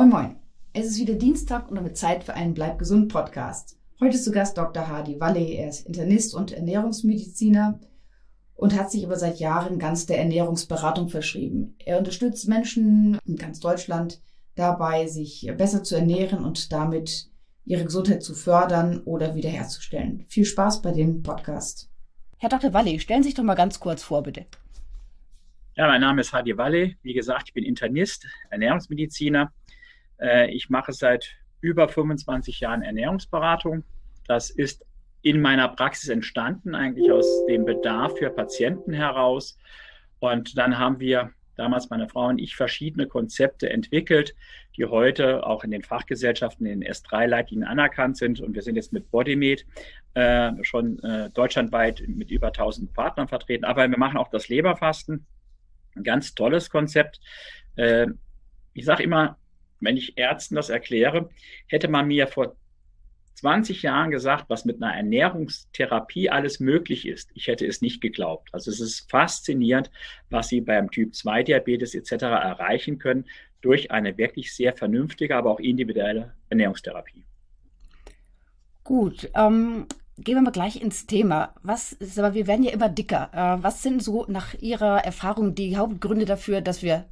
Moin Moin. Es ist wieder Dienstag und damit Zeit für einen Bleib gesund Podcast. Heute ist zu Gast Dr. Hardy Walle. Er ist Internist und Ernährungsmediziner und hat sich aber seit Jahren ganz der Ernährungsberatung verschrieben. Er unterstützt Menschen in ganz Deutschland dabei, sich besser zu ernähren und damit ihre Gesundheit zu fördern oder wiederherzustellen. Viel Spaß bei dem Podcast. Herr Dr. Walle, stellen Sie sich doch mal ganz kurz vor, bitte. Ja, mein Name ist Hadi Walle. Wie gesagt, ich bin Internist, Ernährungsmediziner. Äh, ich mache seit über 25 Jahren Ernährungsberatung. Das ist in meiner Praxis entstanden, eigentlich aus dem Bedarf für Patienten heraus. Und dann haben wir damals meine Frau und ich verschiedene Konzepte entwickelt, die heute auch in den Fachgesellschaften, in den S3-Leitlinien anerkannt sind. Und wir sind jetzt mit Bodymed äh, schon äh, deutschlandweit mit über 1000 Partnern vertreten. Aber wir machen auch das Leberfasten ein ganz tolles Konzept. Äh, ich sage immer, wenn ich Ärzten das erkläre, hätte man mir vor 20 Jahren gesagt, was mit einer Ernährungstherapie alles möglich ist. Ich hätte es nicht geglaubt. Also es ist faszinierend, was Sie beim Typ 2 Diabetes etc. erreichen können durch eine wirklich sehr vernünftige, aber auch individuelle Ernährungstherapie. Gut, ähm, gehen wir mal gleich ins Thema. Was aber wir werden ja immer dicker. Äh, was sind so nach Ihrer Erfahrung die Hauptgründe dafür, dass wir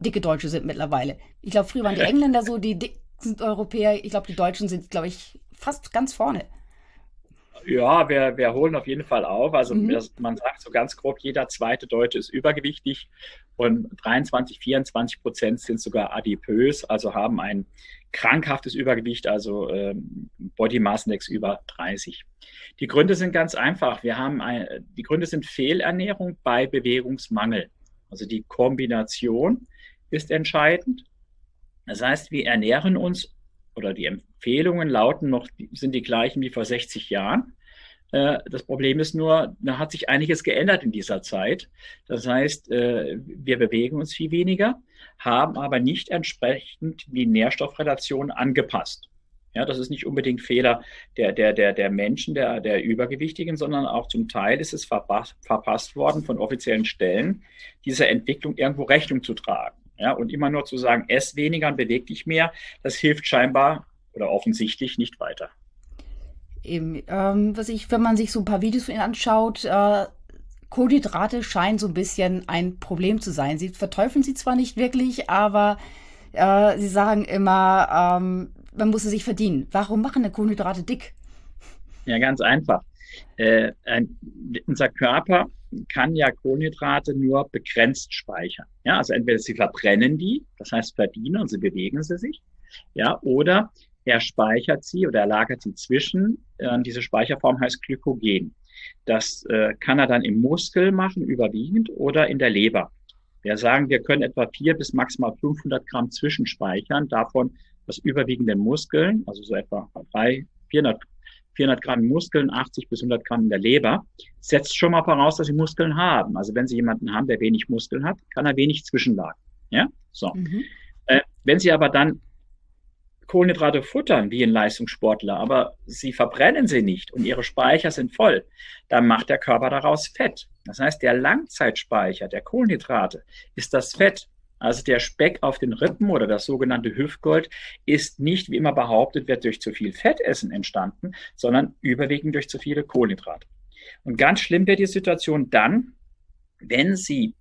dicke Deutsche sind mittlerweile? Ich glaube, früher waren die Engländer so die dicken Europäer. Ich glaube, die Deutschen sind, glaube ich, fast ganz vorne. Ja, wir, wir holen auf jeden Fall auf. Also mhm. man sagt so ganz grob, jeder zweite Deutsche ist übergewichtig und 23, 24 Prozent sind sogar adipös, also haben ein krankhaftes Übergewicht, also ähm, Body Mass Index über 30. Die Gründe sind ganz einfach. Wir haben ein, die Gründe sind Fehlernährung bei Bewegungsmangel. Also die Kombination ist entscheidend. Das heißt, wir ernähren uns oder die Empfehlungen lauten noch, sind die gleichen wie vor 60 Jahren. Äh, das Problem ist nur, da hat sich einiges geändert in dieser Zeit. Das heißt, äh, wir bewegen uns viel weniger, haben aber nicht entsprechend die Nährstoffrelation angepasst. Ja, das ist nicht unbedingt Fehler der, der, der, der Menschen, der, der Übergewichtigen, sondern auch zum Teil ist es verpasst, verpasst worden von offiziellen Stellen, dieser Entwicklung irgendwo Rechnung zu tragen. Ja, und immer nur zu sagen, ess weniger und beweg dich mehr, das hilft scheinbar oder offensichtlich nicht weiter. Eben, ähm, was ich, wenn man sich so ein paar Videos von ihnen anschaut, äh, Kohlenhydrate scheinen so ein bisschen ein Problem zu sein. Sie verteufeln sie zwar nicht wirklich, aber äh, sie sagen immer, ähm, man muss es sich verdienen. Warum machen denn Kohlenhydrate dick? Ja, ganz einfach. Äh, ein, unser Körper kann ja Kohlenhydrate nur begrenzt speichern. Ja, also entweder sie verbrennen die, das heißt verdienen und sie bewegen sie sich, ja, oder er speichert sie oder er lagert sie zwischen. Äh, diese Speicherform heißt Glykogen. Das äh, kann er dann im Muskel machen, überwiegend, oder in der Leber. Wir sagen, wir können etwa vier bis maximal 500 Gramm zwischenspeichern, davon das überwiegende Muskeln, also so etwa drei, 400, 400 Gramm Muskeln, 80 bis 100 Gramm in der Leber, setzt schon mal voraus, dass sie Muskeln haben. Also wenn Sie jemanden haben, der wenig Muskeln hat, kann er wenig zwischenlagern. Ja, so. Mhm. Äh, wenn Sie aber dann Kohlenhydrate futtern wie ein Leistungssportler, aber sie verbrennen sie nicht und ihre Speicher sind voll, dann macht der Körper daraus Fett. Das heißt, der Langzeitspeicher der Kohlenhydrate ist das Fett. Also der Speck auf den Rippen oder das sogenannte Hüftgold ist nicht, wie immer behauptet wird, durch zu viel Fettessen entstanden, sondern überwiegend durch zu viele Kohlenhydrate. Und ganz schlimm wird die Situation dann, wenn Sie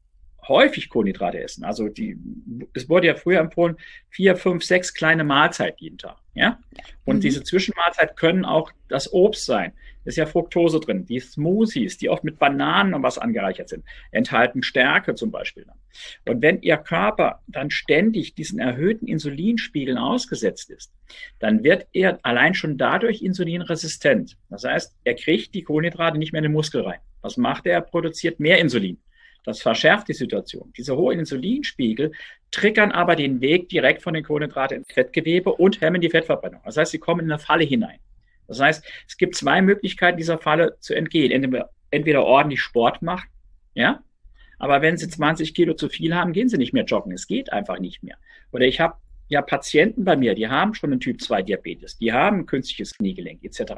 häufig Kohlenhydrate essen. Also die, es wurde ja früher empfohlen, vier, fünf, sechs kleine Mahlzeiten jeden Tag. Ja? Und mhm. diese Zwischenmahlzeit können auch das Obst sein. Ist ja Fructose drin. Die Smoothies, die oft mit Bananen und was angereichert sind, enthalten Stärke zum Beispiel. Und wenn Ihr Körper dann ständig diesen erhöhten Insulinspiegeln ausgesetzt ist, dann wird er allein schon dadurch insulinresistent. Das heißt, er kriegt die Kohlenhydrate nicht mehr in den Muskel rein. Was macht er? Er produziert mehr Insulin. Das verschärft die Situation. Diese hohen Insulinspiegel triggern aber den Weg direkt von den Kohlenhydraten ins Fettgewebe und hemmen die Fettverbrennung. Das heißt, sie kommen in eine Falle hinein. Das heißt, es gibt zwei Möglichkeiten, dieser Falle zu entgehen. Entweder, entweder ordentlich Sport machen, ja, aber wenn sie 20 Kilo zu viel haben, gehen sie nicht mehr joggen. Es geht einfach nicht mehr. Oder ich habe ja Patienten bei mir, die haben schon einen Typ 2 Diabetes, die haben künstliches Kniegelenk etc.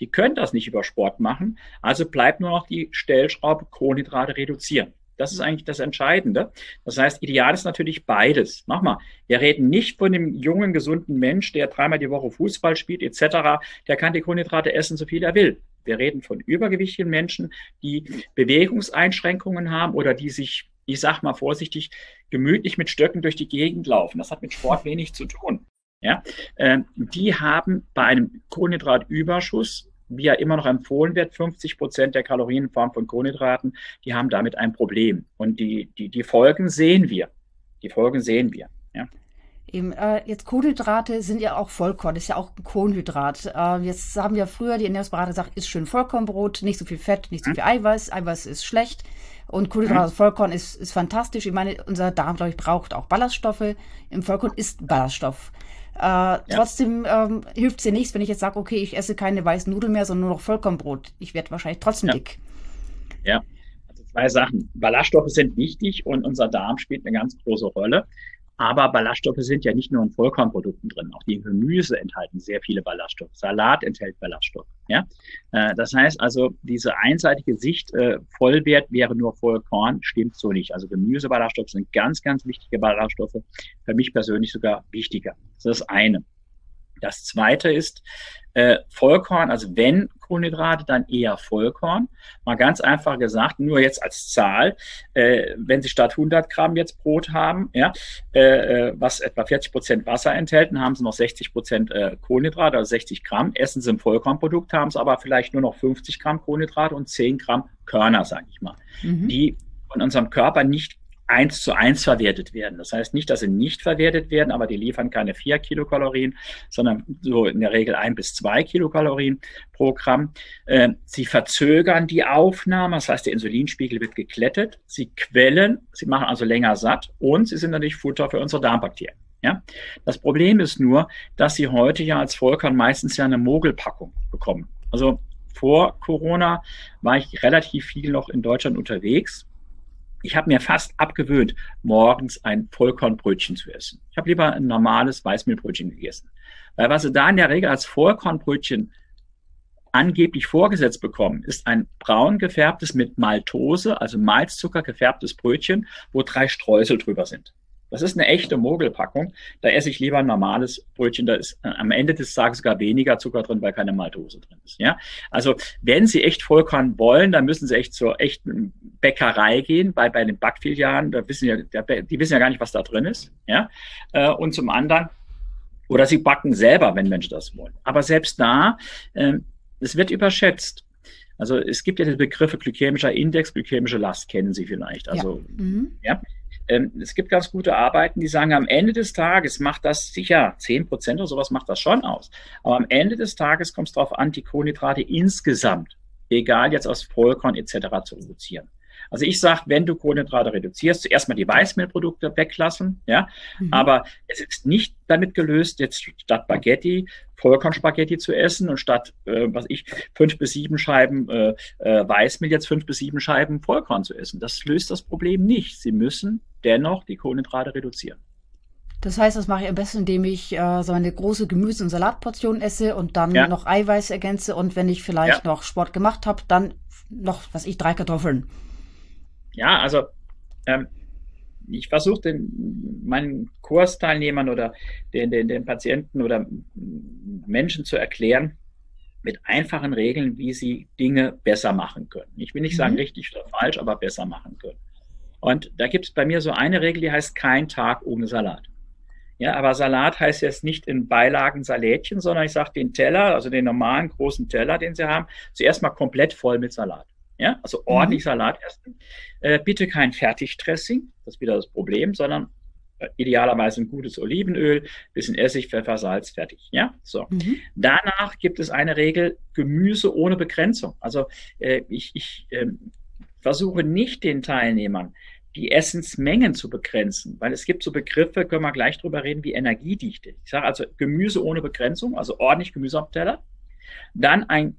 Die können das nicht über Sport machen, also bleibt nur noch die Stellschraube Kohlenhydrate reduzieren. Das ist eigentlich das Entscheidende. Das heißt, ideal ist natürlich beides. Nochmal, wir reden nicht von dem jungen, gesunden Mensch, der dreimal die Woche Fußball spielt etc. Der kann die Kohlenhydrate essen, so viel er will. Wir reden von übergewichtigen Menschen, die Bewegungseinschränkungen haben oder die sich, ich sag mal vorsichtig, gemütlich mit Stöcken durch die Gegend laufen. Das hat mit Sport wenig zu tun. Ja, äh, die haben bei einem Kohlenhydratüberschuss wie ja immer noch empfohlen wird, 50 Prozent der Kalorien in Form von Kohlenhydraten, die haben damit ein Problem. Und die, die, die Folgen sehen wir. Die Folgen sehen wir. Ja. Eben, äh, jetzt Kohlenhydrate sind ja auch Vollkorn, ist ja auch ein Kohlenhydrat. Äh, jetzt haben ja früher die Ernährungsberater gesagt, ist schön Vollkornbrot, nicht so viel Fett, nicht so hm? viel Eiweiß, Eiweiß ist schlecht und Kohlenhydrate, hm? Vollkorn ist, ist fantastisch. Ich meine, unser Darm, glaube ich, braucht auch Ballaststoffe. Im Vollkorn ist Ballaststoff. Äh, ja. Trotzdem ähm, hilft es dir nichts, wenn ich jetzt sage, okay, ich esse keine weißen Nudeln mehr, sondern nur noch Vollkornbrot. Ich werde wahrscheinlich trotzdem ja. dick. Ja, also zwei Sachen. Ballaststoffe sind wichtig und unser Darm spielt eine ganz große Rolle. Aber Ballaststoffe sind ja nicht nur in Vollkornprodukten drin. Auch die Gemüse enthalten sehr viele Ballaststoffe. Salat enthält Ballaststoffe. Ja? Äh, das heißt also, diese einseitige Sicht, äh, Vollwert wäre nur Vollkorn, stimmt so nicht. Also Gemüseballaststoffe sind ganz, ganz wichtige Ballaststoffe. Für mich persönlich sogar wichtiger. Das ist das eine. Das zweite ist äh, Vollkorn, also wenn Kohlenhydrate, dann eher Vollkorn. Mal ganz einfach gesagt, nur jetzt als Zahl, äh, wenn Sie statt 100 Gramm jetzt Brot haben, ja, äh, äh was etwa 40 Prozent Wasser enthält, dann haben Sie noch 60 Prozent äh, Kohlenhydrate, also 60 Gramm. Essen Sie ein Vollkornprodukt, haben Sie aber vielleicht nur noch 50 Gramm Kohlenhydrate und 10 Gramm Körner, sage ich mal, mhm. die von unserem Körper nicht eins zu eins verwertet werden. Das heißt nicht, dass sie nicht verwertet werden, aber die liefern keine vier Kilokalorien, sondern so in der Regel ein bis zwei Kilokalorien pro Gramm. Äh, sie verzögern die Aufnahme, das heißt, der Insulinspiegel wird geklettet. Sie quellen, sie machen also länger satt und sie sind natürlich Futter für unsere Darmbakterien. Ja? Das Problem ist nur, dass sie heute ja als Vollkorn meistens ja eine Mogelpackung bekommen. Also vor Corona war ich relativ viel noch in Deutschland unterwegs ich habe mir fast abgewöhnt, morgens ein Vollkornbrötchen zu essen. Ich habe lieber ein normales Weißmehlbrötchen gegessen. Weil was sie da in der Regel als Vollkornbrötchen angeblich vorgesetzt bekommen, ist ein braun gefärbtes mit Maltose, also Malzzucker gefärbtes Brötchen, wo drei Streusel drüber sind. Das ist eine echte Mogelpackung. Da esse ich lieber ein normales Brötchen. Da ist äh, am Ende des Tages sogar weniger Zucker drin, weil keine Maltose drin ist. Ja, also wenn Sie echt Vollkorn wollen, dann müssen Sie echt zur echten Bäckerei gehen. Bei bei den Backfilialen, da wissen ja, die wissen ja gar nicht, was da drin ist. Ja, äh, und zum anderen oder Sie backen selber, wenn Menschen das wollen. Aber selbst da, äh, es wird überschätzt. Also es gibt ja die Begriffe glykämischer Index, glykämische Last kennen Sie vielleicht. Also ja. Mhm. ja ähm, es gibt ganz gute Arbeiten, die sagen, am Ende des Tages macht das sicher 10 Prozent oder sowas macht das schon aus. Aber am Ende des Tages kommt es darauf an, die Kohlenhydrate insgesamt, egal jetzt aus Vollkorn etc. zu reduzieren. Also ich sage, wenn du Kohlenhydrate reduzierst, zuerst mal die Weißmehlprodukte weglassen, ja. Mhm. Aber es ist nicht damit gelöst, jetzt statt Spaghetti Vollkornspaghetti zu essen und statt, äh, was ich, fünf bis sieben Scheiben äh, äh, Weißmehl jetzt fünf bis sieben Scheiben Vollkorn zu essen. Das löst das Problem nicht. Sie müssen dennoch die Kohlenhydrate reduzieren. Das heißt, das mache ich am besten, indem ich äh, so eine große Gemüse- und Salatportion esse und dann ja. noch Eiweiß ergänze und wenn ich vielleicht ja. noch Sport gemacht habe, dann noch, was ich, drei Kartoffeln. Ja, also ähm, ich versuche den meinen Kursteilnehmern oder den, den, den Patienten oder Menschen zu erklären, mit einfachen Regeln, wie sie Dinge besser machen können. Ich will nicht sagen mhm. richtig oder falsch, aber besser machen können. Und da gibt es bei mir so eine Regel, die heißt kein Tag ohne Salat. Ja, aber Salat heißt jetzt nicht in Beilagen Salätchen, sondern ich sage den Teller, also den normalen großen Teller, den Sie haben, zuerst mal komplett voll mit Salat. Ja, also ordentlich mhm. Salat essen. Äh, bitte kein Fertigdressing, das ist wieder das Problem, sondern äh, idealerweise ein gutes Olivenöl, bisschen Essig, Pfeffer, Salz, fertig. Ja, so. Mhm. Danach gibt es eine Regel: Gemüse ohne Begrenzung. Also äh, ich, ich äh, versuche nicht den Teilnehmern die Essensmengen zu begrenzen, weil es gibt so Begriffe, können wir gleich drüber reden, wie Energiedichte. Ich sage also Gemüse ohne Begrenzung, also ordentlich Gemüse am Teller. Dann ein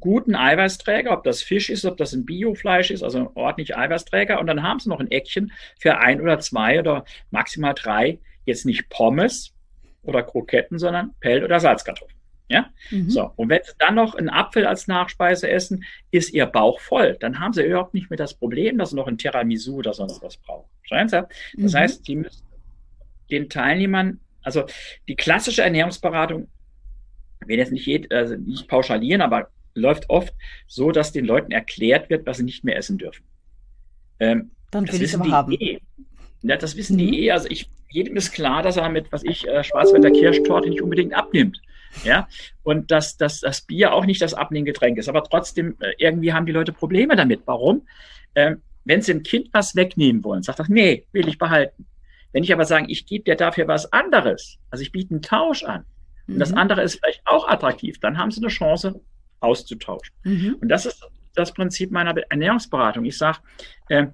guten Eiweißträger, ob das Fisch ist, ob das ein Biofleisch ist, also ordentlich Eiweißträger. Und dann haben sie noch ein Eckchen für ein oder zwei oder maximal drei, jetzt nicht Pommes oder Kroketten, sondern Pell- oder Salzkartoffeln. Ja, mhm. so. Und wenn Sie dann noch einen Apfel als Nachspeise essen, ist Ihr Bauch voll. Dann haben Sie überhaupt nicht mehr das Problem, dass Sie noch ein Tiramisu oder sonst was brauchen. Das mhm. heißt, Sie müssen den Teilnehmern, also die klassische Ernährungsberatung, ich will jetzt nicht, jed, also nicht pauschalieren, aber läuft oft so, dass den Leuten erklärt wird, was sie nicht mehr essen dürfen. Ähm, Dann will ich aber haben. Eh. Ja, das wissen mhm. die eh. Also ich, jedem ist klar, dass er mit, was ich, äh, Schwarzwälder Kirschtorte nicht unbedingt abnimmt. Ja, und dass, dass das Bier auch nicht das Abnehmgetränk ist. Aber trotzdem, äh, irgendwie haben die Leute Probleme damit. Warum? Ähm, wenn sie ein Kind was wegnehmen wollen, sagt das, nee, will ich behalten. Wenn ich aber sage, ich gebe dir dafür was anderes, also ich biete einen Tausch an, und das mhm. andere ist vielleicht auch attraktiv, dann haben sie eine Chance auszutauschen. Mhm. Und das ist das Prinzip meiner Ernährungsberatung. Ich sage, äh,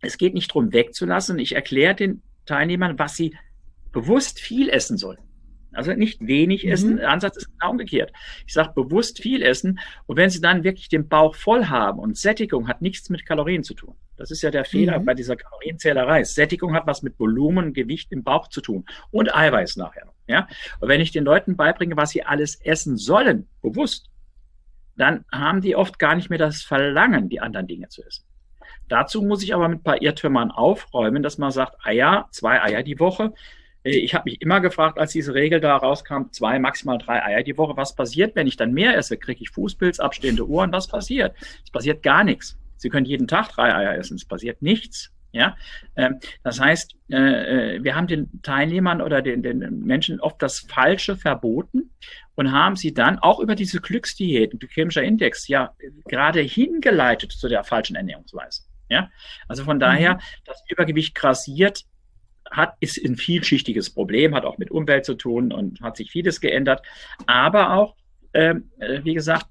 es geht nicht darum, wegzulassen. Ich erkläre den Teilnehmern, was sie bewusst viel essen sollen. Also nicht wenig mhm. essen, der Ansatz ist genau umgekehrt. Ich sage bewusst viel essen und wenn Sie dann wirklich den Bauch voll haben und Sättigung hat nichts mit Kalorien zu tun. Das ist ja der Fehler mhm. bei dieser Kalorienzählerei. Sättigung hat was mit Volumen, Gewicht im Bauch zu tun und Eiweiß nachher noch. Ja? Und wenn ich den Leuten beibringe, was sie alles essen sollen, bewusst, dann haben die oft gar nicht mehr das Verlangen, die anderen Dinge zu essen. Dazu muss ich aber mit ein paar Irrtümern aufräumen, dass man sagt, Eier, zwei Eier die Woche. Äh, ich habe mich immer gefragt, als diese Regel da rauskam, zwei, maximal drei Eier die Woche, was passiert, wenn ich dann mehr esse? Kriege ich Fußpilz, abstehende Ohren, was passiert? Es passiert gar nichts. Sie können jeden Tag drei Eier essen, es passiert nichts. Ja, ähm, das heißt, äh, äh, wir haben den Teilnehmern oder den, den Menschen oft das Falsche verboten und haben sie dann auch über diese Glücksdiäten, glykämischer Index, ja gerade hingeleitet zu der falschen Ernährungsweise. Ja, also von daher, mhm. das Übergewicht grassiert hat, ist ein vielschichtiges Problem, hat auch mit Umwelt zu tun und hat sich vieles geändert, aber auch, ähm, äh, wie gesagt,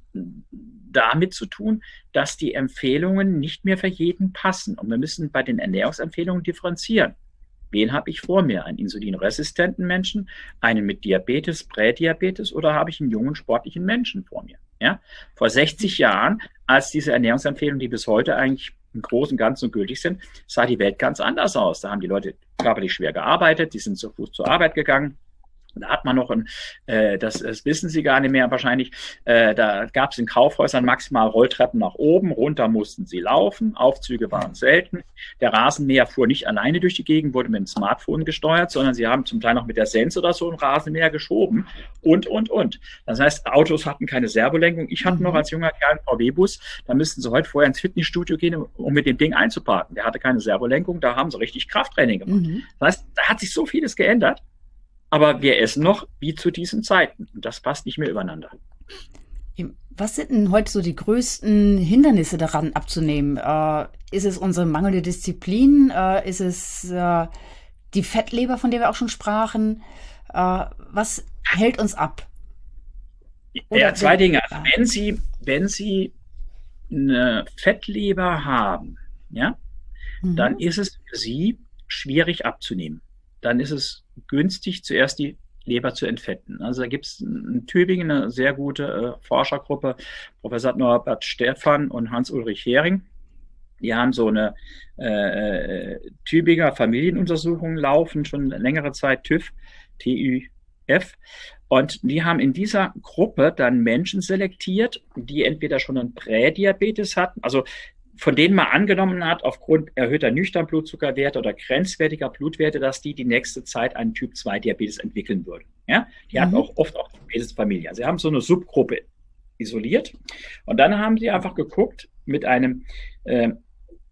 damit zu tun, dass die Empfehlungen nicht mehr für jeden passen. Und wir müssen bei den Ernährungsempfehlungen differenzieren. Wen habe ich vor mir? Einen insulinresistenten Menschen, einen mit Diabetes, Prädiabetes oder habe ich einen jungen sportlichen Menschen vor mir? Ja? Vor 60 Jahren, als diese Ernährungsempfehlungen, die bis heute eigentlich im Großen und Ganzen gültig sind, sah die Welt ganz anders aus. Da haben die Leute körperlich schwer gearbeitet, die sind zu Fuß zur Arbeit gegangen, da hat man noch ein, äh, das, das wissen Sie gar nicht mehr wahrscheinlich, äh, da gab es in Kaufhäusern maximal Rolltreppen nach oben, runter mussten sie laufen, Aufzüge waren selten. Der Rasenmäher fuhr nicht alleine durch die Gegend, wurde mit dem Smartphone gesteuert, sondern sie haben zum Teil noch mit der Sense oder so ein Rasenmäher geschoben und, und, und. Das heißt, Autos hatten keine Servolenkung. Ich hatte noch mhm. als junger Kerl einen VW-Bus, da müssten sie heute vorher ins Fitnessstudio gehen, um mit dem Ding einzuparken. Der hatte keine Servolenkung, da haben sie richtig Krafttraining gemacht. Mhm. Das heißt, da hat sich so vieles geändert aber wir essen noch wie zu diesen Zeiten. Und das passt nicht mehr übereinander. Was sind denn heute so die größten Hindernisse daran abzunehmen? Äh, ist es unsere mangelnde Disziplin? Äh, ist es äh, die Fettleber, von der wir auch schon sprachen? Äh, was hält uns ab? Oder ja, zwei Dinge. Also wenn Sie, wenn Sie eine Fettleber haben, ja, mhm. dann ist es für Sie schwierig abzunehmen dann ist es günstig, zuerst die Leber zu entfetten. Also da gibt es in Tübingen eine sehr gute äh, Forschergruppe, Professor Norbert Stephan und Hans-Ulrich Hering. Die haben so eine äh, Tübinger Familienuntersuchung laufen, schon längere Zeit, TÜV, TÜF. Und die haben in dieser Gruppe dann Menschen selektiert, die entweder schon einen Prädiabetes hatten, also von denen man angenommen hat, aufgrund erhöhter Nüchternblutzuckerwerte oder grenzwertiger Blutwerte, dass die die nächste Zeit einen Typ-2-Diabetes entwickeln würden. Ja? Die mhm. hatten auch oft auch Diabetesfamilie. Also sie haben so eine Subgruppe isoliert. Und dann haben sie einfach geguckt mit einem, äh,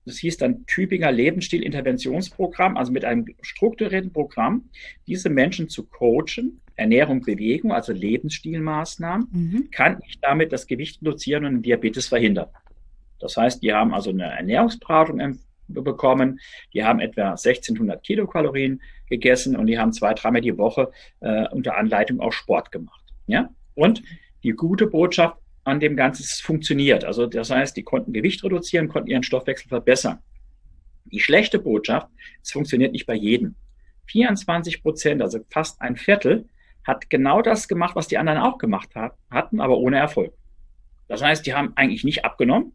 das hieß dann Tübinger Lebensstil-Interventionsprogramm, also mit einem strukturierten Programm, diese Menschen zu coachen, Ernährung, Bewegung, also Lebensstilmaßnahmen, mhm. kann ich damit das Gewicht reduzieren und den Diabetes verhindern. Das heißt, die haben also eine Ernährungsberatung bekommen, die haben etwa 1600 Kilokalorien gegessen und die haben zwei, dreimal die Woche äh, unter Anleitung auch Sport gemacht. Ja? Und die gute Botschaft an dem Ganzen, es funktioniert. Also das heißt, die konnten Gewicht reduzieren, konnten ihren Stoffwechsel verbessern. Die schlechte Botschaft, es funktioniert nicht bei jedem. 24 Prozent, also fast ein Viertel, hat genau das gemacht, was die anderen auch gemacht hat, hatten, aber ohne Erfolg. Das heißt, die haben eigentlich nicht abgenommen,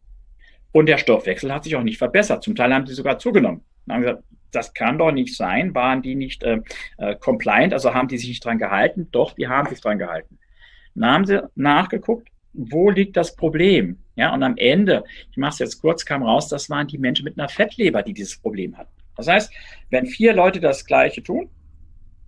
und der Stoffwechsel hat sich auch nicht verbessert. Zum Teil haben sie sogar zugenommen. Dann haben gesagt, das kann doch nicht sein. Waren die nicht äh, äh, compliant, also haben die sich nicht dran gehalten? Doch, die haben sich dran gehalten. Dann haben sie nachgeguckt, wo liegt das Problem? Ja, und am Ende, ich mache es jetzt kurz, kam raus, das waren die Menschen mit einer Fettleber, die dieses Problem hatten. Das heißt, wenn vier Leute das Gleiche tun,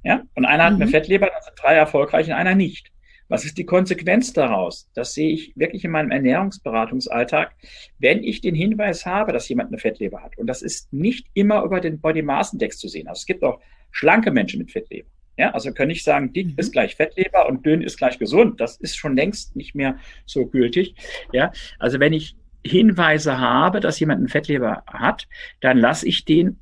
ja, und einer hat eine mhm. Fettleber, dann sind drei erfolgreich und einer nicht. Was ist die Konsequenz daraus? Das sehe ich wirklich in meinem Ernährungsberatungsalltag. Wenn ich den Hinweis habe, dass jemand eine Fettleber hat, und das ist nicht immer über den Body Mass Index zu sehen. Also es gibt auch schlanke Menschen mit Fettleber. Ja, also können nicht sagen, dick mhm. ist gleich Fettleber und dünn ist gleich gesund. Das ist schon längst nicht mehr so gültig. Ja, also wenn ich Hinweise habe, dass jemand eine Fettleber hat, dann lasse ich den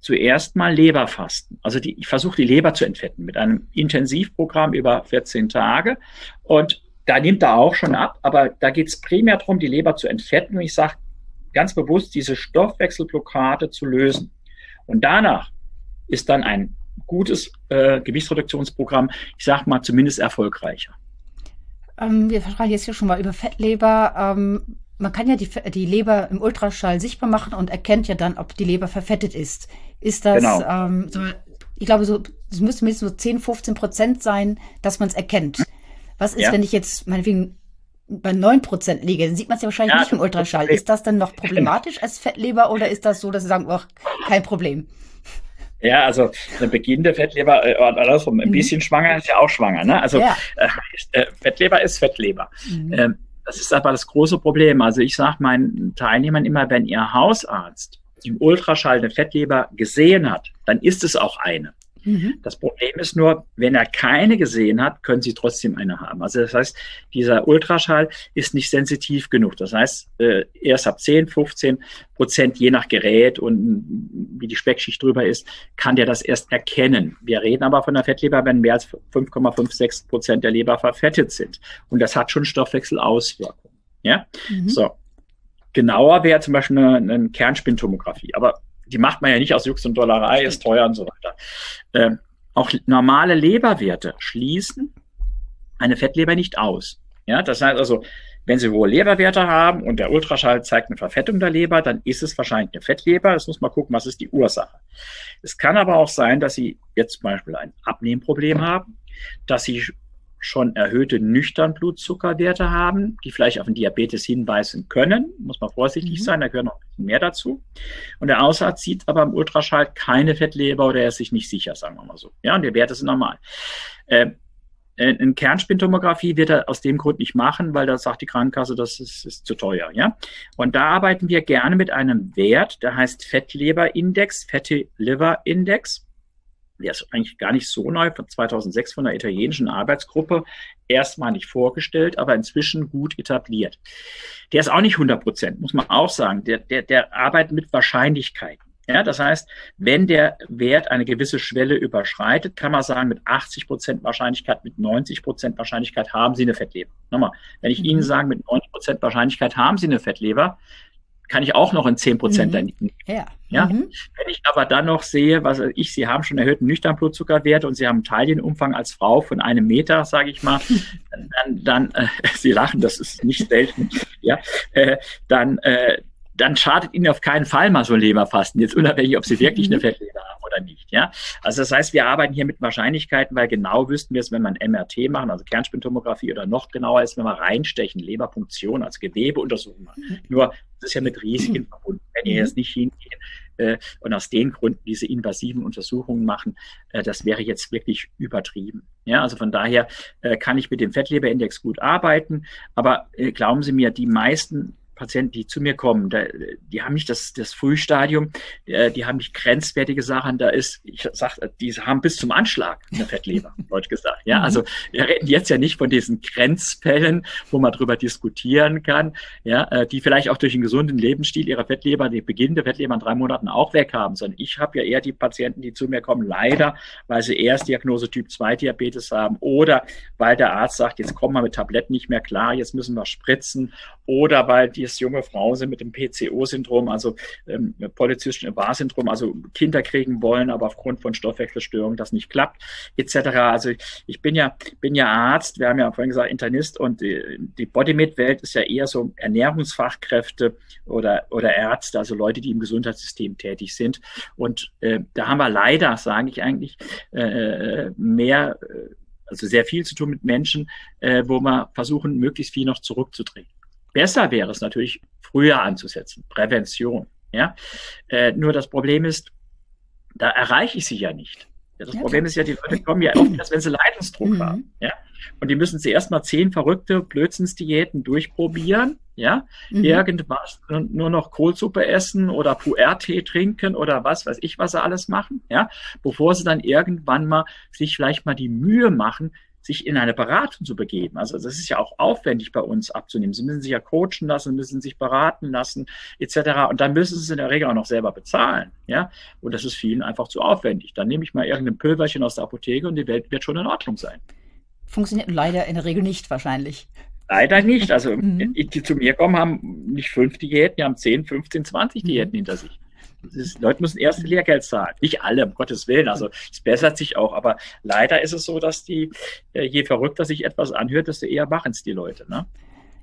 zuerst mal Leberfasten. Also die, ich versuche die Leber zu entfetten mit einem Intensivprogramm über 14 Tage. Und da nimmt er auch schon ab, aber da geht es primär darum, die Leber zu entfetten. Und ich sage ganz bewusst, diese Stoffwechselblockade zu lösen. Und danach ist dann ein gutes äh, Gewichtsreduktionsprogramm, ich sage mal, zumindest erfolgreicher. Ähm, wir sprechen jetzt hier schon mal über Fettleber. Ähm, man kann ja die, die Leber im Ultraschall sichtbar machen und erkennt ja dann, ob die Leber verfettet ist. Ist das, genau. ähm, so, ich glaube, so, es müsste mindestens so 10, 15 Prozent sein, dass man es erkennt. Was ist, ja. wenn ich jetzt meinetwegen bei 9 Prozent liege? Dann sieht man es ja wahrscheinlich ja, nicht im Ultraschall. Ist das dann noch problematisch als Fettleber oder ist das so, dass Sie sagen, ach, kein Problem? Ja, also eine beginnende Fettleber, äh, andersrum, ein mhm. bisschen schwanger ist ja auch schwanger. Ne? Also ja. äh, äh Fettleber ist Fettleber. Mhm. Ähm, das ist aber das große Problem. Also ich sage meinen Teilnehmern immer, wenn ihr Hausarzt im Ultraschall eine Fettleber gesehen hat, dann ist es auch eine. Mhm. Das Problem ist nur, wenn er keine gesehen hat, können Sie trotzdem eine haben. Also das heißt, dieser Ultraschall ist nicht sensitiv genug. Das heißt, äh, erst ab 10, 15 Prozent, je nach Gerät und wie die Speckschicht drüber ist, kann der das erst erkennen. Wir reden aber von der Fettleber, wenn mehr als 5,56 Prozent der Leber verfettet sind. Und das hat schon Stoffwechselauswirkungen. Ja, mhm. so. Genauer wäre zum Beispiel eine, eine Kernspintomographie. Aber die macht man ja nicht aus Jux und Dollerei, ist teuer und so weiter. Ähm, auch normale Leberwerte schließen eine Fettleber nicht aus. Ja, das heißt also, wenn Sie hohe Leberwerte haben und der Ultraschall zeigt eine Verfettung der Leber, dann ist es wahrscheinlich eine Fettleber. Das muss man gucken, was ist die Ursache. Es kann aber auch sein, dass Sie jetzt zum Beispiel ein Abnehmproblem haben, dass Sie schon erhöhte nüchtern Blutzuckerwerte haben, die vielleicht auf den Diabetes hinweisen können. Muss man vorsichtig mhm. sein, da gehört noch ein bisschen mehr dazu. Und der Hausarzt sieht aber im Ultraschall keine Fettleber oder er ist sich nicht sicher, sagen wir mal so. Ja, und die Werte sind normal. Ähm, äh, eine Kernspintomographie wird er aus dem Grund nicht machen, weil da sagt die Krankenkasse, das ist, ist zu teuer. Ja? Und da arbeiten wir gerne mit einem Wert, der heißt Fettleberindex, Fatty Liver Index der ist eigentlich gar nicht so neu, von 2006 von der italienischen Arbeitsgruppe, erstmalig vorgestellt, aber inzwischen gut etabliert. Der ist auch nicht 100 Prozent, muss man auch sagen. Der, der, der arbeitet mit Wahrscheinlichkeiten. Ja, das heißt, wenn der Wert eine gewisse Schwelle überschreitet, kann man sagen, mit 80 Prozent Wahrscheinlichkeit, mit 90 Prozent Wahrscheinlichkeit haben Sie eine Fettleber. Nochmal, wenn ich mhm. Ihnen sage, mit 90 Prozent Wahrscheinlichkeit haben Sie eine Fettleber, kann ich auch noch in 10 Prozent mhm. nehmen. Ja. ja? Mhm. Wenn ich aber dann noch sehe, was ich, Sie haben schon erhöhten Nüchternblutzuckerwert und Sie haben einen Teilchenumfang als Frau von einem Meter, sage ich mal, dann, dann äh, Sie lachen, das ist nicht selten, ja, äh, dann, äh, dann schadet Ihnen auf keinen Fall mal so ein Leberfasten, jetzt unabhängig, ob Sie wirklich eine mhm. Fettleber haben oder nicht. Ja? Also das heißt, wir arbeiten hier mit Wahrscheinlichkeiten, weil genau wüssten wir es, wenn wir ein MRT machen, also Kernspintomographie oder noch genauer ist, wenn wir reinstechen, Leberfunktion als Gewebeuntersuchung machen. Mhm. Nur, das ist ja mit Risiken mhm. verbunden. Wenn ihr jetzt nicht hingehen äh, und aus den Gründen diese invasiven Untersuchungen machen, äh, das wäre jetzt wirklich übertrieben. Ja, also von daher äh, kann ich mit dem Fettleberindex gut arbeiten, aber äh, glauben Sie mir, die meisten Patienten, die zu mir kommen, da, die haben nicht das, das Frühstadium, äh, die haben nicht grenzwertige Sachen, da ist, ich sag, die haben bis zum Anschlag eine Fettleber, deutsch gesagt. Ja, mhm. also wir reden jetzt ja nicht von diesen Grenzfällen, wo man drüber diskutieren kann, ja, äh, die vielleicht auch durch einen gesunden Lebensstil ihrer Fettleber, die beginnende Fettleber in drei Monaten auch weg haben, sondern ich habe ja eher die Patienten, die zu mir kommen, leider, weil sie erst Diagnose Typ 2 Diabetes haben oder weil der Arzt sagt, jetzt kommen wir mit Tabletten nicht mehr klar, jetzt müssen wir spritzen oder weil die es junge Frauen sind mit dem PCO-Syndrom, also ähm, polyzystischen Ovar-Syndrom, also Kinder kriegen wollen, aber aufgrund von Stoffwechselstörungen das nicht klappt, etc. Also ich bin ja, bin ja Arzt, wir haben ja vorhin gesagt Internist und die, die Bodymate-Welt ist ja eher so Ernährungsfachkräfte oder, oder Ärzte, also Leute, die im Gesundheitssystem tätig sind. Und äh, da haben wir leider, sage ich eigentlich, äh mehr äh, also sehr viel zu tun mit Menschen, äh, wo wir versuchen, möglichst viel noch zurückzudrehen. Besser wäre es natürlich, früher anzusetzen, Prävention. Ja, äh, nur das Problem ist, da erreiche ich sie ja nicht. Ja, das ja, Problem klar. ist ja, die Leute kommen ja oft erst, wenn sie Leidensdruck mhm. haben. Ja? Und die müssen zuerst mal zehn verrückte Blödsinnsdiäten durchprobieren. Ja, mhm. irgendwas, nur noch Kohlsuppe essen oder Puer-Tee trinken oder was weiß ich, was sie alles machen. Ja, bevor sie dann irgendwann mal sich vielleicht mal die Mühe machen, sich in eine Beratung zu begeben. Also das ist ja auch aufwendig bei uns abzunehmen. Sie müssen sich ja coachen lassen, müssen sich beraten lassen, etc. Und dann müssen sie es in der Regel auch noch selber bezahlen. Ja, und das ist vielen einfach zu aufwendig. Dann nehme ich mal irgendein Pülverchen aus der Apotheke und die Welt wird schon in Ordnung sein. Funktioniert leider in der Regel nicht wahrscheinlich. Leider nicht. Also mhm. die zu mir kommen, haben nicht fünf Diäten, die haben 10, 15, 20 Diäten hinter sich. Ist, Leute müssen erste Lehrgeld zahlen. Nicht alle, um Gottes Willen. Also es bessert sich auch. Aber leider ist es so, dass die, äh, je verrückter sich etwas anhört, desto eher machen es die Leute. Ne?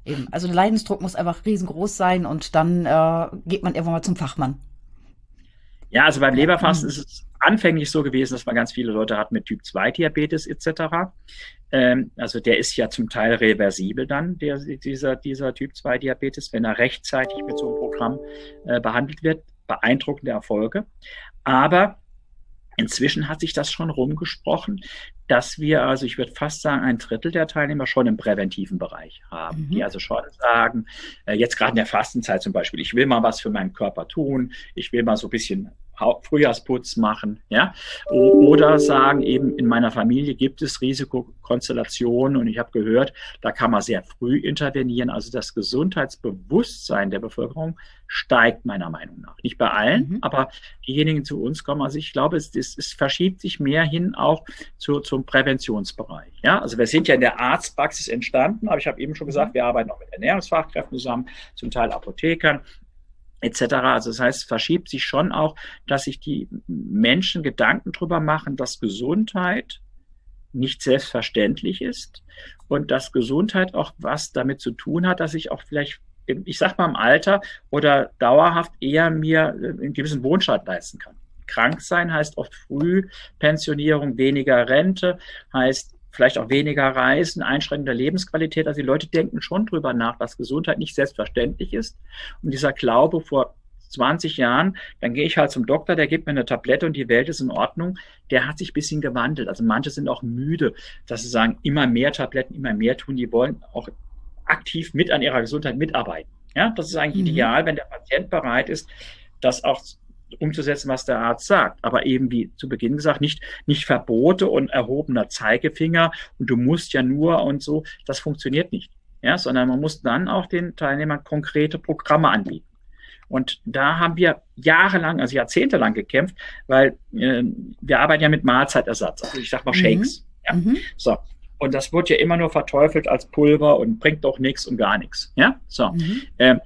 Eben. Also der Leidensdruck muss einfach riesengroß sein und dann äh, geht man irgendwann mal zum Fachmann. Ja, also beim Leberfasten ist es anfänglich so gewesen, dass man ganz viele Leute hat mit Typ 2 Diabetes etc. Ähm, also der ist ja zum Teil reversibel dann, der, dieser, dieser Typ 2 Diabetes, wenn er rechtzeitig mit so einem Programm äh, behandelt wird beeindruckende Erfolge. Aber inzwischen hat sich das schon rumgesprochen, dass wir also, ich würde fast sagen, ein Drittel der Teilnehmer schon im präventiven Bereich haben, mhm. die also schon sagen, äh, jetzt gerade in der Fastenzeit zum Beispiel, ich will mal was für meinen Körper tun, ich will mal so ein bisschen Frühjahrsputz machen, ja, oder sagen eben in meiner Familie gibt es Risikokonstellationen und ich habe gehört, da kann man sehr früh intervenieren. Also das Gesundheitsbewusstsein der Bevölkerung steigt meiner Meinung nach. Nicht bei allen, mhm. aber diejenigen zu uns kommen. Also ich glaube, es, es, es verschiebt sich mehr hin auch zu, zum Präventionsbereich. Ja, also wir sind ja in der Arztpraxis entstanden, aber ich habe eben schon gesagt, wir arbeiten auch mit Ernährungsfachkräften zusammen, zum Teil Apothekern etc. Also das heißt, verschiebt sich schon auch, dass sich die Menschen Gedanken drüber machen, dass Gesundheit nicht selbstverständlich ist und dass Gesundheit auch was damit zu tun hat, dass ich auch vielleicht ich sag mal im Alter oder dauerhaft eher mir einen gewissen Wohnstand leisten kann. Krank sein heißt oft Frühpensionierung, weniger Rente, heißt vielleicht auch weniger Reisen, Einschränkung der Lebensqualität. Also die Leute denken schon drüber nach, dass Gesundheit nicht selbstverständlich ist. Und dieser Glaube vor 20 Jahren, dann gehe ich halt zum Doktor, der gibt mir eine Tablette und die Welt ist in Ordnung, der hat sich ein bisschen gewandelt. Also manche sind auch müde, dass sie sagen, immer mehr Tabletten, immer mehr tun. Die wollen auch aktiv mit an ihrer Gesundheit mitarbeiten. Ja, das ist eigentlich mhm. ideal, wenn der Patient bereit ist, das auch umzusetzen, was der Arzt sagt. Aber eben wie zu Beginn gesagt, nicht, nicht Verbote und erhobener Zeigefinger und du musst ja nur und so, das funktioniert nicht. Ja, sondern man muss dann auch den Teilnehmern konkrete Programme anbieten. Und da haben wir jahrelang, also jahrzehntelang gekämpft, weil äh, wir arbeiten ja mit Mahlzeitersatz, also ich sag mal mhm. Shakes. Mhm. Ja? Mhm. So. Und das wird ja immer nur verteufelt als Pulver und bringt doch nichts und gar nichts. Ja, so. Mhm. Ähm,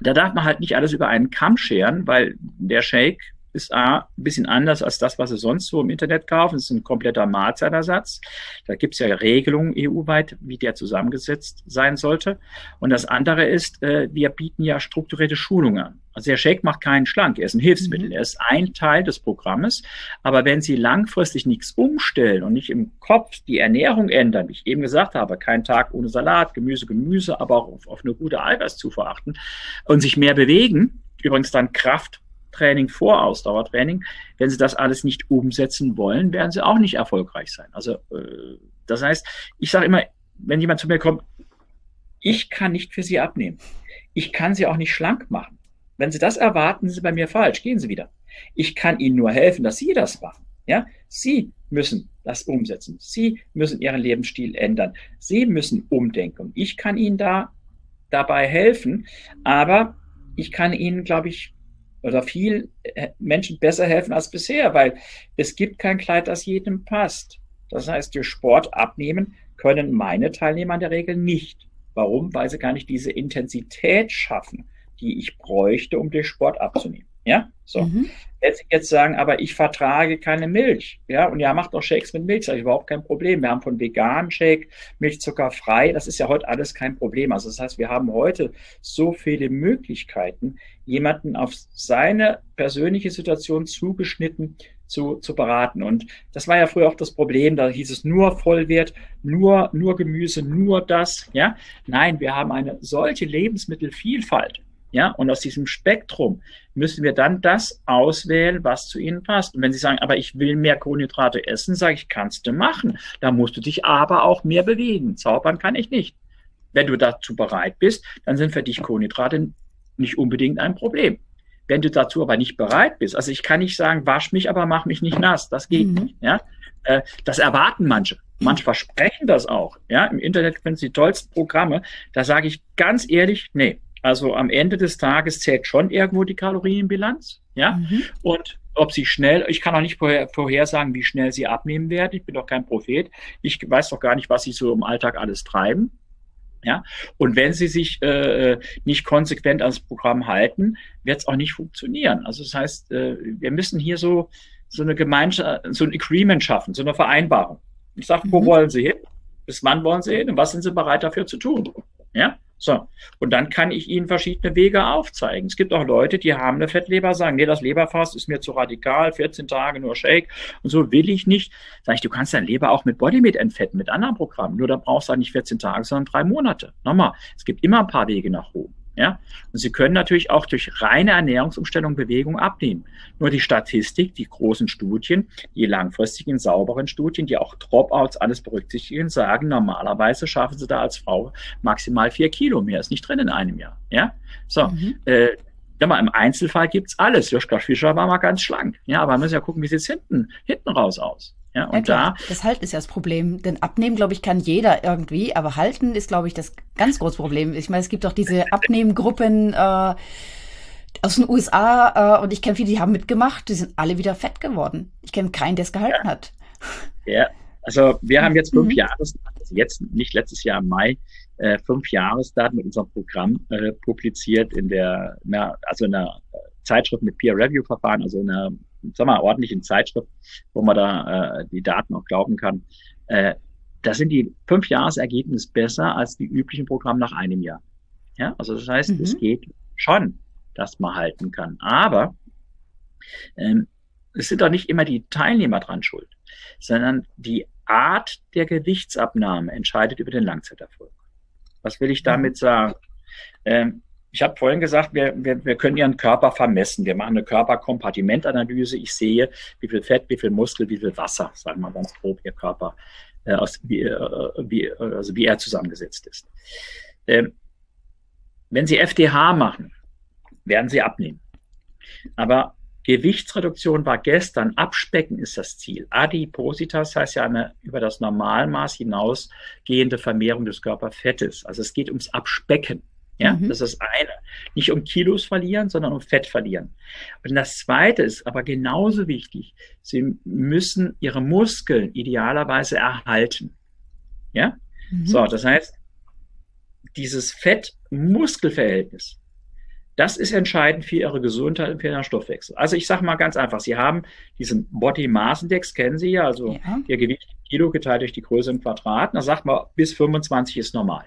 da darf man halt nicht alles über einen Kamm scheren, weil der Shake ist A, ein bisschen anders als das, was Sie sonst so im Internet kaufen. Es ist ein kompletter Mahlzeitersatz. Da gibt es ja Regelungen EU-weit, wie der zusammengesetzt sein sollte. Und das andere ist, äh, wir bieten ja strukturierte Schulungen an. Also der Shake macht keinen schlank, er ist ein Hilfsmittel, mhm. er ist ein Teil des Programmes. Aber wenn Sie langfristig nichts umstellen und nicht im Kopf die Ernährung ändern, wie ich eben gesagt habe, kein Tag ohne Salat, Gemüse, Gemüse, aber auch auf, auf eine gute Eiweißzufuhr achten und sich mehr bewegen, übrigens dann Krafttraining vor Ausdauertraining, wenn Sie das alles nicht umsetzen wollen, werden Sie auch nicht erfolgreich sein. Also äh, das heißt, ich sage immer, wenn jemand zu mir kommt, ich kann nicht für Sie abnehmen. Ich kann Sie auch nicht schlank machen. Wenn Sie das erwarten, sind Sie bei mir falsch. Gehen Sie wieder. Ich kann Ihnen nur helfen, dass Sie das machen. Ja, Sie müssen das umsetzen. Sie müssen Ihren Lebensstil ändern. Sie müssen umdenken. Ich kann Ihnen da dabei helfen, aber ich kann Ihnen, glaube ich, oder viel äh, Menschen besser helfen als bisher, weil es gibt kein Kleid, das jedem passt. Das heißt, durch Sport abnehmen können meine Teilnehmer in der Regel nicht. Warum? Weil sie gar nicht diese Intensität schaffen die ich bräuchte, um den Sport abzunehmen. Ja, so. Mhm. Jetzt, jetzt sagen, aber ich vertrage keine Milch. Ja, und ja, macht doch Shakes mit Milch. Das ist überhaupt kein Problem. Wir haben von veganen Shake, Milchzucker frei. Das ist ja heute alles kein Problem. Also das heißt, wir haben heute so viele Möglichkeiten, jemanden auf seine persönliche Situation zugeschnitten zu, zu beraten. Und das war ja früher auch das Problem, da hieß es nur Vollwert, nur, nur Gemüse, nur das, ja. Nein, wir haben eine solche Lebensmittelvielfalt. Ja, und aus diesem Spektrum müssen wir dann das auswählen, was zu Ihnen passt. Und wenn Sie sagen, aber ich will mehr Kohlenhydrate essen, sage ich, kannst du machen. Da musst du dich aber auch mehr bewegen. Zaubern kann ich nicht. Wenn du dazu bereit bist, dann sind für dich Kohlenhydrate nicht unbedingt ein Problem. Wenn du dazu aber nicht bereit bist, also ich kann nicht sagen, wasch mich, aber mach mich nicht nass. Das geht mhm. nicht. Ja, äh, das erwarten manche. Manche versprechen das auch. Ja, im Internet finden sie die tollsten Programme. Da sage ich ganz ehrlich, nee, also am Ende des Tages zählt schon irgendwo die Kalorienbilanz. Ja. Mhm. Und ob sie schnell, ich kann auch nicht vorher, vorhersagen, wie schnell sie abnehmen werden. Ich bin doch kein Prophet. Ich weiß doch gar nicht, was sie so im Alltag alles treiben. Ja, und wenn sie sich äh, nicht konsequent ans Programm halten, wird es auch nicht funktionieren. Also das heißt, äh, wir müssen hier so so eine Gemeinschaft, so ein Agreement schaffen, so eine Vereinbarung. Ich sage, wo mhm. wollen Sie hin? Bis wann wollen Sie hin? Und was sind Sie bereit dafür zu tun? Ja, so. Und dann kann ich Ihnen verschiedene Wege aufzeigen. Es gibt auch Leute, die haben eine Fettleber, sagen, nee, das Leberfass ist mir zu radikal, 14 Tage nur Shake und so will ich nicht. Sag ich, du kannst dein Leber auch mit Bodymeat entfetten, mit anderen Programmen. Nur da brauchst du halt nicht 14 Tage, sondern drei Monate. Nochmal, es gibt immer ein paar Wege nach oben. Ja? Und Sie können natürlich auch durch reine Ernährungsumstellung Bewegung abnehmen. Nur die Statistik, die großen Studien, die langfristigen, sauberen Studien, die auch Dropouts alles berücksichtigen, sagen, normalerweise schaffen Sie da als Frau maximal vier Kilo mehr. Ist nicht drin in einem Jahr. Ja? So, mhm. äh, ja, mal im Einzelfall gibt's alles. Joschka Fischer war mal ganz schlank. Ja, aber man muss ja gucken, wie sieht's hinten, hinten raus aus. Ja, und ja, da. Das Halten ist ja das Problem. Denn abnehmen, glaube ich, kann jeder irgendwie, aber halten ist, glaube ich, das ganz große Problem. Ich meine, es gibt auch diese Abnehmgruppen äh, aus den USA äh, und ich kenne viele, die haben mitgemacht, die sind alle wieder fett geworden. Ich kenne keinen, der es gehalten ja. hat. Ja, also wir haben jetzt fünf mhm. Jahres, also jetzt nicht letztes Jahr im Mai, äh, fünf Jahresdaten mit unserem Programm äh, publiziert in der, na, also in einer Zeitschrift mit Peer-Review-Verfahren, also in einer sag mal, ordentlichen Zeitschrift, wo man da äh, die Daten auch glauben kann, äh, da sind die fünf Jahresergebnisse besser als die üblichen Programme nach einem Jahr. Ja, also das heißt, mhm. es geht schon, dass man halten kann. Aber ähm, es sind doch nicht immer die Teilnehmer dran schuld, sondern die Art der Gewichtsabnahme entscheidet über den Langzeiterfolg. Was will ich damit mhm. sagen? Ähm, ich habe vorhin gesagt, wir, wir, wir können Ihren Körper vermessen. Wir machen eine Körperkompartimentanalyse. Ich sehe, wie viel Fett, wie viel Muskel, wie viel Wasser, sagen wir ganz grob, Ihr Körper, äh, aus, wie, äh, wie, also wie er zusammengesetzt ist. Ähm, wenn Sie FDH machen, werden Sie abnehmen. Aber Gewichtsreduktion war gestern, Abspecken ist das Ziel. Adipositas heißt ja eine über das Normalmaß hinausgehende Vermehrung des Körperfettes. Also es geht ums Abspecken. Ja, mhm. das ist eine. Nicht um Kilos verlieren, sondern um Fett verlieren. Und das zweite ist aber genauso wichtig. Sie müssen ihre Muskeln idealerweise erhalten. Ja? Mhm. So, das heißt, dieses Fett-Muskel-Verhältnis, das ist entscheidend für ihre Gesundheit und für ihren Stoffwechsel. Also ich sage mal ganz einfach, Sie haben diesen Body Mass Index, kennen Sie ja, also ja. Ihr Gewicht Kilo geteilt durch die Größe im Quadrat. Da sagt man, bis 25 ist normal.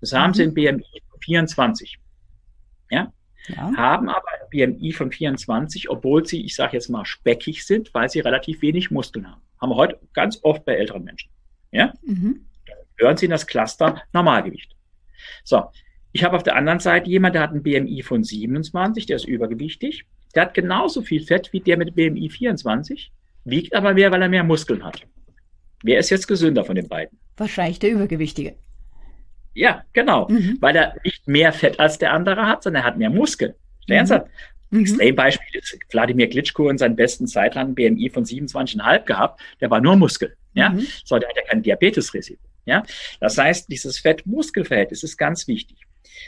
Das haben mhm. Sie im BMI 24. Ja? ja? Haben aber BMI von 24, obwohl sie, ich sage jetzt mal, speckig sind, weil sie relativ wenig Muskeln haben. Haben wir heute ganz oft bei älteren Menschen. Ja? Mhm. Hören Sie in das Cluster Normalgewicht. So. Ich habe auf der anderen Seite jemand, der hat ein BMI von 27, der ist übergewichtig. Der hat genauso viel Fett wie der mit BMI 24, wiegt aber mehr, weil er mehr Muskeln hat. Wer ist jetzt gesünder von den beiden? Wahrscheinlich der Übergewichtige. Ja, genau. Mhm. Weil er nicht mehr Fett als der andere hat, sondern er hat mehr Muskeln. Mhm. Ernsthaft. Mhm. Extrembeispiel ist Wladimir Klitschko in seinen besten Zeitlang BMI von 27,5 gehabt. Der war nur Muskel. Ja, mhm. so, der hat ja kein Diabetesrisiko. Ja, das heißt, dieses Fett-Muskel-Verhältnis ist ganz wichtig.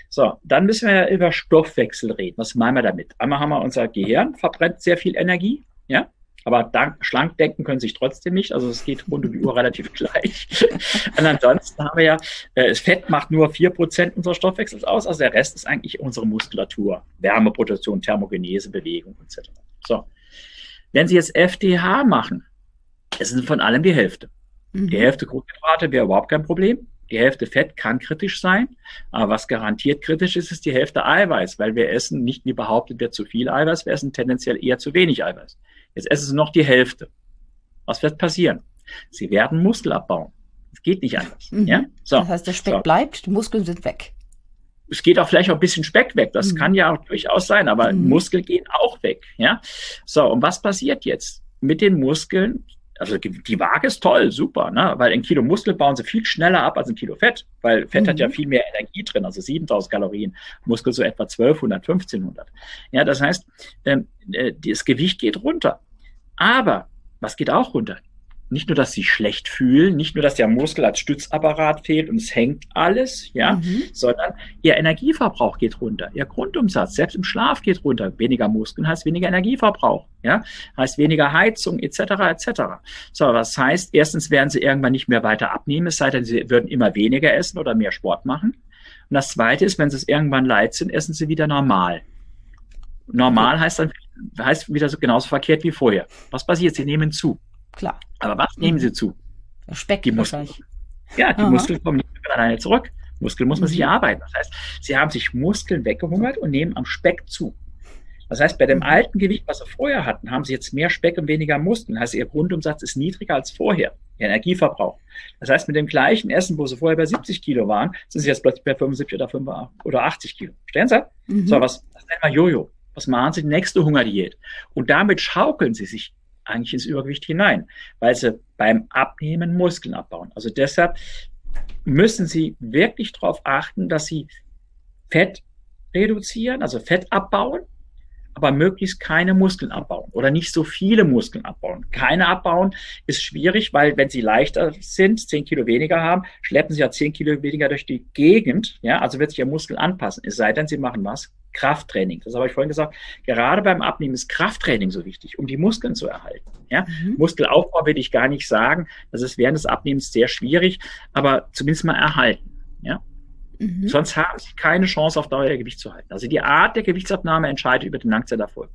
So, dann müssen wir ja über Stoffwechsel reden. Was meinen wir damit? Einmal haben wir unser Gehirn, verbrennt sehr viel Energie. Ja, aber dank, schlank denken können sich trotzdem nicht. Also es geht rund um die Uhr relativ gleich. Und ansonsten haben wir ja, äh, das Fett macht nur vier Prozent unseres Stoffwechsels aus. Also der Rest ist eigentlich unsere Muskulatur. Wärmeproduktion, Thermogenese, Bewegung etc. So. Wenn Sie jetzt FDH machen, es sind von allem die Hälfte. Mhm. Die Hälfte Kohlenhydrate wäre überhaupt kein Problem. Die Hälfte Fett kann kritisch sein, aber was garantiert kritisch ist, ist die Hälfte Eiweiß, weil wir essen nicht wie behauptet wird zu viel Eiweiß, wir essen tendenziell eher zu wenig Eiweiß. Jetzt essen Sie noch die Hälfte. Was wird passieren? Sie werden Muskel abbauen. Es geht nicht anders. Mhm. Ja? So. Das heißt, der Speck so. bleibt, die Muskeln sind weg. Es geht auch vielleicht auch ein bisschen Speck weg. Das mhm. kann ja auch durchaus sein, aber mhm. Muskeln gehen auch weg. Ja. So, und was passiert jetzt? Mit den Muskeln also die Waage ist toll, super, ne? weil ein Kilo Muskel bauen sie viel schneller ab als ein Kilo Fett, weil Fett mhm. hat ja mhm. viel mehr Energie drin, also 7000 Kalorien, Muskel so etwa 1200, 1500. Ja, das heißt, ähm, äh, das Gewicht geht runter. Aber was geht auch runter? Nicht nur, dass sie schlecht fühlen, nicht nur, dass der Muskel als Stützapparat fehlt und es hängt alles, ja, mhm. sondern ihr Energieverbrauch geht runter, ihr Grundumsatz, selbst im Schlaf geht runter. Weniger Muskeln heißt weniger Energieverbrauch, ja, heißt weniger Heizung etc. etc. So, was heißt, erstens werden sie irgendwann nicht mehr weiter abnehmen, es sei denn, sie würden immer weniger essen oder mehr Sport machen. Und das Zweite ist, wenn sie es irgendwann leid sind, essen sie wieder normal. Normal heißt dann heißt wieder so genauso verkehrt wie vorher. Was passiert? Sie nehmen zu. Klar. Aber was nehmen sie zu? Speck die Muskeln. Ja, die Aha. Muskeln kommen nicht mehr alleine zurück. Muskeln muss man mhm. sich erarbeiten. Das heißt, sie haben sich Muskeln weggehungert und nehmen am Speck zu. Das heißt, bei dem mhm. alten Gewicht, was sie vorher hatten, haben sie jetzt mehr Speck und weniger Muskeln. Das heißt, ihr Grundumsatz ist niedriger als vorher, ihr Energieverbrauch. Das heißt, mit dem gleichen Essen, wo sie vorher bei 70 Kilo waren, sind sie jetzt plötzlich bei 75 oder 85 oder 80 Kilo. Stellen Sie? Mhm. So, was, was nennen wir Jojo? Was machen sie? Die nächste Hungerdiät. Und damit schaukeln sie sich eigentlich ins Übergewicht hinein, weil sie beim Abnehmen Muskeln abbauen. Also deshalb müssen Sie wirklich darauf achten, dass Sie Fett reduzieren, also Fett abbauen, aber möglichst keine Muskeln abbauen oder nicht so viele Muskeln abbauen. Keine abbauen ist schwierig, weil wenn sie leichter sind, zehn Kilo weniger haben, schleppen sie ja zehn Kilo weniger durch die Gegend. Ja, also wird sich ihr Muskel anpassen. Es sei denn, sie machen was? Krafttraining. Das habe ich vorhin gesagt. Gerade beim Abnehmen ist Krafttraining so wichtig, um die Muskeln zu erhalten. Ja? Mhm. Muskelaufbau will ich gar nicht sagen. Das ist während des Abnehmens sehr schwierig, aber zumindest mal erhalten. Ja? Mhm. Sonst haben sie keine Chance, auf Dauer ihr Gewicht zu halten. Also die Art der Gewichtsabnahme entscheidet über den Langzeiterfolg.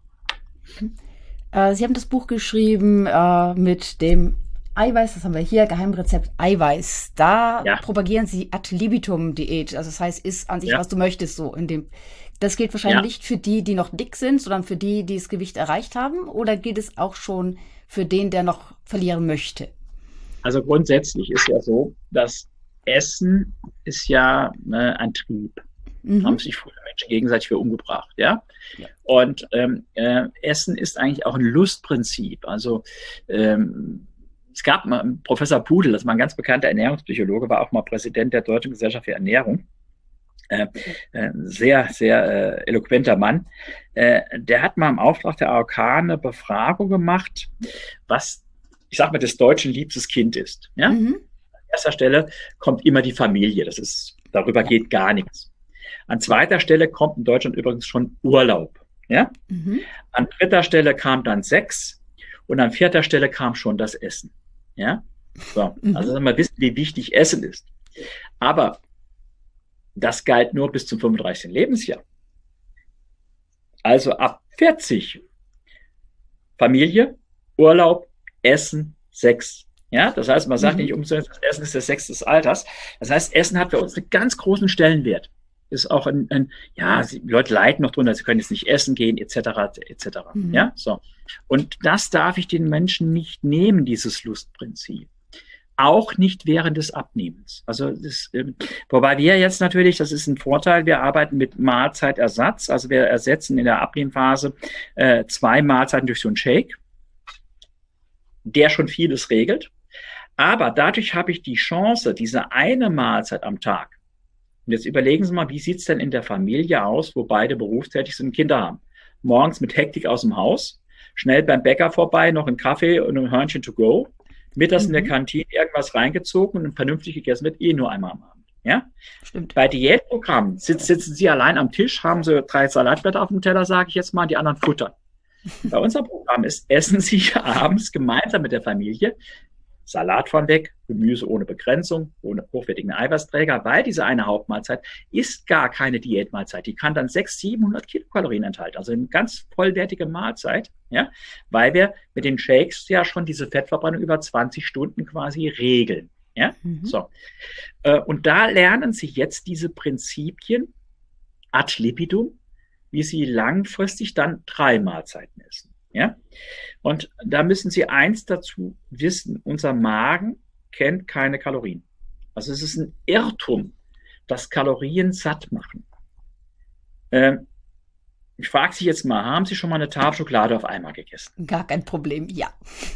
Äh, sie haben das Buch geschrieben äh, mit dem Eiweiß, das haben wir hier, Geheimrezept Eiweiß. Da ja. propagieren Sie Ad libitum Diät. Also das heißt, isst an sich, ja. was du möchtest, so in dem das gilt wahrscheinlich ja. nicht für die, die noch dick sind, sondern für die, die das Gewicht erreicht haben? Oder gilt es auch schon für den, der noch verlieren möchte? Also grundsätzlich ist ja so, dass Essen ist ja ne, ein Trieb. Mhm. Haben sich früher Menschen gegenseitig für umgebracht, ja. ja. Und ähm, äh, Essen ist eigentlich auch ein Lustprinzip. Also ähm, es gab mal Professor Pudel, das war ein ganz bekannter Ernährungspsychologe, war auch mal Präsident der Deutschen Gesellschaft für Ernährung. Äh, äh, sehr, sehr äh, eloquenter Mann. Äh, der hat mal im Auftrag der AOK eine Befragung gemacht, was, ich sag mal, des Deutschen liebstes Kind ist. Ja? Mhm. An erster Stelle kommt immer die Familie. Das ist, darüber geht gar nichts. An zweiter Stelle kommt in Deutschland übrigens schon Urlaub. Ja? Mhm. An dritter Stelle kam dann Sex und an vierter Stelle kam schon das Essen. Ja? So. Mhm. Also mal wissen, wie wichtig Essen ist. Aber das galt nur bis zum 35. Lebensjahr. Also ab 40 Familie, Urlaub, Essen, Sex. Ja, das heißt, man sagt mhm. nicht umsonst, Essen ist der Sex des Alters. Das heißt, Essen hat für uns einen ganz großen Stellenwert. Ist auch ein, ein ja, die Leute leiden noch drunter, sie können jetzt nicht essen gehen, etc., etc. Mhm. Ja, so. Und das darf ich den Menschen nicht nehmen, dieses Lustprinzip auch nicht während des Abnehmens. Also das, äh, wobei wir jetzt natürlich, das ist ein Vorteil, wir arbeiten mit Mahlzeitersatz, also wir ersetzen in der Abnehmphase äh, zwei Mahlzeiten durch so einen Shake, der schon vieles regelt. Aber dadurch habe ich die Chance, diese eine Mahlzeit am Tag. Und jetzt überlegen Sie mal, wie sieht's denn in der Familie aus, wo beide berufstätig sind und Kinder haben? Morgens mit Hektik aus dem Haus, schnell beim Bäcker vorbei, noch ein Kaffee und ein Hörnchen to go mittags mhm. in der mhm. Kantine irgendwas reingezogen und vernünftig gegessen wird, eh nur einmal am Abend. Ja? Stimmt. Bei Diätprogrammen sitz, sitzen Sie allein am Tisch, haben Sie drei Salatblätter auf dem Teller, sage ich jetzt mal, die anderen futtern. Bei unserem Programm ist, essen Sie abends gemeinsam mit der Familie Salat von weg, Gemüse ohne Begrenzung, ohne hochwertigen Eiweißträger, weil diese eine Hauptmahlzeit ist gar keine Diätmahlzeit. Die kann dann 600, 700 Kilokalorien enthalten. Also eine ganz vollwertige Mahlzeit, ja, weil wir mit den Shakes ja schon diese Fettverbrennung über 20 Stunden quasi regeln. Ja, mhm. so. Äh, und da lernen Sie jetzt diese Prinzipien ad lipidum, wie Sie langfristig dann drei Mahlzeiten essen. Ja? Und da müssen Sie eins dazu wissen, unser Magen kennt keine Kalorien. Also es ist ein Irrtum, dass Kalorien satt machen. Ähm, ich frage Sie jetzt mal, haben Sie schon mal eine Tafel Schokolade auf einmal gegessen? Gar kein Problem, ja.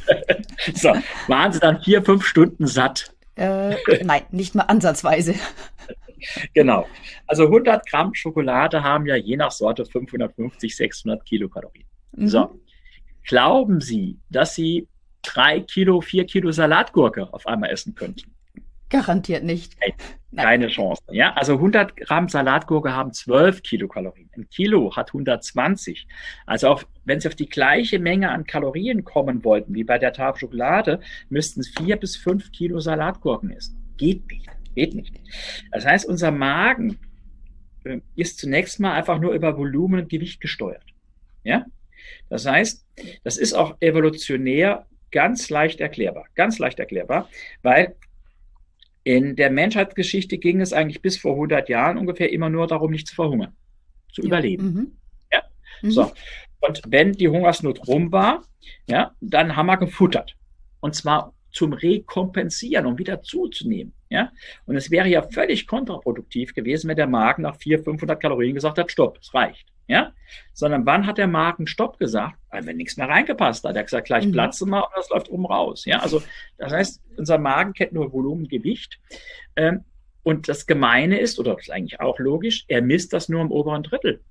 so, waren Sie dann vier, fünf Stunden satt? Äh, nein, nicht mal ansatzweise. genau. Also 100 Gramm Schokolade haben ja je nach Sorte 550, 600 Kilokalorien. Mhm. So. Glauben Sie, dass Sie drei Kilo, vier Kilo Salatgurke auf einmal essen könnten? Garantiert nicht. Nein, keine Chance. Ja, also 100 Gramm Salatgurke haben 12 Kilokalorien. Ein Kilo hat 120. Also auch wenn Sie auf die gleiche Menge an Kalorien kommen wollten wie bei der Tafel Schokolade, müssten Sie vier bis fünf Kilo Salatgurken essen. Geht nicht. Geht nicht. Das heißt, unser Magen äh, ist zunächst mal einfach nur über Volumen und Gewicht gesteuert. Ja? Das heißt, das ist auch evolutionär ganz leicht erklärbar. Ganz leicht erklärbar, weil in der Menschheitsgeschichte ging es eigentlich bis vor 100 Jahren ungefähr immer nur darum, nicht zu verhungern, zu ja. überleben. Mhm. Ja, mhm. so. Und wenn die Hungersnot rum war, ja, dann haben wir gefuttert. Und zwar zum Rekompensieren, um wieder zuzunehmen. Ja? Und es wäre ja völlig kontraproduktiv gewesen, wenn der Magen nach 400, 500 Kalorien gesagt hat, stopp, es reicht. Ja? Sondern wann hat der Magen Stopp gesagt? Weil wenn nichts mehr reingepasst hat. Er hat gesagt, gleich mhm. Platz mal und das läuft oben raus. Ja? Also das heißt, unser Magen kennt nur Volumen, Gewicht. Ähm, und das Gemeine ist, oder das ist eigentlich auch logisch, er misst das nur im oberen Drittel.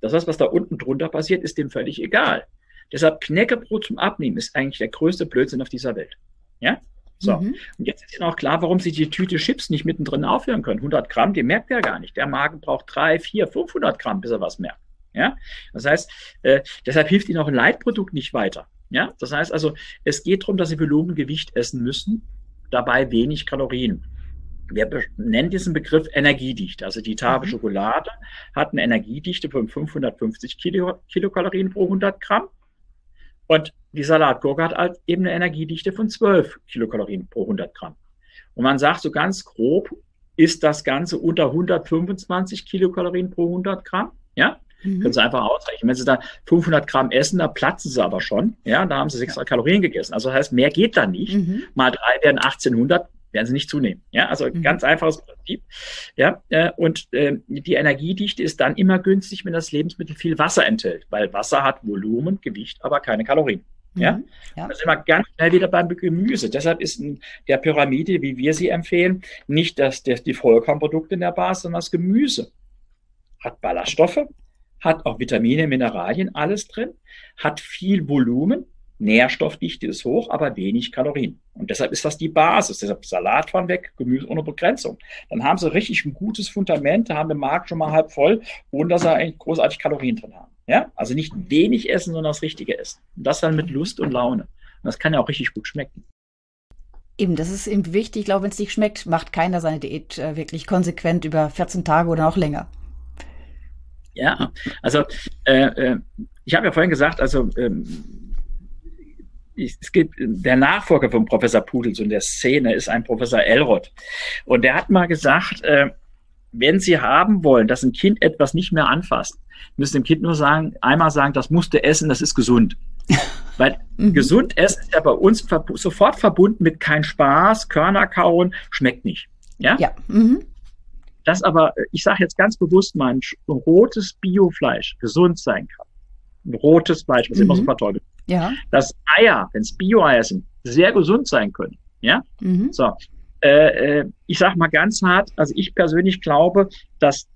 Das heißt, was da unten drunter passiert, ist dem völlig egal. Deshalb Knäckebrot zum Abnehmen ist eigentlich der größte Blödsinn auf dieser Welt. Ja? So. Mhm. Und jetzt ist Ihnen auch klar, warum Sie die Tüte Chips nicht mittendrin aufhören können. 100 Gramm, die merkt er gar nicht. Der Magen braucht 3, 4, 500 Gramm, bis er was merkt. Ja? Das heißt, äh, deshalb hilft Ihnen auch ein Leitprodukt nicht weiter. Ja? Das heißt also, es geht darum, dass Sie Volumengewicht essen müssen, dabei wenig Kalorien. Wir nennen diesen Begriff Energiedichte. Also die Tafel mhm. Schokolade hat eine Energiedichte von 550 Kilo, Kilokalorien pro 100 Gramm. Und die Salatgurke hat halt eben eine Energiedichte von 12 Kilokalorien pro 100 Gramm. Und man sagt so ganz grob, ist das Ganze unter 125 Kilokalorien pro 100 Gramm. Ja, mhm. können Sie einfach ausrechnen. Wenn Sie da 500 Gramm essen, da platzen Sie aber schon. Ja, da haben Sie 600 ja. Kalorien gegessen. Also das heißt, mehr geht da nicht. Mhm. Mal drei werden 1800, werden sie nicht zunehmen. Ja, also mhm. ganz einfaches Prinzip. Ja, äh, und äh, die Energiedichte ist dann immer günstig, wenn das Lebensmittel viel Wasser enthält, weil Wasser hat Volumen, Gewicht, aber keine Kalorien. Ja, mhm. ja. da sind wir ganz schnell wieder beim Gemüse. Deshalb ist in der Pyramide, wie wir sie empfehlen, nicht das, das, die Vollkornprodukte in der Basis, sondern das Gemüse. Hat Ballaststoffe, hat auch Vitamine, Mineralien, alles drin, hat viel Volumen, Nährstoffdichte ist hoch, aber wenig Kalorien. Und deshalb ist das die Basis. Deshalb Salat von weg, Gemüse ohne Begrenzung. Dann haben sie richtig ein gutes Fundament, da haben den Markt schon mal halb voll, ohne dass sie eigentlich großartig Kalorien drin haben. Ja? Also nicht wenig essen, sondern das Richtige essen. Und das dann mit Lust und Laune. Und das kann ja auch richtig gut schmecken. Eben, das ist eben wichtig. Ich glaube, wenn es nicht schmeckt, macht keiner seine Diät äh, wirklich konsequent über 14 Tage oder noch länger. Ja, also äh, äh, ich habe ja vorhin gesagt, also ähm, es gibt der Nachfolger von Professor Pudels und der Szene ist ein Professor Elrod. Und der hat mal gesagt, äh, wenn Sie haben wollen, dass ein Kind etwas nicht mehr anfasst, müssen dem Kind nur sagen, einmal sagen, das musste essen, das ist gesund. Weil mhm. gesund essen ist ja bei uns verb sofort verbunden mit kein Spaß, Körner kauen, schmeckt nicht. Ja. ja. Mhm. Das aber, ich sage jetzt ganz bewusst mal, ein rotes Biofleisch gesund sein kann. Ein rotes Fleisch, was mhm. immer super toll ist ja. dass Eier, wenn es Bio-Eier sind, sehr gesund sein können. Ja, mhm. so. Äh, äh, ich sage mal ganz hart, also ich persönlich glaube, dass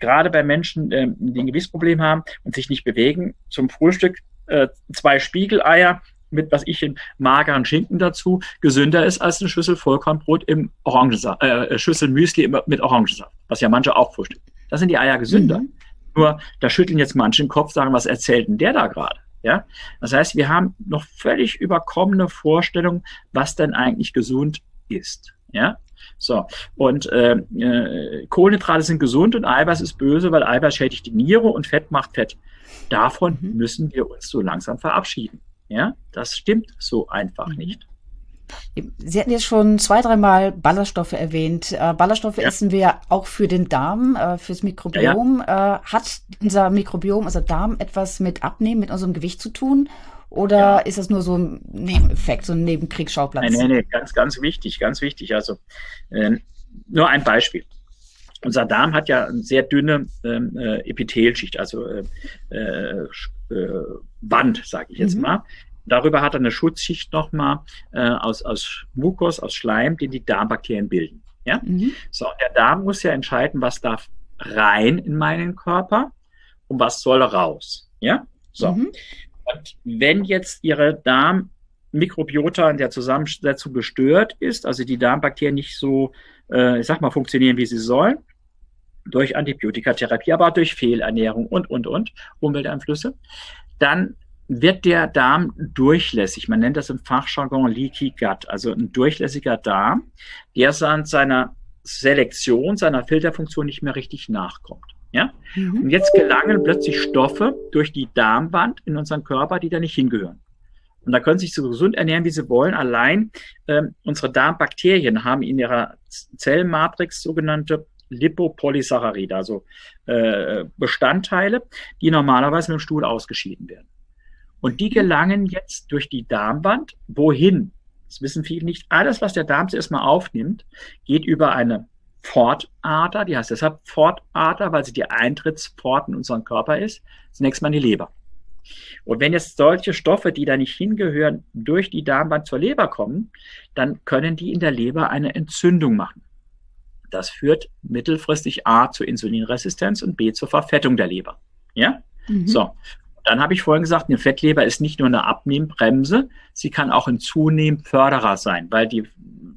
gerade bei Menschen, äh, die ein Gewissproblem haben und sich nicht bewegen, zum Frühstück äh, zwei Spiegeleier mit was ich in mageren Schinken dazu gesünder ist als eine Schüssel Vollkornbrot im Orangensaft, äh, Schüssel Müsli mit Orangensaft, was ja manche auch frühstücken. Da sind die Eier gesünder. Mhm. Nur da schütteln jetzt manche den Kopf, sagen, was erzählt denn der da gerade? Ja, das heißt, wir haben noch völlig überkommene Vorstellungen, was denn eigentlich gesund ist. Ja, so und äh, äh, Kohlenhydrate sind gesund und Eiweiß ist böse, weil Eiweiß schädigt die Niere und Fett macht Fett. Davon mhm. müssen wir uns so langsam verabschieden. Ja, das stimmt so einfach mhm. nicht. Sie hatten jetzt schon zwei, dreimal Ballaststoffe erwähnt. Äh, Ballaststoffe ja. essen wir auch für den Darm, äh, fürs Mikrobiom. Ja, ja. Äh, hat unser Mikrobiom, also Darm, etwas mit Abnehmen, mit unserem Gewicht zu tun? Oder ist das nur so ein Nebeneffekt, so ein Nebenkriegsschauplatz? Nein, nein, nein, ganz, ganz wichtig, ganz wichtig. Also äh, nur ein Beispiel. Unser Darm hat ja eine sehr dünne ähm, äh, Epithelschicht, also äh, äh, äh Wand, sage ich jetzt mhm. mal. Darüber hat er eine Schutzschicht nochmal äh, aus, aus Mukus, aus Schleim, den die Darmbakterien bilden. Ja? Mhm. So, und der Darm muss ja entscheiden, was darf rein in meinen Körper und was soll raus. Ja? So. Mhm. Und wenn jetzt Ihre Darmmikrobiota in der Zusammensetzung gestört ist, also die Darmbakterien nicht so, äh, ich sag mal, funktionieren, wie sie sollen, durch Antibiotikatherapie, aber auch durch Fehlernährung und, und, und, Umwelteinflüsse, dann wird der Darm durchlässig. Man nennt das im Fachjargon Leaky Gut, also ein durchlässiger Darm, der seiner Selektion, seiner Filterfunktion nicht mehr richtig nachkommt. Ja? Mhm. Und jetzt gelangen plötzlich Stoffe durch die Darmwand in unseren Körper, die da nicht hingehören. Und da können sie sich so gesund ernähren, wie sie wollen. Allein ähm, unsere Darmbakterien haben in ihrer Zellmatrix sogenannte Lipopolysaccharide, also äh, Bestandteile, die normalerweise mit dem Stuhl ausgeschieden werden. Und die gelangen jetzt durch die Darmwand. Wohin? Das wissen viele nicht. Alles, was der Darm zuerst mal aufnimmt, geht über eine Pfortader, die heißt deshalb Pfortader, weil sie die Eintrittspforte in unseren Körper ist, zunächst mal in die Leber. Und wenn jetzt solche Stoffe, die da nicht hingehören, durch die Darmwand zur Leber kommen, dann können die in der Leber eine Entzündung machen. Das führt mittelfristig A zur Insulinresistenz und B zur Verfettung der Leber. Ja? Mhm. So. Dann habe ich vorhin gesagt, eine Fettleber ist nicht nur eine Abnehmbremse, sie kann auch ein Zunehmförderer sein, weil die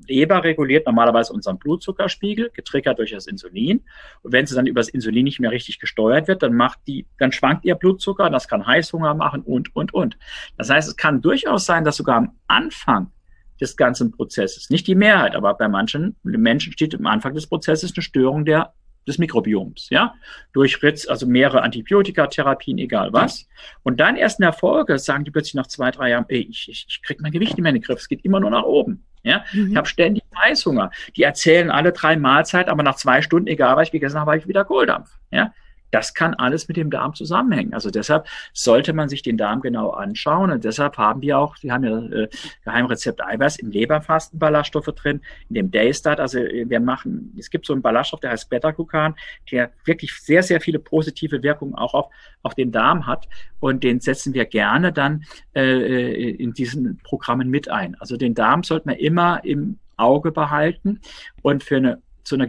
Leber reguliert normalerweise unseren Blutzuckerspiegel, getriggert durch das Insulin. Und wenn sie dann über das Insulin nicht mehr richtig gesteuert wird, dann macht die, dann schwankt ihr Blutzucker, das kann Heißhunger machen und, und, und. Das heißt, es kann durchaus sein, dass sogar am Anfang des ganzen Prozesses, nicht die Mehrheit, aber bei manchen Menschen steht am Anfang des Prozesses eine Störung der des Mikrobioms, ja, durch Ritz, also mehrere Antibiotikatherapien, egal was. Und dann erst in der Folge sagen die plötzlich nach zwei, drei Jahren, ey, ich, ich, ich krieg mein Gewicht nicht mehr in den Griff, es geht immer nur nach oben. Ja, mhm. ich habe ständig Heißhunger. Die erzählen alle drei Mahlzeiten, aber nach zwei Stunden, egal was ich gegessen habe, habe ich wieder Kohldampf. Ja, das kann alles mit dem Darm zusammenhängen. Also deshalb sollte man sich den Darm genau anschauen. Und deshalb haben wir auch, wir haben ja äh, Geheimrezept Eiweiß im Leberfasten Ballaststoffe drin, in dem Daystart. Also äh, wir machen, es gibt so einen Ballaststoff, der heißt Beta-Glucan, der wirklich sehr, sehr viele positive Wirkungen auch auf, auf den Darm hat. Und den setzen wir gerne dann äh, äh in diesen Programmen mit ein. Also den Darm sollte man immer im Auge behalten und für eine zu einer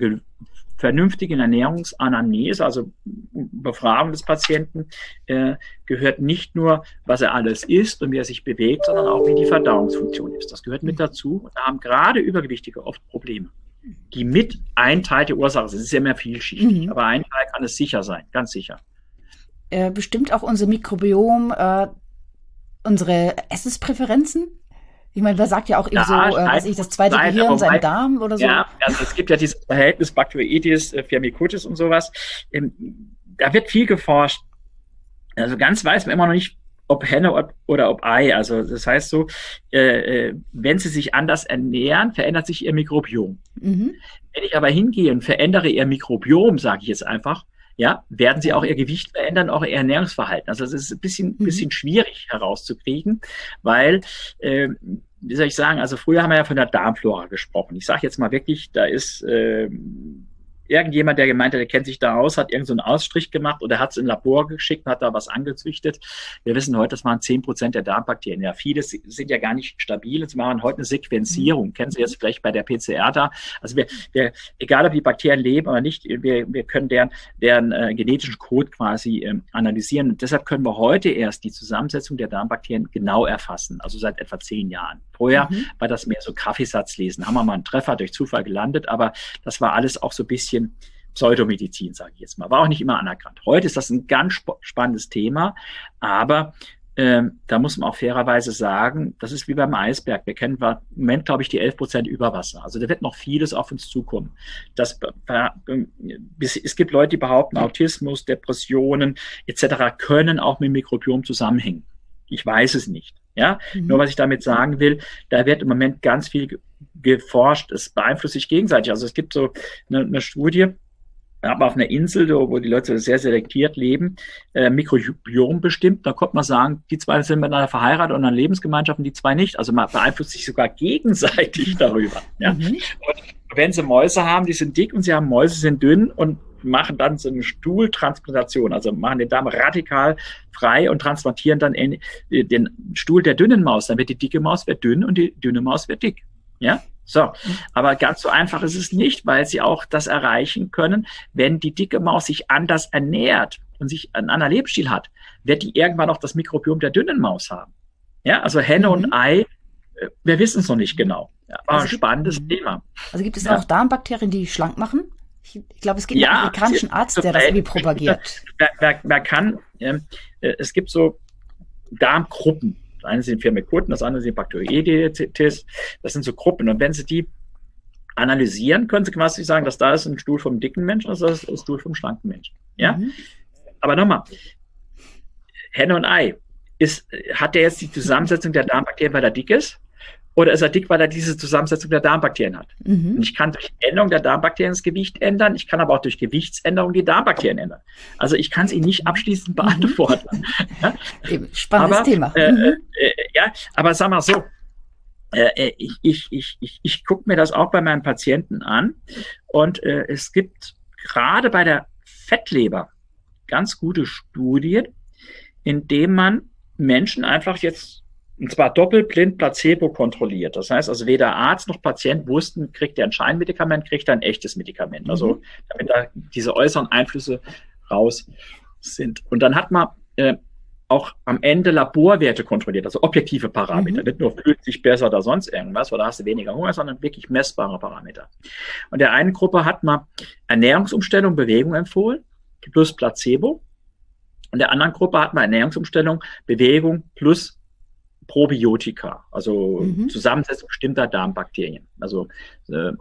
vernünftigen Ernährungsanamnese, also Befragung des Patienten, äh, gehört nicht nur, was er alles isst und wie er sich bewegt, sondern auch, wie die Verdauungsfunktion ist. Das gehört mit mhm. dazu. Und da haben gerade Übergewichtige oft Probleme. Die mit ein Teil der Ursache ist. Es ist ja mehr vielschichtig, mhm. aber ein Teil kann es sicher sein, ganz sicher. Äh, bestimmt auch unser Mikrobiom äh, unsere Essenspräferenzen? Ich meine, wer sagt ja auch eben ja, so, äh, was ich, das zweite nein, Gehirn, sein Darm oder so? Ja, also es gibt ja dieses Verhältnis Bacteroides, äh, Firmicutes und sowas. Ähm, da wird viel geforscht. Also ganz weiß man immer noch nicht, ob Henne oder ob Ei. Also das heißt so, äh, äh, wenn sie sich anders ernähren, verändert sich ihr Mikrobiom. Mhm. Wenn ich aber hingehe und verändere ihr Mikrobiom, sage ich jetzt einfach, ja, werden sie auch ihr Gewicht verändern, auch ihr Ernährungsverhalten. Also es ist ein bisschen, mhm. bisschen schwierig herauszukriegen, weil, äh, wie soll ich sagen, also früher haben wir ja von der Darmflora gesprochen. Ich sage jetzt mal wirklich, da ist äh, irgendjemand, der gemeint hat, der kennt sich da aus, hat irgendeinen so Ausstrich gemacht oder hat es in Labor geschickt, hat da was angezüchtet. Wir wissen heute, das waren zehn Prozent der Darmbakterien. Ja, viele sind ja gar nicht stabil. Jetzt machen heute eine Sequenzierung. Mhm. Kennen Sie jetzt vielleicht bei der PCR da? Also wir, wir egal ob die Bakterien leben oder nicht, wir, wir können deren, deren äh, genetischen Code quasi ähm, analysieren. Und deshalb können wir heute erst die Zusammensetzung der Darmbakterien genau erfassen. Also seit etwa zehn Jahren. Vorher mhm. war das mehr so Kaffeesatz lesen. Haben wir mal einen Treffer durch Zufall gelandet, aber das war alles auch so ein bisschen Pseudomedizin, sage ich jetzt mal. War auch nicht immer anerkannt. Heute ist das ein ganz sp spannendes Thema, aber ähm, da muss man auch fairerweise sagen, das ist wie beim Eisberg. Wir kennen im Moment, glaube ich, die 11 Prozent Überwasser. Also da wird noch vieles auf uns zukommen. Das, äh, es gibt Leute, die behaupten, Autismus, Depressionen etc. können auch mit dem Mikrobiom zusammenhängen. Ich weiß es nicht. Ja, mhm. nur was ich damit sagen will, da wird im Moment ganz viel geforscht. Es beeinflusst sich gegenseitig. Also es gibt so eine, eine Studie, aber auf einer Insel, wo die Leute sehr selektiert leben, äh, Mikrobiom bestimmt, da kommt man sagen, die zwei sind miteinander verheiratet und eine Lebensgemeinschaft und die zwei nicht. Also man beeinflusst sich sogar gegenseitig darüber. Ja? Mhm. Und wenn sie Mäuse haben, die sind dick und sie haben Mäuse, sind dünn und machen dann so eine Stuhltransplantation, also machen den Darm radikal frei und transplantieren dann in, den Stuhl der dünnen Maus. Dann wird die dicke Maus wird dünn und die dünne Maus wird dick. Ja, so. Aber ganz so einfach ist es nicht, weil sie auch das erreichen können, wenn die dicke Maus sich anders ernährt und sich einen anderen Lebensstil hat, wird die irgendwann auch das Mikrobiom der dünnen Maus haben. Ja, also Henne mhm. und Ei, äh, wir wissen es noch nicht genau. Aber also ein spannendes gibt, Thema. Also gibt es ja. auch Darmbakterien, die schlank machen? Ich, ich glaube, es gibt ja, einen amerikanischen Arzt, der das irgendwie propagiert. Wer, wer, wer kann, äh, es gibt so Darmgruppen. Das eine sind Firmicuten, das andere sind Bacteroidetes. Das sind so Gruppen. Und wenn Sie die analysieren, können Sie quasi sagen, dass da ist ein Stuhl vom dicken Menschen, das ist ein Stuhl vom schlanken Menschen. Ja? Mhm. Aber nochmal, Henne und Ei, ist, hat der jetzt die Zusammensetzung der Darmbakterien, weil er dick ist? Oder ist er dick, weil er diese Zusammensetzung der Darmbakterien hat? Mhm. Und ich kann durch Änderung der Darmbakterien das Gewicht ändern. Ich kann aber auch durch Gewichtsänderung die Darmbakterien ändern. Also ich kann es Ihnen nicht abschließend mhm. beantworten. Ja? Spannendes aber, Thema. Äh, mhm. äh, ja, aber sag mal so, äh, äh ich, ich, ich, ich, ich gucke mir das auch bei meinen Patienten an und äh, es gibt gerade bei der Fettleber ganz gute Studien, in denen man Menschen einfach jetzt und zwar doppelblind placebo kontrolliert. Das heißt also, weder Arzt noch Patient wussten, kriegt er ein Scheinmedikament, kriegt er ein echtes Medikament. Also, mhm. damit da diese äußeren Einflüsse raus sind. Und dann hat man äh, auch am Ende Laborwerte kontrolliert, also objektive Parameter. Mhm. Nicht nur fühlt sich besser oder sonst irgendwas, oder hast du weniger Hunger, sondern wirklich messbare Parameter. Und der einen Gruppe hat man Ernährungsumstellung, Bewegung empfohlen, plus Placebo. Und der anderen Gruppe hat man Ernährungsumstellung, Bewegung plus Probiotika, also mhm. Zusammensetzung bestimmter Darmbakterien, also äh,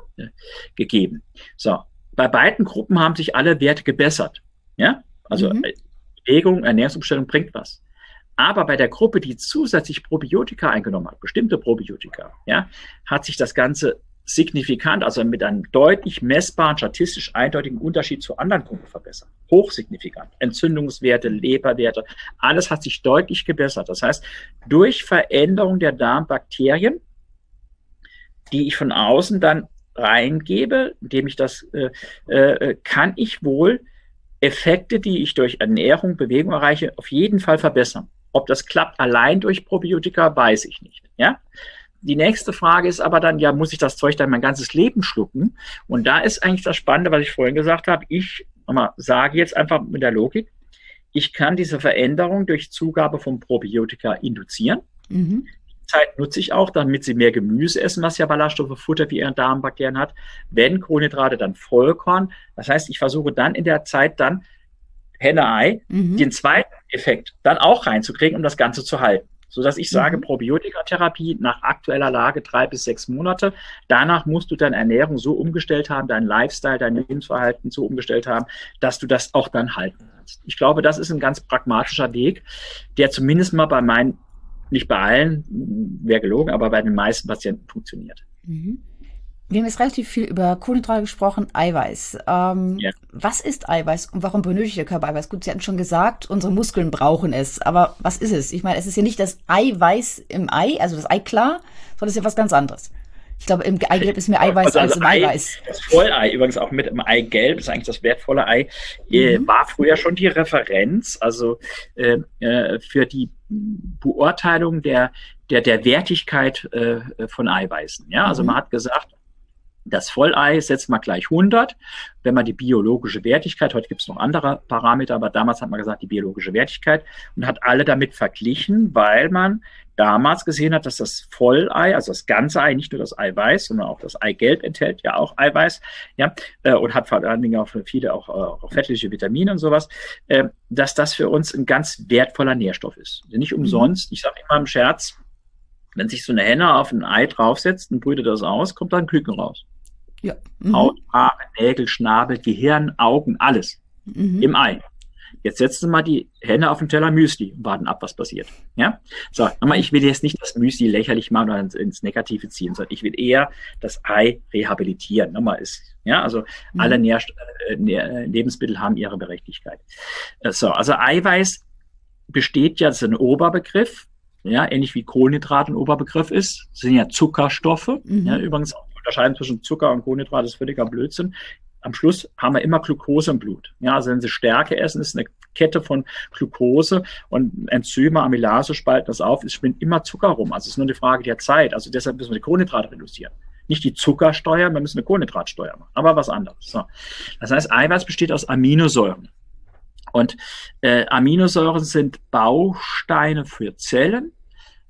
gegeben. So, bei beiden Gruppen haben sich alle Werte gebessert. Ja, also mhm. Bewegung, Ernährungsumstellung bringt was. Aber bei der Gruppe, die zusätzlich Probiotika eingenommen hat, bestimmte Probiotika, ja, hat sich das Ganze signifikant, also mit einem deutlich messbaren, statistisch eindeutigen Unterschied zu anderen Gruppen verbessert. Hochsignifikant. Entzündungswerte, Leberwerte, alles hat sich deutlich gebessert. Das heißt, durch Veränderung der Darmbakterien, die ich von außen dann reingebe, indem ich das, äh, äh, kann ich wohl Effekte, die ich durch Ernährung, Bewegung erreiche, auf jeden Fall verbessern. Ob das klappt allein durch Probiotika, weiß ich nicht. Ja? Die nächste Frage ist aber dann, ja, muss ich das Zeug dann mein ganzes Leben schlucken? Und da ist eigentlich das Spannende, was ich vorhin gesagt habe. Ich mal, sage jetzt einfach mit der Logik, ich kann diese Veränderung durch Zugabe von Probiotika induzieren. Mhm. Zeit nutze ich auch, damit sie mehr Gemüse essen, was ja Ballaststoffe, Futter wie ihren Darmbakterien hat. Wenn Kohlenhydrate, dann Vollkorn. Das heißt, ich versuche dann in der Zeit dann Henne-Ei, mhm. den zweiten Effekt dann auch reinzukriegen, um das Ganze zu halten so dass ich sage, mhm. Probiotikatherapie nach aktueller Lage drei bis sechs Monate. Danach musst du deine Ernährung so umgestellt haben, dein Lifestyle, dein Lebensverhalten so umgestellt haben, dass du das auch dann halten kannst. Ich glaube, das ist ein ganz pragmatischer Weg, der zumindest mal bei meinen, nicht bei allen, wäre gelogen, aber bei den meisten Patienten funktioniert. Mhm. Wir haben jetzt relativ viel über Kohlenhydrate gesprochen, Eiweiß. Ähm, ja. Was ist Eiweiß und warum benötigt der Körper Eiweiß? Gut, Sie hatten schon gesagt, unsere Muskeln brauchen es. Aber was ist es? Ich meine, es ist ja nicht das Eiweiß im Ei, also das Ei klar, sondern es ist ja was ganz anderes. Ich glaube, im Eigelb ist mehr Eiweiß also, also als im Ei, Eiweiß. Das Vollei, übrigens auch mit dem Eigelb, ist eigentlich das wertvolle Ei, äh, mhm. war früher schon die Referenz, also äh, äh, für die Beurteilung der, der, der Wertigkeit äh, von Eiweißen. Ja, also mhm. man hat gesagt, das Vollei setzt man gleich 100. Wenn man die biologische Wertigkeit, heute gibt es noch andere Parameter, aber damals hat man gesagt, die biologische Wertigkeit und hat alle damit verglichen, weil man damals gesehen hat, dass das Vollei, also das ganze Ei, nicht nur das Eiweiß, sondern auch das Eigelb enthält ja auch Eiweiß, ja, äh, und hat vor allen Dingen auch viele auch, äh, auch fettliche Vitamine und sowas, äh, dass das für uns ein ganz wertvoller Nährstoff ist. Nicht mhm. umsonst, ich sage immer im Scherz, wenn sich so eine Henne auf ein Ei draufsetzt und brütet das aus, kommt da ein Küken raus. Ja. Mhm. Haut, Haare, Nägel, Schnabel, Gehirn, Augen, alles mhm. im Ei. Jetzt setzen Sie mal die Hände auf den Teller Müsli und warten ab, was passiert. Ja? So, aber ich will jetzt nicht das Müsli lächerlich machen oder ins, ins Negative ziehen, sondern ich will eher das Ei rehabilitieren. Nochmal ist, ja, also mhm. alle Nährst äh, Lebensmittel haben ihre Berechtigkeit. Äh, so, also Eiweiß besteht ja, das ist ein Oberbegriff, ja, ähnlich wie Kohlenhydrat ein Oberbegriff ist, das sind ja Zuckerstoffe. Mhm. Ja, übrigens unterscheiden zwischen Zucker und Kohlenhydrat ist völliger Blödsinn. Am Schluss haben wir immer Glucose im Blut. Ja, also wenn Sie Stärke essen, ist eine Kette von Glucose und Enzyme, Amylase spalten das auf. Es spinnt immer Zucker rum. Also es ist nur eine Frage der Zeit. Also deshalb müssen wir die Kohlenhydrate reduzieren. Nicht die Zuckersteuer, wir müssen eine Kohlenhydratsteuer machen. Aber was anderes. So. Das heißt, Eiweiß besteht aus Aminosäuren. Und äh, Aminosäuren sind Bausteine für Zellen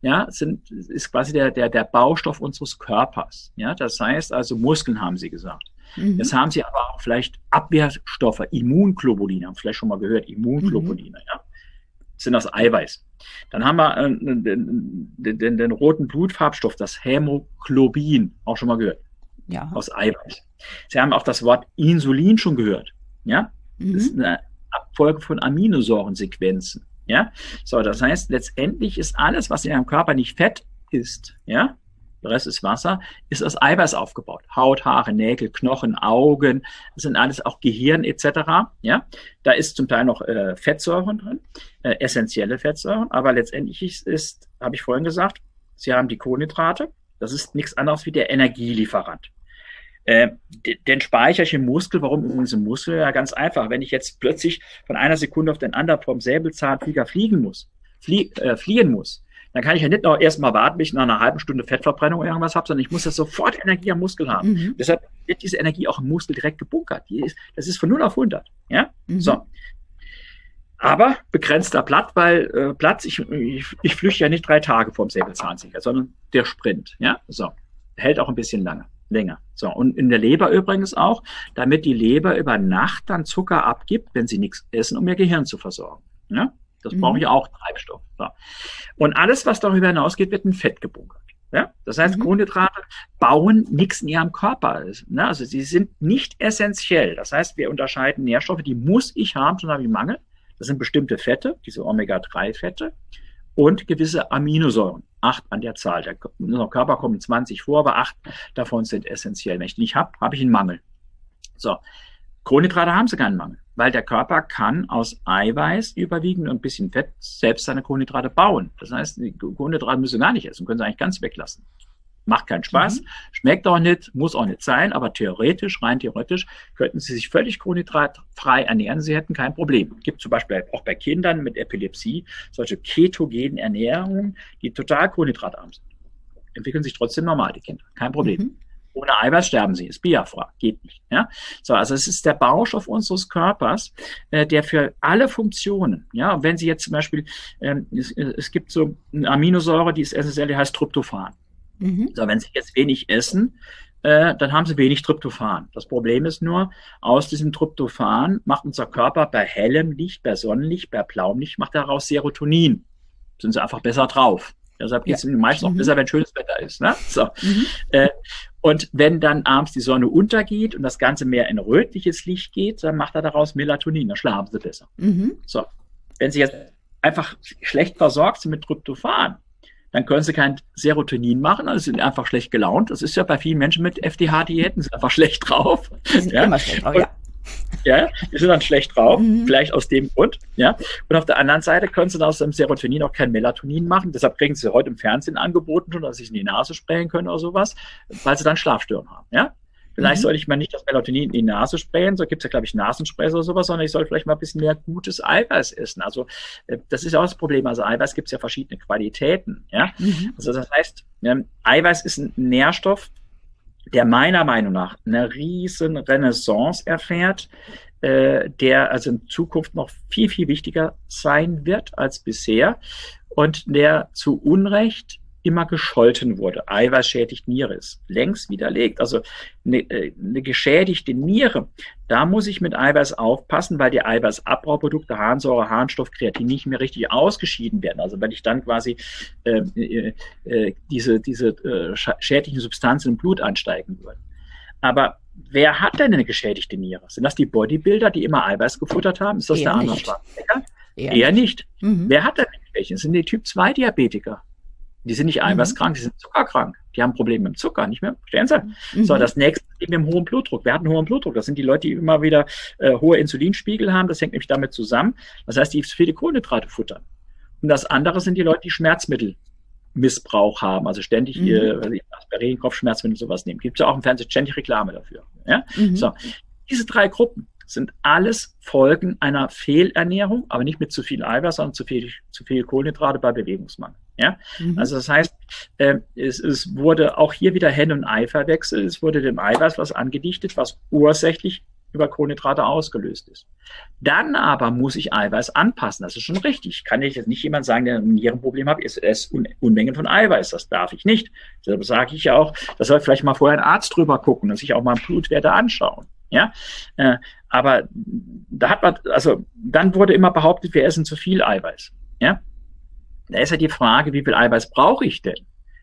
ja, sind, ist quasi der, der, der Baustoff unseres Körpers. Ja, das heißt also Muskeln haben Sie gesagt. Mhm. Jetzt haben Sie aber auch vielleicht Abwehrstoffe, Immunglobuline, haben Sie vielleicht schon mal gehört, Immunglobuline, mhm. ja. Das sind aus Eiweiß. Dann haben wir äh, den, den, den, den, roten Blutfarbstoff, das Hämoglobin, auch schon mal gehört. Ja. Aus Eiweiß. Sie haben auch das Wort Insulin schon gehört. Ja. Mhm. Das ist eine Abfolge von Aminosäurensequenzen. Ja, so, das heißt, letztendlich ist alles, was in einem Körper nicht Fett ist, ja, der Rest ist Wasser, ist aus Eiweiß aufgebaut. Haut, Haare, Nägel, Knochen, Augen, das sind alles auch Gehirn etc. Ja, da ist zum Teil noch äh, Fettsäuren drin, äh, essentielle Fettsäuren, aber letztendlich ist, ist habe ich vorhin gesagt, Sie haben die Kohlenhydrate. Das ist nichts anderes wie der Energielieferant. Äh, den speichere ich im Muskel. Warum übrigens im Muskel? Ja, ganz einfach. Wenn ich jetzt plötzlich von einer Sekunde auf den anderen vom Säbelzahnflieger fliegen muss, flie äh, fliehen muss, dann kann ich ja nicht noch erstmal warten, bis ich nach einer halben Stunde Fettverbrennung irgendwas habe, sondern ich muss ja sofort Energie am Muskel haben. Mhm. Deshalb wird diese Energie auch im Muskel direkt gebunkert. Ist, das ist von 0 auf 100. Ja? Mhm. So. Aber begrenzter Platz, weil äh, Platz, ich, ich, ich flüchte ja nicht drei Tage vorm Säbelzahntiger, sondern der Sprint. Ja, so. Hält auch ein bisschen lange länger. So, und in der Leber übrigens auch, damit die Leber über Nacht dann Zucker abgibt, wenn sie nichts essen, um ihr Gehirn zu versorgen. Ja? Das mhm. brauche ich auch Treibstoff. So. Und alles, was darüber hinausgeht, wird in Fett gebunkert. Ja? Das heißt, mhm. Kohlenhydrate bauen nichts in ihrem Körper. Ne? Also sie sind nicht essentiell. Das heißt, wir unterscheiden Nährstoffe, die muss ich haben, sonst habe ich Mangel. Das sind bestimmte Fette, diese Omega-3-Fette und gewisse Aminosäuren. Acht an der Zahl. Der, Körper kommen 20 vor, aber acht davon sind essentiell. Wenn ich nicht habe, habe ich einen Mangel. So. Kohlenhydrate haben sie keinen Mangel, weil der Körper kann aus Eiweiß überwiegend und ein bisschen Fett selbst seine Kohlenhydrate bauen. Das heißt, die Kohlenhydrate müssen sie gar nicht essen, können sie eigentlich ganz weglassen. Macht keinen Spaß, mhm. schmeckt auch nicht, muss auch nicht sein, aber theoretisch, rein theoretisch, könnten sie sich völlig kohlenhydratfrei ernähren, sie hätten kein Problem. Gibt zum Beispiel auch bei Kindern mit Epilepsie solche ketogenen Ernährungen, die total kohlenhydratarm sind. Entwickeln sich trotzdem normal, die Kinder. Kein Problem. Mhm. Ohne Eiweiß sterben sie, ist Biafra, geht nicht. Ja? So, also es ist der Baustoff unseres Körpers, äh, der für alle Funktionen, ja, wenn Sie jetzt zum Beispiel, ähm, es, es gibt so eine Aminosäure, die ist essentiell, die heißt Tryptophan. Mhm. So, wenn Sie jetzt wenig essen, äh, dann haben Sie wenig Tryptophan. Das Problem ist nur, aus diesem Tryptophan macht unser Körper bei hellem Licht, bei Sonnenlicht, bei blauem Licht, macht daraus Serotonin. Sind Sie einfach besser drauf. Deshalb geht es ja. meistens mhm. auch besser, wenn schönes Wetter ist. Ne? So. Mhm. Äh, und wenn dann abends die Sonne untergeht und das Ganze mehr in rötliches Licht geht, dann macht er daraus Melatonin, dann schlafen sie besser. Mhm. So. Wenn sie jetzt einfach schlecht versorgt sind mit Tryptophan, dann können sie kein Serotonin machen, also sind einfach schlecht gelaunt. Das ist ja bei vielen Menschen mit FDH-Diäten, sind einfach schlecht drauf. Die sind ja. immer schlecht drauf, ja. Ja, die sind dann schlecht drauf, mhm. vielleicht aus dem Grund. Ja. Und auf der anderen Seite können sie aus dem Serotonin auch kein Melatonin machen. Deshalb kriegen sie heute im Fernsehen angeboten, schon, dass sie sich in die Nase sprayen können oder sowas, weil sie dann Schlafstörungen haben. Ja. Vielleicht mhm. soll ich mal nicht das Melatonin in die Nase sprayen, so gibt es ja, glaube ich, Nasenspray oder sowas, sondern ich soll vielleicht mal ein bisschen mehr gutes Eiweiß essen. Also äh, das ist ja auch das Problem. Also Eiweiß gibt es ja verschiedene Qualitäten. Ja? Mhm. Also das heißt, Eiweiß ist ein Nährstoff, der meiner Meinung nach eine riesen Renaissance erfährt, äh, der also in Zukunft noch viel, viel wichtiger sein wird als bisher und der zu Unrecht immer gescholten wurde. Eiweiß schädigt Niere ist längst widerlegt. Also eine, äh, eine geschädigte Niere, da muss ich mit Eiweiß aufpassen, weil die Eiweißabbauprodukte, Harnsäure, Harnstoff, Kreatin nicht mehr richtig ausgeschieden werden. Also wenn ich dann quasi äh, äh, äh diese, diese äh, schädlichen Substanzen im Blut ansteigen würden. Aber wer hat denn eine geschädigte Niere? Sind das die Bodybuilder, die immer Eiweiß gefuttert haben? Ist das Eher der Arnold nicht. Schwarzenegger? Eher Eher nicht. Mhm. Wer hat denn welche? Sind die Typ-2-Diabetiker. Die sind nicht eiweißkrank, die sind zuckerkrank. Die haben Probleme mit dem Zucker, nicht mehr? Verstehen Sie? Mhm. So, das nächste ist eben mit dem hohen Blutdruck. Wer hat einen hohen Blutdruck? Das sind die Leute, die immer wieder äh, hohe Insulinspiegel haben. Das hängt nämlich damit zusammen. Das heißt, die viele Kohlenhydrate futtern. Und das andere sind die Leute, die Schmerzmittelmissbrauch haben, also ständig Mhm. äh, Aspirin, Kopfschmerzmittel und sowas nehmen. Gibt es ja auch im Fernsehen ständig Reklame dafür. Ja? Mhm. So, diese drei Gruppen sind alles Folgen einer Fehlernährung, aber nicht mit zu viel Eiweiß, sondern zu viel, zu viel Kohlenhydrate bei Bewegungsmangel. Ja? Mhm. Also das heißt, äh, es, es wurde auch hier wieder Hen- und Ei verwechselt. Es wurde dem Eiweiß was angedichtet, was ursächlich über Kohlenhydrate ausgelöst ist. Dann aber muss ich Eiweiß anpassen. Das ist schon richtig. Kann ich jetzt nicht jemand sagen, der ein Nierenproblem hat, ist es Un Unmengen von Eiweiß. Das darf ich nicht. Deshalb sage ich ja auch, da soll vielleicht mal vorher ein Arzt drüber gucken und sich auch mal Blutwerte anschauen. Ja, äh, aber da hat man, also dann wurde immer behauptet, wir essen zu viel Eiweiß. Ja, da ist ja die Frage, wie viel Eiweiß brauche ich denn?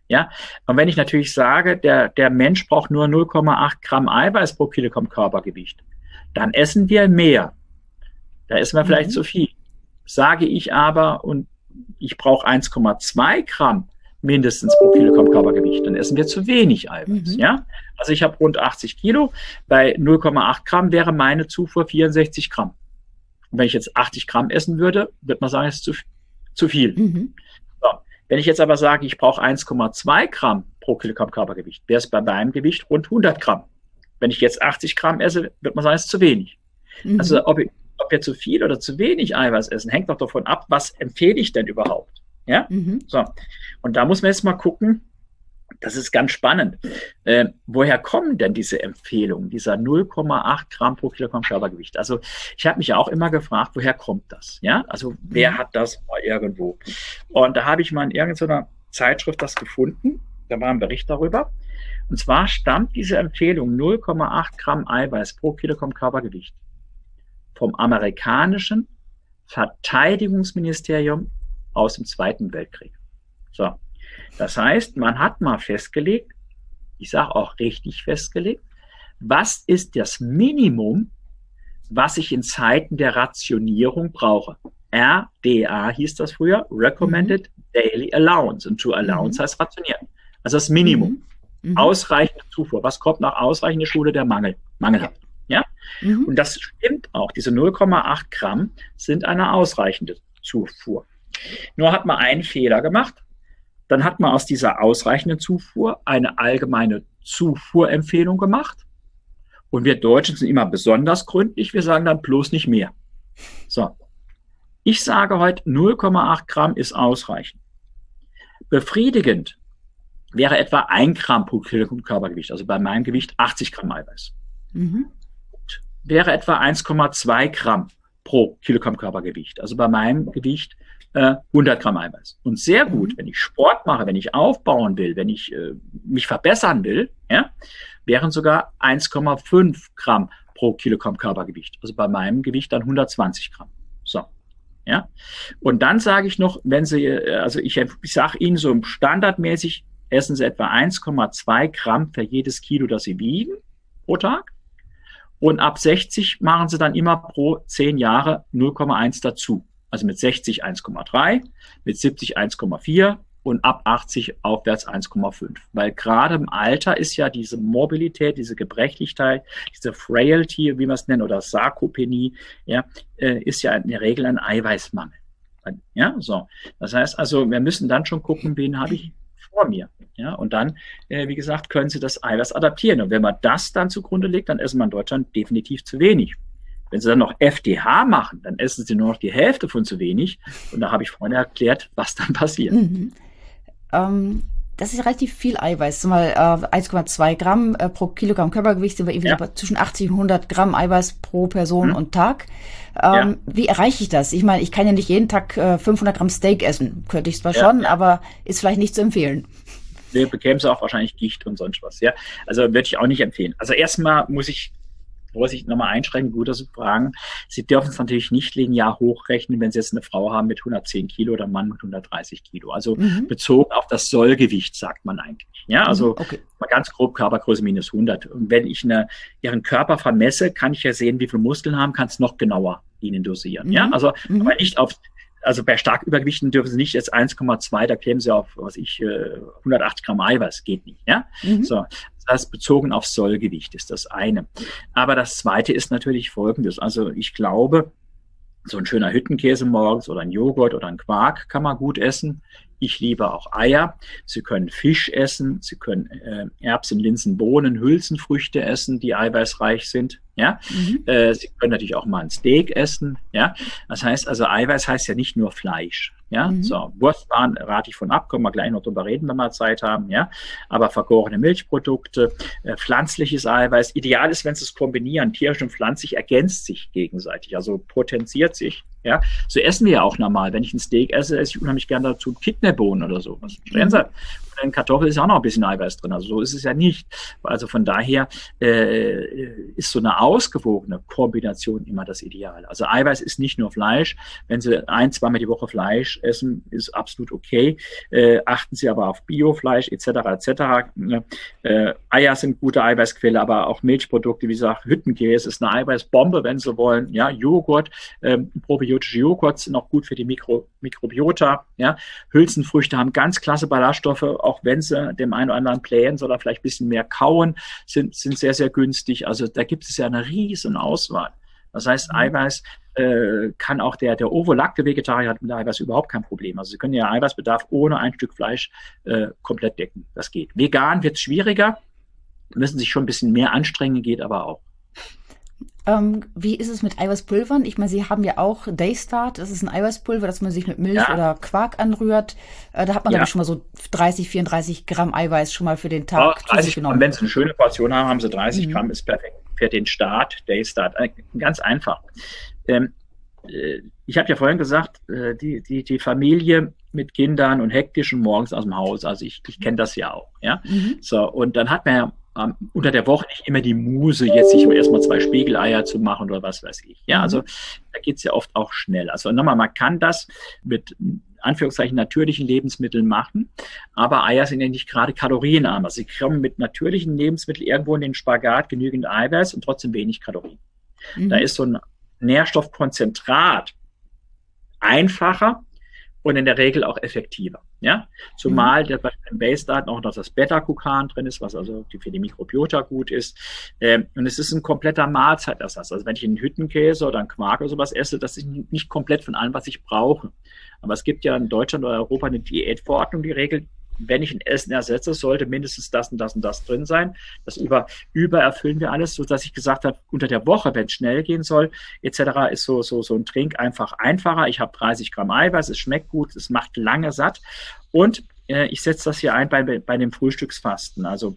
Ja, und wenn ich natürlich sage, der, der Mensch braucht nur 0,8 Gramm Eiweiß pro Kilogramm Körpergewicht, dann essen wir mehr. Da essen wir vielleicht Mhm. zu viel. Sage ich aber, und ich brauche 1,2 Gramm mindestens pro Kilogramm Körpergewicht, dann essen wir zu wenig Eiweiß. Mhm. Ja, also ich habe rund 80 Kilo, bei 0,8 Gramm wäre meine Zufuhr 64 Gramm. Und wenn ich jetzt 80 Gramm essen würde, würde man sagen, es ist zu, zu viel. Mhm. Wenn ich jetzt aber sage, ich brauche 1,2 Gramm pro Kilogramm Körpergewicht, wäre es bei meinem Gewicht rund 100 Gramm. Wenn ich jetzt 80 Gramm esse, wird man sagen, es ist zu wenig. Mhm. Also ob, ich, ob wir zu viel oder zu wenig Eiweiß essen, hängt doch davon ab, was empfehle ich denn überhaupt. Ja? Mhm. So. Und da muss man jetzt mal gucken, das ist ganz spannend. Äh, woher kommen denn diese Empfehlungen, dieser 0,8 Gramm pro Kilogramm Körpergewicht? Also ich habe mich ja auch immer gefragt, woher kommt das? Ja, also wer Mhm. hat das mal irgendwo? Und da habe ich mal in irgendeiner Zeitschrift das gefunden. Da war ein Bericht darüber. Und zwar stammt diese Empfehlung 0,8 Gramm Eiweiß pro Kilogramm Körpergewicht vom amerikanischen Verteidigungsministerium aus dem Zweiten Weltkrieg. So. Das heißt, man hat mal festgelegt, ich sage auch richtig festgelegt, was ist das Minimum, was ich in Zeiten der Rationierung brauche. RDA hieß das früher, Recommended Daily Allowance. Und to Allowance heißt rationieren. Also das Minimum. Mhm. Ausreichende Zufuhr. Was kommt nach ausreichender Schule? Der Mangel. Mangelhaft. Mhm. Und das stimmt auch. Diese 0,8 Gramm sind eine ausreichende Zufuhr. Nur hat man einen Fehler gemacht. Dann hat man aus dieser ausreichenden Zufuhr eine allgemeine Zufuhrempfehlung gemacht. Und wir Deutschen sind immer besonders gründlich. Wir sagen dann bloß nicht mehr. So. Ich sage heute 0,8 Gramm ist ausreichend. Befriedigend wäre etwa 1 Gramm pro Kilogramm Körpergewicht. Also bei meinem Gewicht 80 Gramm Eiweiß Mhm. wäre etwa 1,2 Gramm pro Kilogramm Körpergewicht. Also bei meinem Gewicht äh, 100 Gramm Eiweiß. Und sehr gut, Mhm. wenn ich Sport mache, wenn ich aufbauen will, wenn ich äh, mich verbessern will, ja, wären sogar 1,5 Gramm pro Kilogramm Körpergewicht. Also bei meinem Gewicht dann 120 Gramm. So. Ja. Und dann sage ich noch, wenn Sie, äh, also ich, ich sage Ihnen so standardmäßig, essen Sie etwa 1,2 Gramm für jedes Kilo, das Sie wiegen pro Tag. Und ab 60 machen sie dann immer pro 10 Jahre 0,1 dazu. Also mit 60 1,3, mit 70 1,4 und ab 80 aufwärts 1,5. Weil gerade im Alter ist ja diese Mobilität, diese Gebrechlichkeit, diese Frailty, wie man es nennt, oder Sarkopenie, ja, äh, ist ja in der Regel ein Eiweißmangel. Ja, so. Das heißt also, wir müssen dann schon gucken, wen habe ich vor mir. Ja, und dann, äh, wie gesagt, können Sie das Eiweiß adaptieren. Und wenn man das dann zugrunde legt, dann essen wir in Deutschland definitiv zu wenig. Wenn Sie dann noch FDH machen, dann essen Sie nur noch die Hälfte von zu wenig. Und da habe ich vorhin erklärt, was dann passiert. Mhm. Ähm, das ist relativ viel Eiweiß. Zumal äh, 1,2 Gramm äh, pro Kilogramm Körpergewicht sind wir irgendwie Ja. so zwischen 80 und 100 Gramm Eiweiß pro Person Mhm. und Tag. Ähm, Wie erreiche ich das? Ich meine, ich kann ja nicht jeden Tag äh, 500 Gramm Steak essen. Könnte ich zwar Ja, schon, ja. aber ist vielleicht nicht zu empfehlen. Wir bekämen Sie auch wahrscheinlich Gicht und sonst was. Ja, also würde ich auch nicht empfehlen. Also erstmal muss ich Vorsicht nochmal einschränken, gut, dass Sie fragen. Sie dürfen es natürlich nicht linear hochrechnen, wenn Sie jetzt eine Frau haben mit 110 Kilo oder einen Mann mit 130 Kilo. Also mhm. bezogen auf das Sollgewicht, sagt man eigentlich. Ja, also mhm, okay. mal ganz grob Körpergröße minus 100. Und wenn ich eine, Ihren Körper vermesse, kann ich ja sehen, wie viele Muskeln haben, kann es noch genauer Ihnen dosieren. Mhm. Ja, also mhm. aber nicht auf also bei stark Übergewichten dürfen sie nicht jetzt 1,2, da kämen sie auf, was ich, 180 äh, Gramm Eiweiß, geht nicht, ja. Mhm. So. Das heißt, bezogen auf Sollgewicht ist das eine. Aber das zweite ist natürlich folgendes. Also ich glaube, so ein schöner Hüttenkäse morgens oder ein Joghurt oder ein Quark kann man gut essen. Ich liebe auch Eier. Sie können Fisch essen. Sie können äh, Erbsen, Linsen, Bohnen, Hülsenfrüchte essen, die eiweißreich sind. Ja, mhm. äh, Sie können natürlich auch mal ein Steak essen. Ja, das heißt also Eiweiß heißt ja nicht nur Fleisch. Ja, mhm. so Wurstwaren rate ich von ab, können wir gleich noch drüber reden, wenn wir Zeit haben. Ja, aber vergorene Milchprodukte, äh, pflanzliches Eiweiß. Ideal ist, wenn Sie es kombinieren. Tierisch und pflanzlich ergänzt sich gegenseitig, also potenziert sich. Ja, so essen wir ja auch normal. Wenn ich ein Steak esse, esse ich unheimlich gerne dazu Kidneybohnen oder so. Was Sie? In Kartoffel ist auch noch ein bisschen Eiweiß drin. Also so ist es ja nicht. Also von daher äh, ist so eine ausgewogene Kombination immer das Ideal. Also Eiweiß ist nicht nur Fleisch. Wenn Sie ein, zweimal die Woche Fleisch essen, ist absolut okay. Äh, achten Sie aber auf Biofleisch etc. etc. Äh, Eier sind gute Eiweißquelle, aber auch Milchprodukte, wie gesagt, Hüttenkäse ist eine Eiweißbombe, wenn Sie wollen. Ja, Joghurt, ähm, probiotische Joghurt sind auch gut für die Mikro, Mikrobiota. Ja, Hülsenfrüchte haben ganz klasse Ballaststoffe auch wenn sie dem einen oder anderen plänen oder vielleicht ein bisschen mehr kauen, sind, sind sehr, sehr günstig. Also da gibt es ja eine riesen Auswahl. Das heißt, mhm. Eiweiß äh, kann auch der, der ovolakte Vegetarier hat mit Eiweiß überhaupt kein Problem. Also Sie können ja Eiweißbedarf ohne ein Stück Fleisch äh, komplett decken. Das geht. Vegan wird schwieriger, müssen sich schon ein bisschen mehr anstrengen, geht aber auch. Ähm, wie ist es mit Eiweißpulvern? Ich meine, Sie haben ja auch Daystart. Das ist ein Eiweißpulver, das man sich mit Milch ja. oder Quark anrührt. Äh, da hat man, ja. glaube ich, schon mal so 30, 34 Gramm Eiweiß schon mal für den Tag oh, 30 genommen. Wenn Sie eine schöne Portion haben, haben Sie 30 mhm. Gramm, ist perfekt für den Start, Daystart. Äh, ganz einfach. Ähm, äh, ich habe ja vorhin gesagt, äh, die, die, die Familie mit Kindern und hektischen morgens aus dem Haus. Also ich, ich kenne das ja auch. Ja? Mhm. So, und dann hat man ja ähm, unter der Woche nicht immer die Muse, jetzt sich erstmal zwei Spiegeleier zu machen oder was weiß ich. Ja, also mhm. da geht's ja oft auch schnell. Also nochmal, man kann das mit Anführungszeichen natürlichen Lebensmitteln machen, aber Eier sind ja nicht gerade kalorienarm. Also sie kommen mit natürlichen Lebensmitteln irgendwo in den Spagat genügend Eiweiß und trotzdem wenig Kalorien. Mhm. Da ist so ein Nährstoffkonzentrat einfacher und in der Regel auch effektiver. Ja, zumal mhm. bei den Base-Daten auch noch das Beta-Glucan drin ist, was also für die Mikrobiota gut ist. Ähm, und es ist ein kompletter Mahlzeitersatz. Also wenn ich einen Hüttenkäse oder einen Quark oder sowas esse, das ist nicht komplett von allem, was ich brauche. Aber es gibt ja in Deutschland oder Europa eine Diätverordnung, die regelt, wenn ich ein Essen ersetze, sollte mindestens das und das und das drin sein. Das über, übererfüllen wir alles, so dass ich gesagt habe, unter der Woche, wenn es schnell gehen soll, etc., ist so, so, so ein Trink einfach einfacher. Ich habe 30 Gramm Eiweiß, es schmeckt gut, es macht lange satt. Und äh, ich setze das hier ein bei, bei dem Frühstücksfasten. Also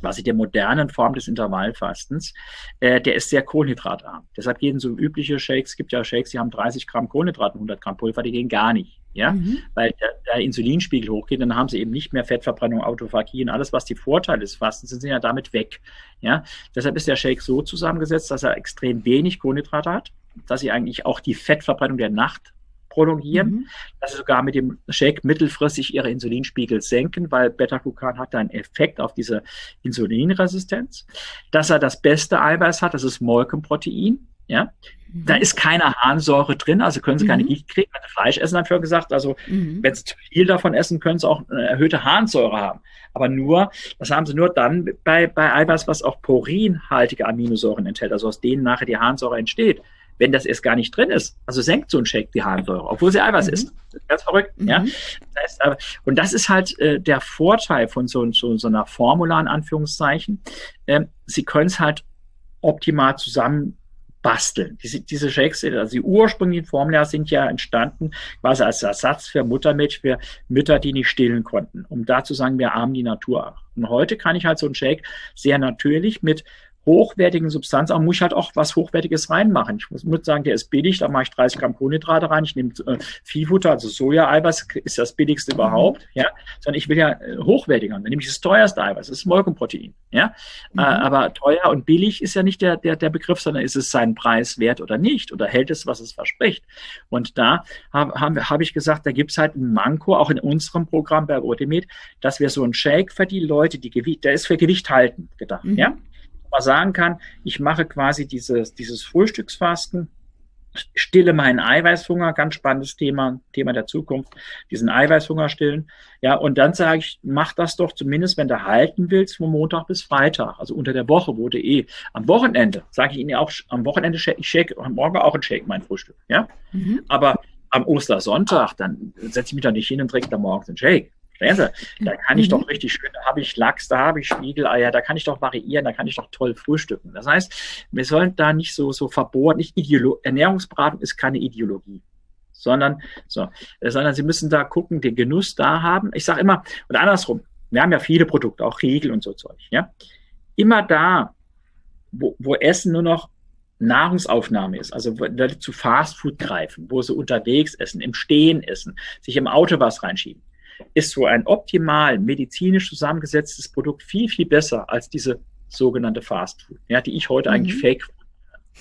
quasi der modernen Form des Intervallfastens, äh, der ist sehr kohlenhydratarm. Deshalb gehen so übliche Shakes, es gibt ja Shakes, die haben 30 Gramm Kohlenhydrate, 100 Gramm Pulver, die gehen gar nicht. Ja, mhm. weil der, der, Insulinspiegel hochgeht, dann haben sie eben nicht mehr Fettverbrennung, Autophagie und alles, was die Vorteile des Fastens sind, sind ja damit weg. Ja, deshalb ist der Shake so zusammengesetzt, dass er extrem wenig Kohlenhydrate hat, dass sie eigentlich auch die Fettverbrennung der Nacht prolongieren, mhm. dass sie sogar mit dem Shake mittelfristig ihre Insulinspiegel senken, weil Beta-Glucan hat einen Effekt auf diese Insulinresistenz. Dass er das beste Eiweiß hat, das ist Molkenprotein. Ja, mhm. da ist keine Harnsäure drin, also können sie keine mhm. Gicht kriegen. Sie Fleisch essen, haben wir gesagt, also mhm. wenn sie zu viel davon essen, können sie auch eine erhöhte Harnsäure haben. Aber nur, das haben sie nur dann bei, bei Eiweiß, was auch purinhaltige Aminosäuren enthält, also aus denen nachher die Harnsäure entsteht wenn das erst gar nicht drin ist. Also senkt so ein Shake die Harnsäure, obwohl sie Eiweiß mhm. ist. Ganz verrückt. Mhm. Ja? Das heißt, und das ist halt äh, der Vorteil von so, so, so einer Formula in Anführungszeichen. Ähm, sie können es halt optimal zusammen basteln. Diese, diese Shakes, also die ursprünglichen Formula sind ja entstanden quasi als Ersatz für Muttermilch für Mütter, die nicht stillen konnten, um da zu sagen, wir armen die Natur. Und heute kann ich halt so einen Shake sehr natürlich mit hochwertigen Substanz, aber muss ich halt auch was Hochwertiges reinmachen. Ich muss, muss sagen, der ist billig, da mache ich 30 Gramm Kohlenhydrate rein, ich nehme äh, Viehfutter, also Soja-Eiweiß ist das billigste mhm. überhaupt, ja, sondern ich will ja äh, hochwertiger, dann nehme ich das teuerste Eiweiß, das ist Molkenprotein, ja, mhm. äh, aber teuer und billig ist ja nicht der, der, der Begriff, sondern ist es seinen Preis wert oder nicht oder hält es, was es verspricht. Und da habe hab, hab ich gesagt, da gibt es halt ein Manko, auch in unserem Programm bei Otimed, dass wir so einen Shake für die Leute, die Gewicht, der ist für Gewicht halten gedacht, mhm. ja, mal sagen kann, ich mache quasi dieses, dieses Frühstücksfasten, stille meinen Eiweißhunger, ganz spannendes Thema, Thema der Zukunft, diesen Eiweißhunger stillen. Ja, und dann sage ich, mach das doch zumindest, wenn du halten willst, von Montag bis Freitag, also unter der Woche, wo du eh. Am Wochenende, sage ich Ihnen ja auch, am Wochenende shake ich shake, morgen auch ein Shake, mein Frühstück. Ja, mhm. aber am Ostersonntag, dann setze ich mich da nicht hin und trinke da morgens einen Shake. Verstehen Da kann ich mhm. doch richtig schön, da habe ich Lachs, da habe ich Spiegeleier, da kann ich doch variieren, da kann ich doch toll frühstücken. Das heißt, wir sollen da nicht so, so verbohrt, nicht Ideolo Ernährungsberatung ist keine Ideologie sondern so, sondern sie müssen da gucken, den Genuss da haben. Ich sage immer, oder andersrum, wir haben ja viele Produkte, auch Riegel und so Zeug, ja. Immer da, wo, wo Essen nur noch Nahrungsaufnahme ist, also Leute zu Fastfood greifen, wo sie unterwegs essen, im Stehen essen, sich im Auto was reinschieben ist so ein optimal medizinisch zusammengesetztes Produkt viel, viel besser als diese sogenannte Fast Food, ja, die ich heute mhm. eigentlich Fake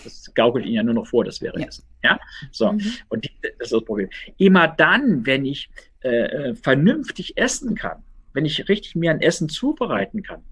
das gaukelt Ihnen ja nur noch vor, das wäre ja. Essen. Ja, so. Mhm. Und die, das ist das Problem. Immer dann, wenn ich äh, äh vernünftig essen kann, wenn ich richtig mir ein Essen zubereiten kann,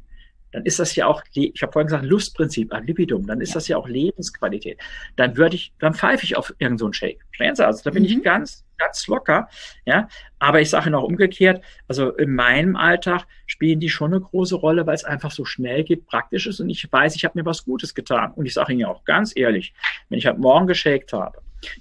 dann ist das ja auch, ich habe vorhin gesagt, Lustprinzip, ein Lipidum, dann ist ja. das ja auch Lebensqualität. Dann würde ich, dann pfeife ich auf irgendeinen so Shake. Verstehen Sie? Also da bin mhm. ich ganz, ganz locker. Ja, aber ich sage noch umgekehrt, also in meinem Alltag spielen die schon eine große Rolle, weil es einfach so schnell geht, praktisch ist und ich weiß, ich habe mir was Gutes getan. Und ich sage Ihnen ja auch ganz ehrlich, wenn ich heute Morgen geshakt habe,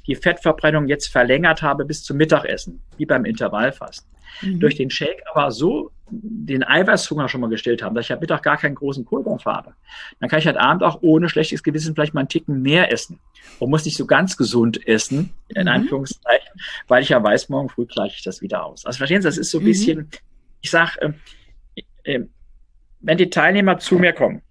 die Fettverbrennung jetzt verlängert habe bis zum Mittagessen, wie beim Intervallfasten, mhm. durch den Shake aber so den Eiweißhunger schon mal gestillt haben, dass ich am Mittag gar keinen großen Kohldampf habe, dann kann ich halt Abend auch ohne schlechtes Gewissen vielleicht mal einen Ticken mehr essen und muss nicht so ganz gesund essen, in mhm. Anführungszeichen, weil ich ja weiß, morgen früh gleiche ich das wieder aus. Also verstehen Sie, das ist so ein mhm. bisschen, ich sag, äh, äh, wenn die Teilnehmer zu mir kommen,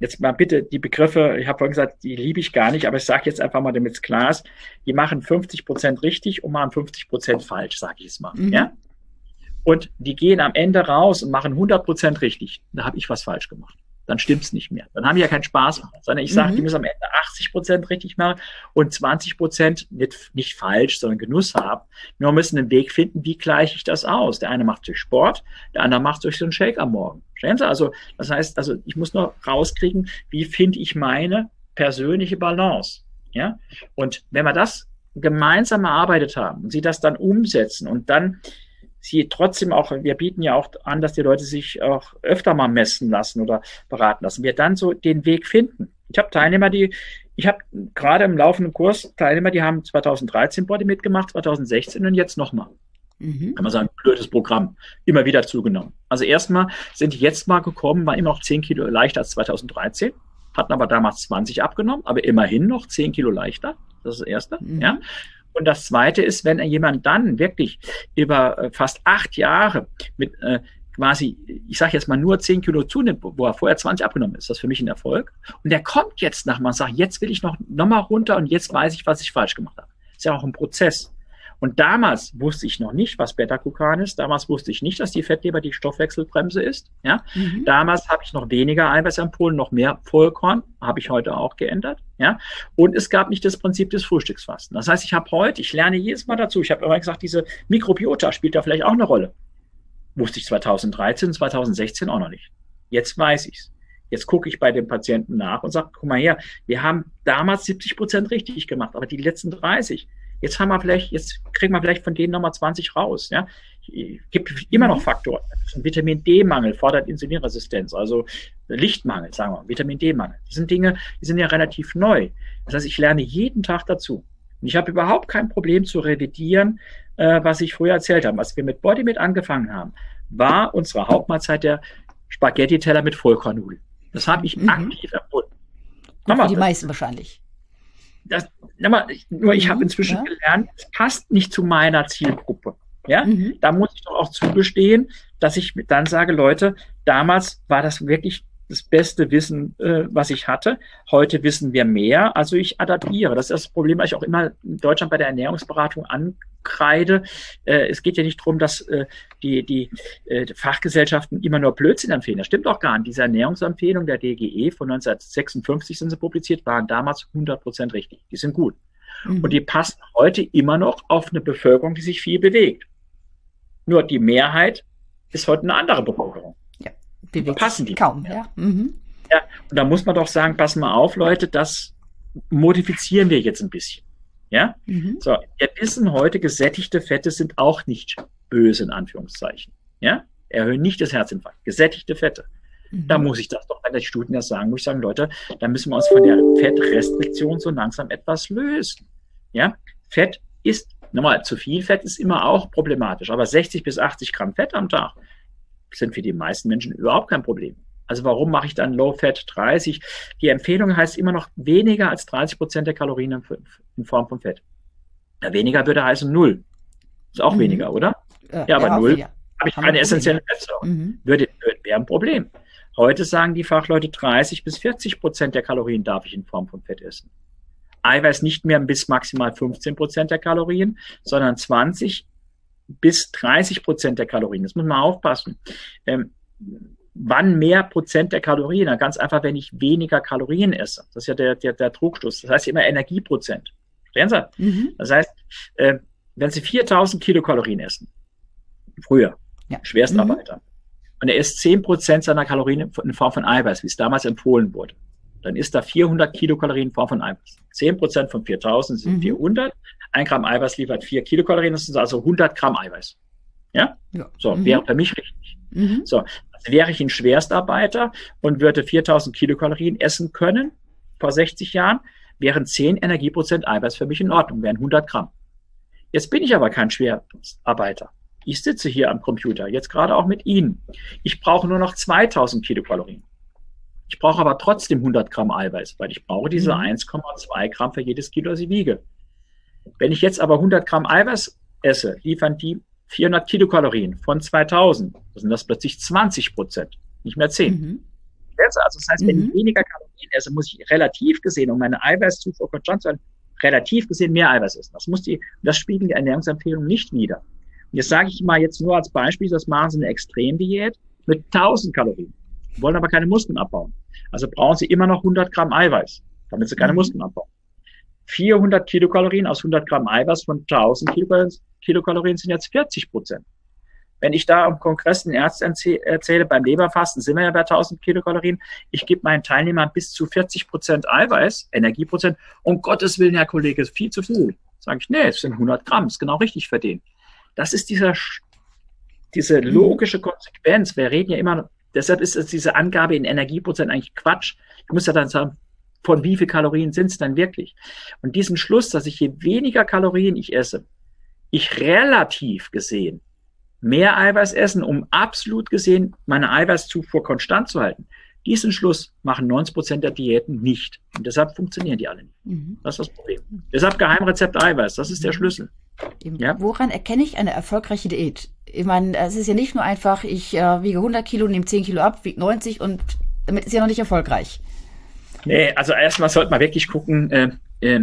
jetzt mal bitte die Begriffe, ich habe vorhin gesagt, die liebe ich gar nicht, aber ich sage jetzt einfach mal, damit es klar ist, die machen 50 Prozent richtig und machen 50 Prozent falsch, sage ich es mal. Mhm. Ja? Und die gehen am Ende raus und machen 100 Prozent richtig. Da habe ich was falsch gemacht. Dann stimmt's nicht mehr. Dann haben die ja keinen Spaß mehr. Sondern ich sage, mhm. die müssen am Ende 80 Prozent richtig machen und 20 Prozent nicht, nicht falsch, sondern Genuss haben. Nur müssen einen Weg finden, wie gleiche ich das aus. Der eine macht durch Sport, der andere macht durch so einen Shake am Morgen. Verstehen Sie? Also, das heißt, also ich muss nur rauskriegen, wie finde ich meine persönliche Balance. Ja? Und wenn wir das gemeinsam erarbeitet haben und sie das dann umsetzen und dann sie trotzdem auch, wir bieten ja auch an, dass die Leute sich auch öfter mal messen lassen oder beraten lassen, wir dann so den Weg finden. Ich habe Teilnehmer, die, ich habe gerade im laufenden Kurs Teilnehmer, die haben 2013 Body mitgemacht, 2016 und jetzt nochmal. Mhm. Kann man sagen, blödes Programm. Immer wieder zugenommen. Also erstmal sind die jetzt mal gekommen, waren immer noch 10 Kilo leichter als 2013, hatten aber damals 20 abgenommen, aber immerhin noch 10 Kilo leichter. Das ist das Erste. Mhm. Ja. Und das Zweite ist, wenn jemand dann wirklich über äh, fast acht Jahre mit äh, quasi, ich sage jetzt mal nur zehn Kilo zunimmt, wo er vorher 20 abgenommen ist, das ist für mich ein Erfolg. Und der kommt jetzt nach, man sagt, jetzt will ich noch, noch mal runter und jetzt weiß ich, was ich falsch gemacht habe. Ist ja auch ein Prozess. Und damals wusste ich noch nicht, was Beta-Glucan ist. Damals wusste ich nicht, dass die Fettleber die Stoffwechselbremse ist. Ja? Mhm. Damals habe ich noch weniger Eiweiß empfohlen, noch mehr Vollkorn. Habe ich heute auch geändert. Ja? Und es gab nicht das Prinzip des Frühstücksfasten. Das heißt, ich habe heute, ich lerne jedes Mal dazu. Ich habe immer gesagt, diese Mikrobiota spielt da vielleicht auch eine Rolle. Wusste ich 2013, 2016 auch noch nicht. Jetzt weiß ich's. Jetzt gucke ich bei den Patienten nach und sage, guck mal her, wir haben damals 70 Prozent richtig gemacht, aber die letzten 30, Jetzt haben wir vielleicht, jetzt kriegen wir vielleicht von denen nochmal 20 raus. Ja, gibt immer noch mhm. Faktoren. Vitamin D-Mangel fordert Insulinresistenz, also Lichtmangel, sagen wir, Vitamin D-Mangel. Das sind Dinge, die sind ja relativ neu. Das heißt, ich lerne jeden Tag dazu. Und ich habe überhaupt kein Problem zu revidieren, äh, was ich früher erzählt habe. Als wir mit Bodymit angefangen haben, war unsere Hauptmahlzeit der Spaghetti-Teller mit Vollkornnudeln. Das habe ich mhm. aktiv erfunden. Für die meisten wahrscheinlich das, nur ich habe mhm, inzwischen ja. gelernt, es passt nicht zu meiner Zielgruppe. Ja, mhm. da muss ich doch auch zugestehen, dass ich dann sage, Leute, damals war das wirklich das beste Wissen, äh, was ich hatte. Heute wissen wir mehr, also ich adaptiere. Das ist das Problem, was ich auch immer in Deutschland bei der Ernährungsberatung ankreide. Äh, es geht ja nicht darum, dass äh, die, die äh, Fachgesellschaften immer nur Blödsinn empfehlen. Das stimmt auch gar nicht. Diese Ernährungsempfehlung der DGE von 1956 sind sie publiziert, waren damals 100 Prozent richtig. Die sind gut. Mhm. Und die passen heute immer noch auf eine Bevölkerung, die sich viel bewegt. Nur die Mehrheit ist heute eine andere Bevölkerung bewegt passen die kaum. Ja. Mhm. ja, und da muss man doch sagen, pass mal auf, Leute, das modifizieren wir jetzt ein bisschen. Ja, mhm. so, wir wissen heute, gesättigte Fette sind auch nicht böse, in Anführungszeichen. Ja, erhöhen nicht das Herzinfarkt. Gesättigte Fette. Mhm. Da muss ich das doch, wenn die Studien das sagen, muss ich sagen, Leute, da müssen wir uns von der Fettrestriktion so langsam etwas lösen. Ja, Fett ist, nochmal, zu viel Fett ist immer auch problematisch, aber 60 bis 80 Gramm Fett am Tag sind für die meisten Menschen überhaupt kein Problem. Also warum mache ich dann Low Fat 30? Die Empfehlung heißt immer noch weniger als 30 Prozent der Kalorien in Form von Fett. Ja, weniger würde heißen null. Ist auch mhm. weniger, oder? Ja, ja aber null ja. habe ich keine essentiellen Fettsäuren. Mhm. Würde, würde, wäre ein Problem. Heute sagen die Fachleute 30 bis 40 Prozent der Kalorien darf ich in Form von Fett essen. Eiweiß nicht mehr bis maximal 15 Prozent der Kalorien, sondern 20 bis 30 Prozent der Kalorien. Das muss man aufpassen. Ähm, wann mehr Prozent der Kalorien? Na, ganz einfach, wenn ich weniger Kalorien esse. Das ist ja der, der, der Trugschluss. Das heißt immer Energieprozent. Verstehen Sie? Mhm. Das heißt, äh, wenn Sie 4000 Kilokalorien essen, früher, ja. Schwerstarbeiter, mhm. und er isst 10 Prozent seiner Kalorien in Form von Eiweiß, wie es damals empfohlen wurde, dann ist da 400 Kilokalorien in Form von Eiweiß. 10 Prozent von 4000 sind mhm. 400. Ein Gramm Eiweiß liefert 4 Kilokalorien. Das sind also 100 Gramm Eiweiß. Ja? ja. So, mhm. wäre für mich richtig. Mhm. So, also wäre ich ein Schwerstarbeiter und würde 4000 Kilokalorien essen können vor 60 Jahren, wären 10 Energieprozent Eiweiß für mich in Ordnung, wären 100 Gramm. Jetzt bin ich aber kein Schwerstarbeiter. Ich sitze hier am Computer, jetzt gerade auch mit Ihnen. Ich brauche nur noch 2000 Kilokalorien. Ich brauche aber trotzdem 100 Gramm Eiweiß, weil ich brauche diese mhm. 1,2 Gramm für jedes Kilo, das ich wiege. Wenn ich jetzt aber 100 Gramm Eiweiß esse, liefern die 400 Kilokalorien von 2000. Das sind das plötzlich 20 Prozent, nicht mehr 10. Mhm. Also das heißt, wenn ich mhm. weniger Kalorien esse, muss ich relativ gesehen, um meine Eiweißzufuhr konstant zu halten, relativ gesehen mehr Eiweiß essen. Das muss die, das spiegeln die Ernährungsempfehlungen nicht wider. Und jetzt sage ich mal jetzt nur als Beispiel, das machen Sie eine Extremdiät mit 1000 Kalorien wollen aber keine Muskeln abbauen. Also brauchen sie immer noch 100 Gramm Eiweiß, damit sie keine mhm. Muskeln abbauen. 400 Kilokalorien aus 100 Gramm Eiweiß von 1000 Kilokalorien sind jetzt 40 Prozent. Wenn ich da am Kongress den Ärzten erzähle, beim Leberfasten sind wir ja bei 1000 Kilokalorien, ich gebe meinen Teilnehmern bis zu 40 Prozent Eiweiß, Energieprozent, um Gottes Willen, Herr Kollege, ist viel zu viel. Sage ich, nee, es sind 100 Gramm, ist genau richtig für den. Das ist dieser, diese logische Konsequenz. Wir reden ja immer Deshalb ist diese Angabe in Energieprozent eigentlich Quatsch. Ich muss ja dann sagen, von wie viel Kalorien sind es dann wirklich? Und diesen Schluss, dass ich je weniger Kalorien ich esse, ich relativ gesehen mehr Eiweiß essen, um absolut gesehen meine Eiweißzufuhr konstant zu halten. Diesen Schluss machen 90 Prozent der Diäten nicht. Und deshalb funktionieren die alle nicht. Mhm. Das ist das Problem. Deshalb Geheimrezept Eiweiß, das ist der mhm. Schlüssel. Ja? Woran erkenne ich eine erfolgreiche Diät? Ich meine, es ist ja nicht nur einfach, ich äh, wiege 100 Kilo, nehme 10 Kilo ab, wiege 90 und damit ist ja noch nicht erfolgreich. Nee, also erstmal sollte man wirklich gucken, äh, äh,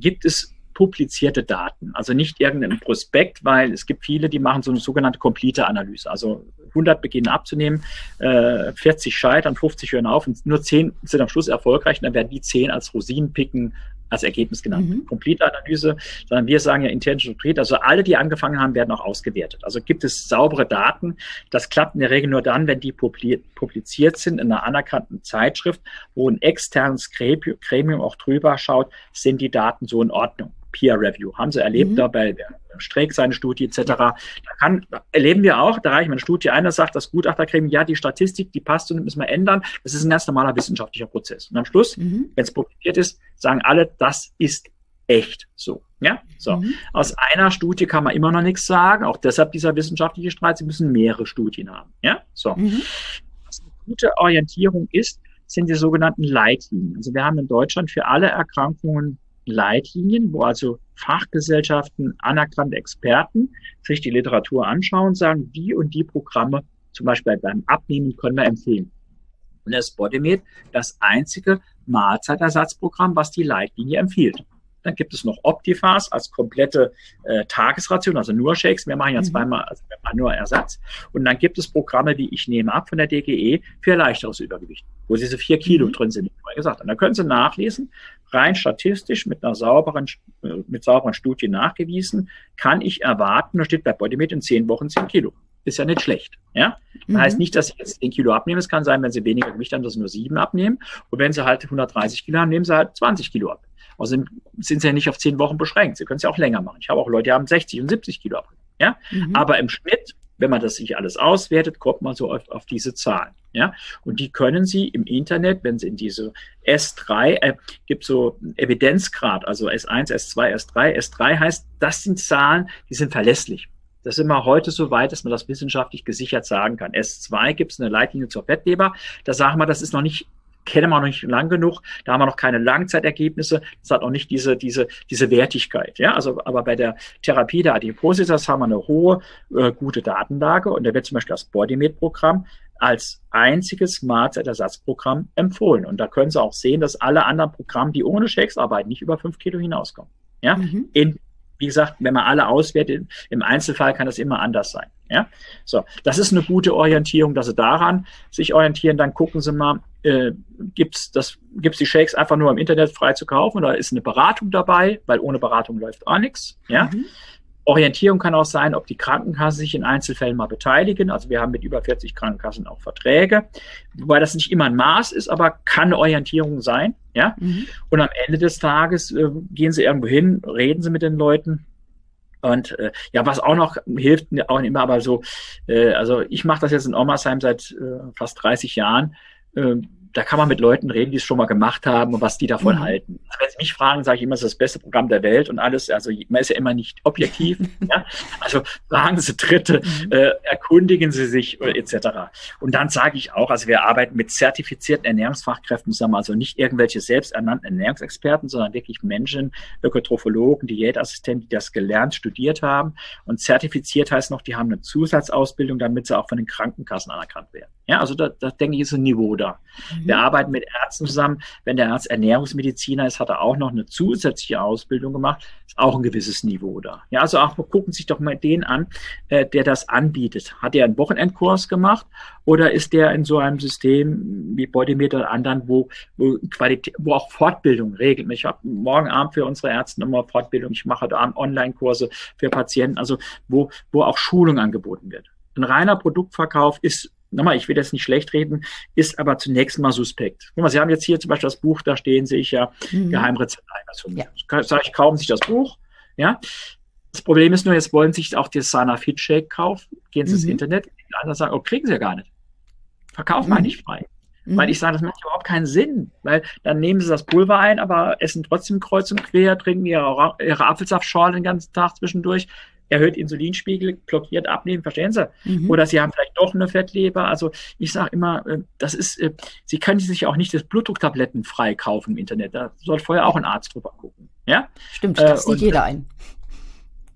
gibt es publizierte Daten, also nicht irgendein Prospekt, weil es gibt viele, die machen so eine sogenannte complete Analyse. Also 100 beginnen abzunehmen, äh, 40 scheitern, 50 hören auf und nur 10 sind am Schluss erfolgreich und dann werden die 10 als Rosinen picken als Ergebnis genannt. Mhm. Complete-Analyse, sondern wir sagen ja Intention Treat. Also alle, die angefangen haben, werden auch ausgewertet. Also gibt es saubere Daten. Das klappt in der Regel nur dann, wenn die publiziert sind in einer anerkannten Zeitschrift, wo ein externes Gremium auch drüber schaut, sind die Daten so in Ordnung. Peer Review. Haben sie erlebt mhm. dabei, Streeck seine Studie etc. Da kann, erleben wir auch, da reicht eine Studie einer sagt, das Gutachtergremium, ja, die Statistik, die passt und müssen wir ändern. Das ist ein ganz normaler wissenschaftlicher Prozess. Und am Schluss, mhm. wenn es publiziert ist, sagen alle, das ist echt so. Ja, so. Mhm. Aus einer Studie kann man immer noch nichts sagen. Auch deshalb dieser wissenschaftliche Streit. Sie müssen mehrere Studien haben. Ja, so. Mhm. Was eine gute Orientierung ist, sind die sogenannten Leitlinien. Also wir haben in Deutschland für alle Erkrankungen Leitlinien, wo also Fachgesellschaften, anerkannte Experten sich die Literatur anschauen, sagen, die und die Programme, zum Beispiel beim Abnehmen, können wir empfehlen. Und das Bodymed das einzige Mahlzeitersatzprogramm, was die Leitlinie empfiehlt. Dann gibt es noch Optifast als komplette äh, Tagesration, also nur Shakes. Wir machen ja mhm. zweimal, also nur Ersatz. Und dann gibt es Programme, die ich nehme ab von der DGE für leichteres Übergewicht, wo diese vier Kilo mhm. drin sind, wie gesagt. Und da können Sie nachlesen, rein statistisch mit einer sauberen, äh, mit sauberen Studien nachgewiesen, kann ich erwarten, da steht bei Bodymed in zehn Wochen zehn Kilo ist ja nicht schlecht. Ja? Das mhm. heißt nicht, dass Sie jetzt 10 Kilo abnehmen. Es kann sein, wenn Sie weniger Gewicht haben, dass Sie nur 7 abnehmen. Und wenn Sie halt 130 Kilo haben, nehmen Sie halt 20 Kilo ab. Außerdem sind sie ja nicht auf zehn Wochen beschränkt. Sie können es ja auch länger machen. Ich habe auch Leute, die haben 60 und 70 Kilo ab. Ja? Mhm. Aber im Schnitt, wenn man das sich alles auswertet, kommt man so auf, auf diese Zahlen. Ja? Und die können Sie im Internet, wenn Sie in diese S3, äh, gibt so Evidenzgrad, also S1, S2, S3. S3 heißt, das sind Zahlen, die sind verlässlich. Das sind wir heute so weit, dass man das wissenschaftlich gesichert sagen kann. S2 gibt es eine Leitlinie zur Fettleber. Da sagen wir, das ist noch nicht kennen wir noch nicht lang genug, da haben wir noch keine Langzeitergebnisse, das hat noch nicht diese, diese, diese Wertigkeit. Ja, also, aber bei der Therapie der Adipositas haben wir eine hohe, äh, gute Datenlage und da wird zum Beispiel das Bodymed-Programm als einziges Mahlzeitersatzprogramm empfohlen. Und da können Sie auch sehen, dass alle anderen Programme, die ohne Shakes arbeiten, nicht über fünf Kilo hinauskommen. Ja, mhm. in wie gesagt, wenn man alle auswertet, im Einzelfall kann das immer anders sein. Ja, so, das ist eine gute Orientierung, dass Sie daran sich orientieren. Dann gucken Sie mal, äh, gibt's das, gibt's die Shakes einfach nur im Internet frei zu kaufen oder ist eine Beratung dabei, weil ohne Beratung läuft auch nichts. Ja, mhm. Orientierung kann auch sein, ob die Krankenkassen sich in Einzelfällen mal beteiligen. Also wir haben mit über 40 Krankenkassen auch Verträge, wobei das nicht immer ein Maß ist, aber kann eine Orientierung sein. Ja? Mhm. Und am Ende des Tages äh, gehen Sie irgendwo hin, reden Sie mit den Leuten. Und äh, ja, was auch noch hilft, auch immer, aber so, äh, also ich mache das jetzt in Omersheim seit äh, fast 30 Jahren. Da kann man mit Leuten reden, die es schon mal gemacht haben und was die davon mhm. halten. Also wenn sie mich fragen, sage ich immer, es ist das beste Programm der Welt und alles. Also man ist ja immer nicht objektiv. ja? Also fragen Sie Dritte, mhm. äh, erkundigen Sie sich äh, etc. Und dann sage ich auch, also wir arbeiten mit zertifizierten Ernährungsfachkräften zusammen, also nicht irgendwelche selbsternannten Ernährungsexperten, sondern wirklich Menschen, Ökotrophologen, Diätassistenten, die das gelernt, studiert haben. Und zertifiziert heißt noch, die haben eine Zusatzausbildung, damit sie auch von den Krankenkassen anerkannt werden. Ja, also da, da denke ich, ist ein Niveau da. Mhm. Wir arbeiten mit Ärzten zusammen. Wenn der Arzt Ernährungsmediziner ist, hat er auch noch eine zusätzliche Ausbildung gemacht. Ist auch ein gewisses Niveau da. Ja, also auch gucken Sie sich doch mal den an, äh, der das anbietet. Hat er einen Wochenendkurs gemacht oder ist der in so einem System wie Beutemeter oder anderen, wo, wo Qualität, wo auch Fortbildung regelt? Ich habe morgen Abend für unsere Ärzte immer Fortbildung. Ich mache da Online-Kurse für Patienten, also wo, wo auch Schulung angeboten wird. Ein reiner Produktverkauf ist nochmal, ich will das nicht schlecht reden, ist aber zunächst mal suspekt. Guck mal, Sie haben jetzt hier zum Beispiel das Buch, da stehen sehe ich ja mhm. Geheimrezept. Also, ja. Sag ich, kaufen Sie sich das Buch, ja. Das Problem ist nur, jetzt wollen Sie sich auch das Sana Fit Shake kaufen, gehen Sie mhm. ins Internet, die anderen sagen, oh, kriegen Sie ja gar nicht. Verkaufen wir mhm. nicht frei. Mhm. Weil ich sage, das macht überhaupt keinen Sinn, weil dann nehmen sie das Pulver ein, aber essen trotzdem kreuz und quer, trinken ihre, ihre Apfelsaftschorle den ganzen Tag zwischendurch erhöht Insulinspiegel, blockiert Abnehmen, verstehen Sie? Mhm. Oder Sie haben vielleicht doch eine Fettleber. Also ich sage immer, äh, das ist, äh, Sie können sich auch nicht das Blutdrucktabletten frei kaufen im Internet. Da soll vorher auch ein Arzt drüber gucken. Ja? Stimmt, das äh, sieht jeder ein.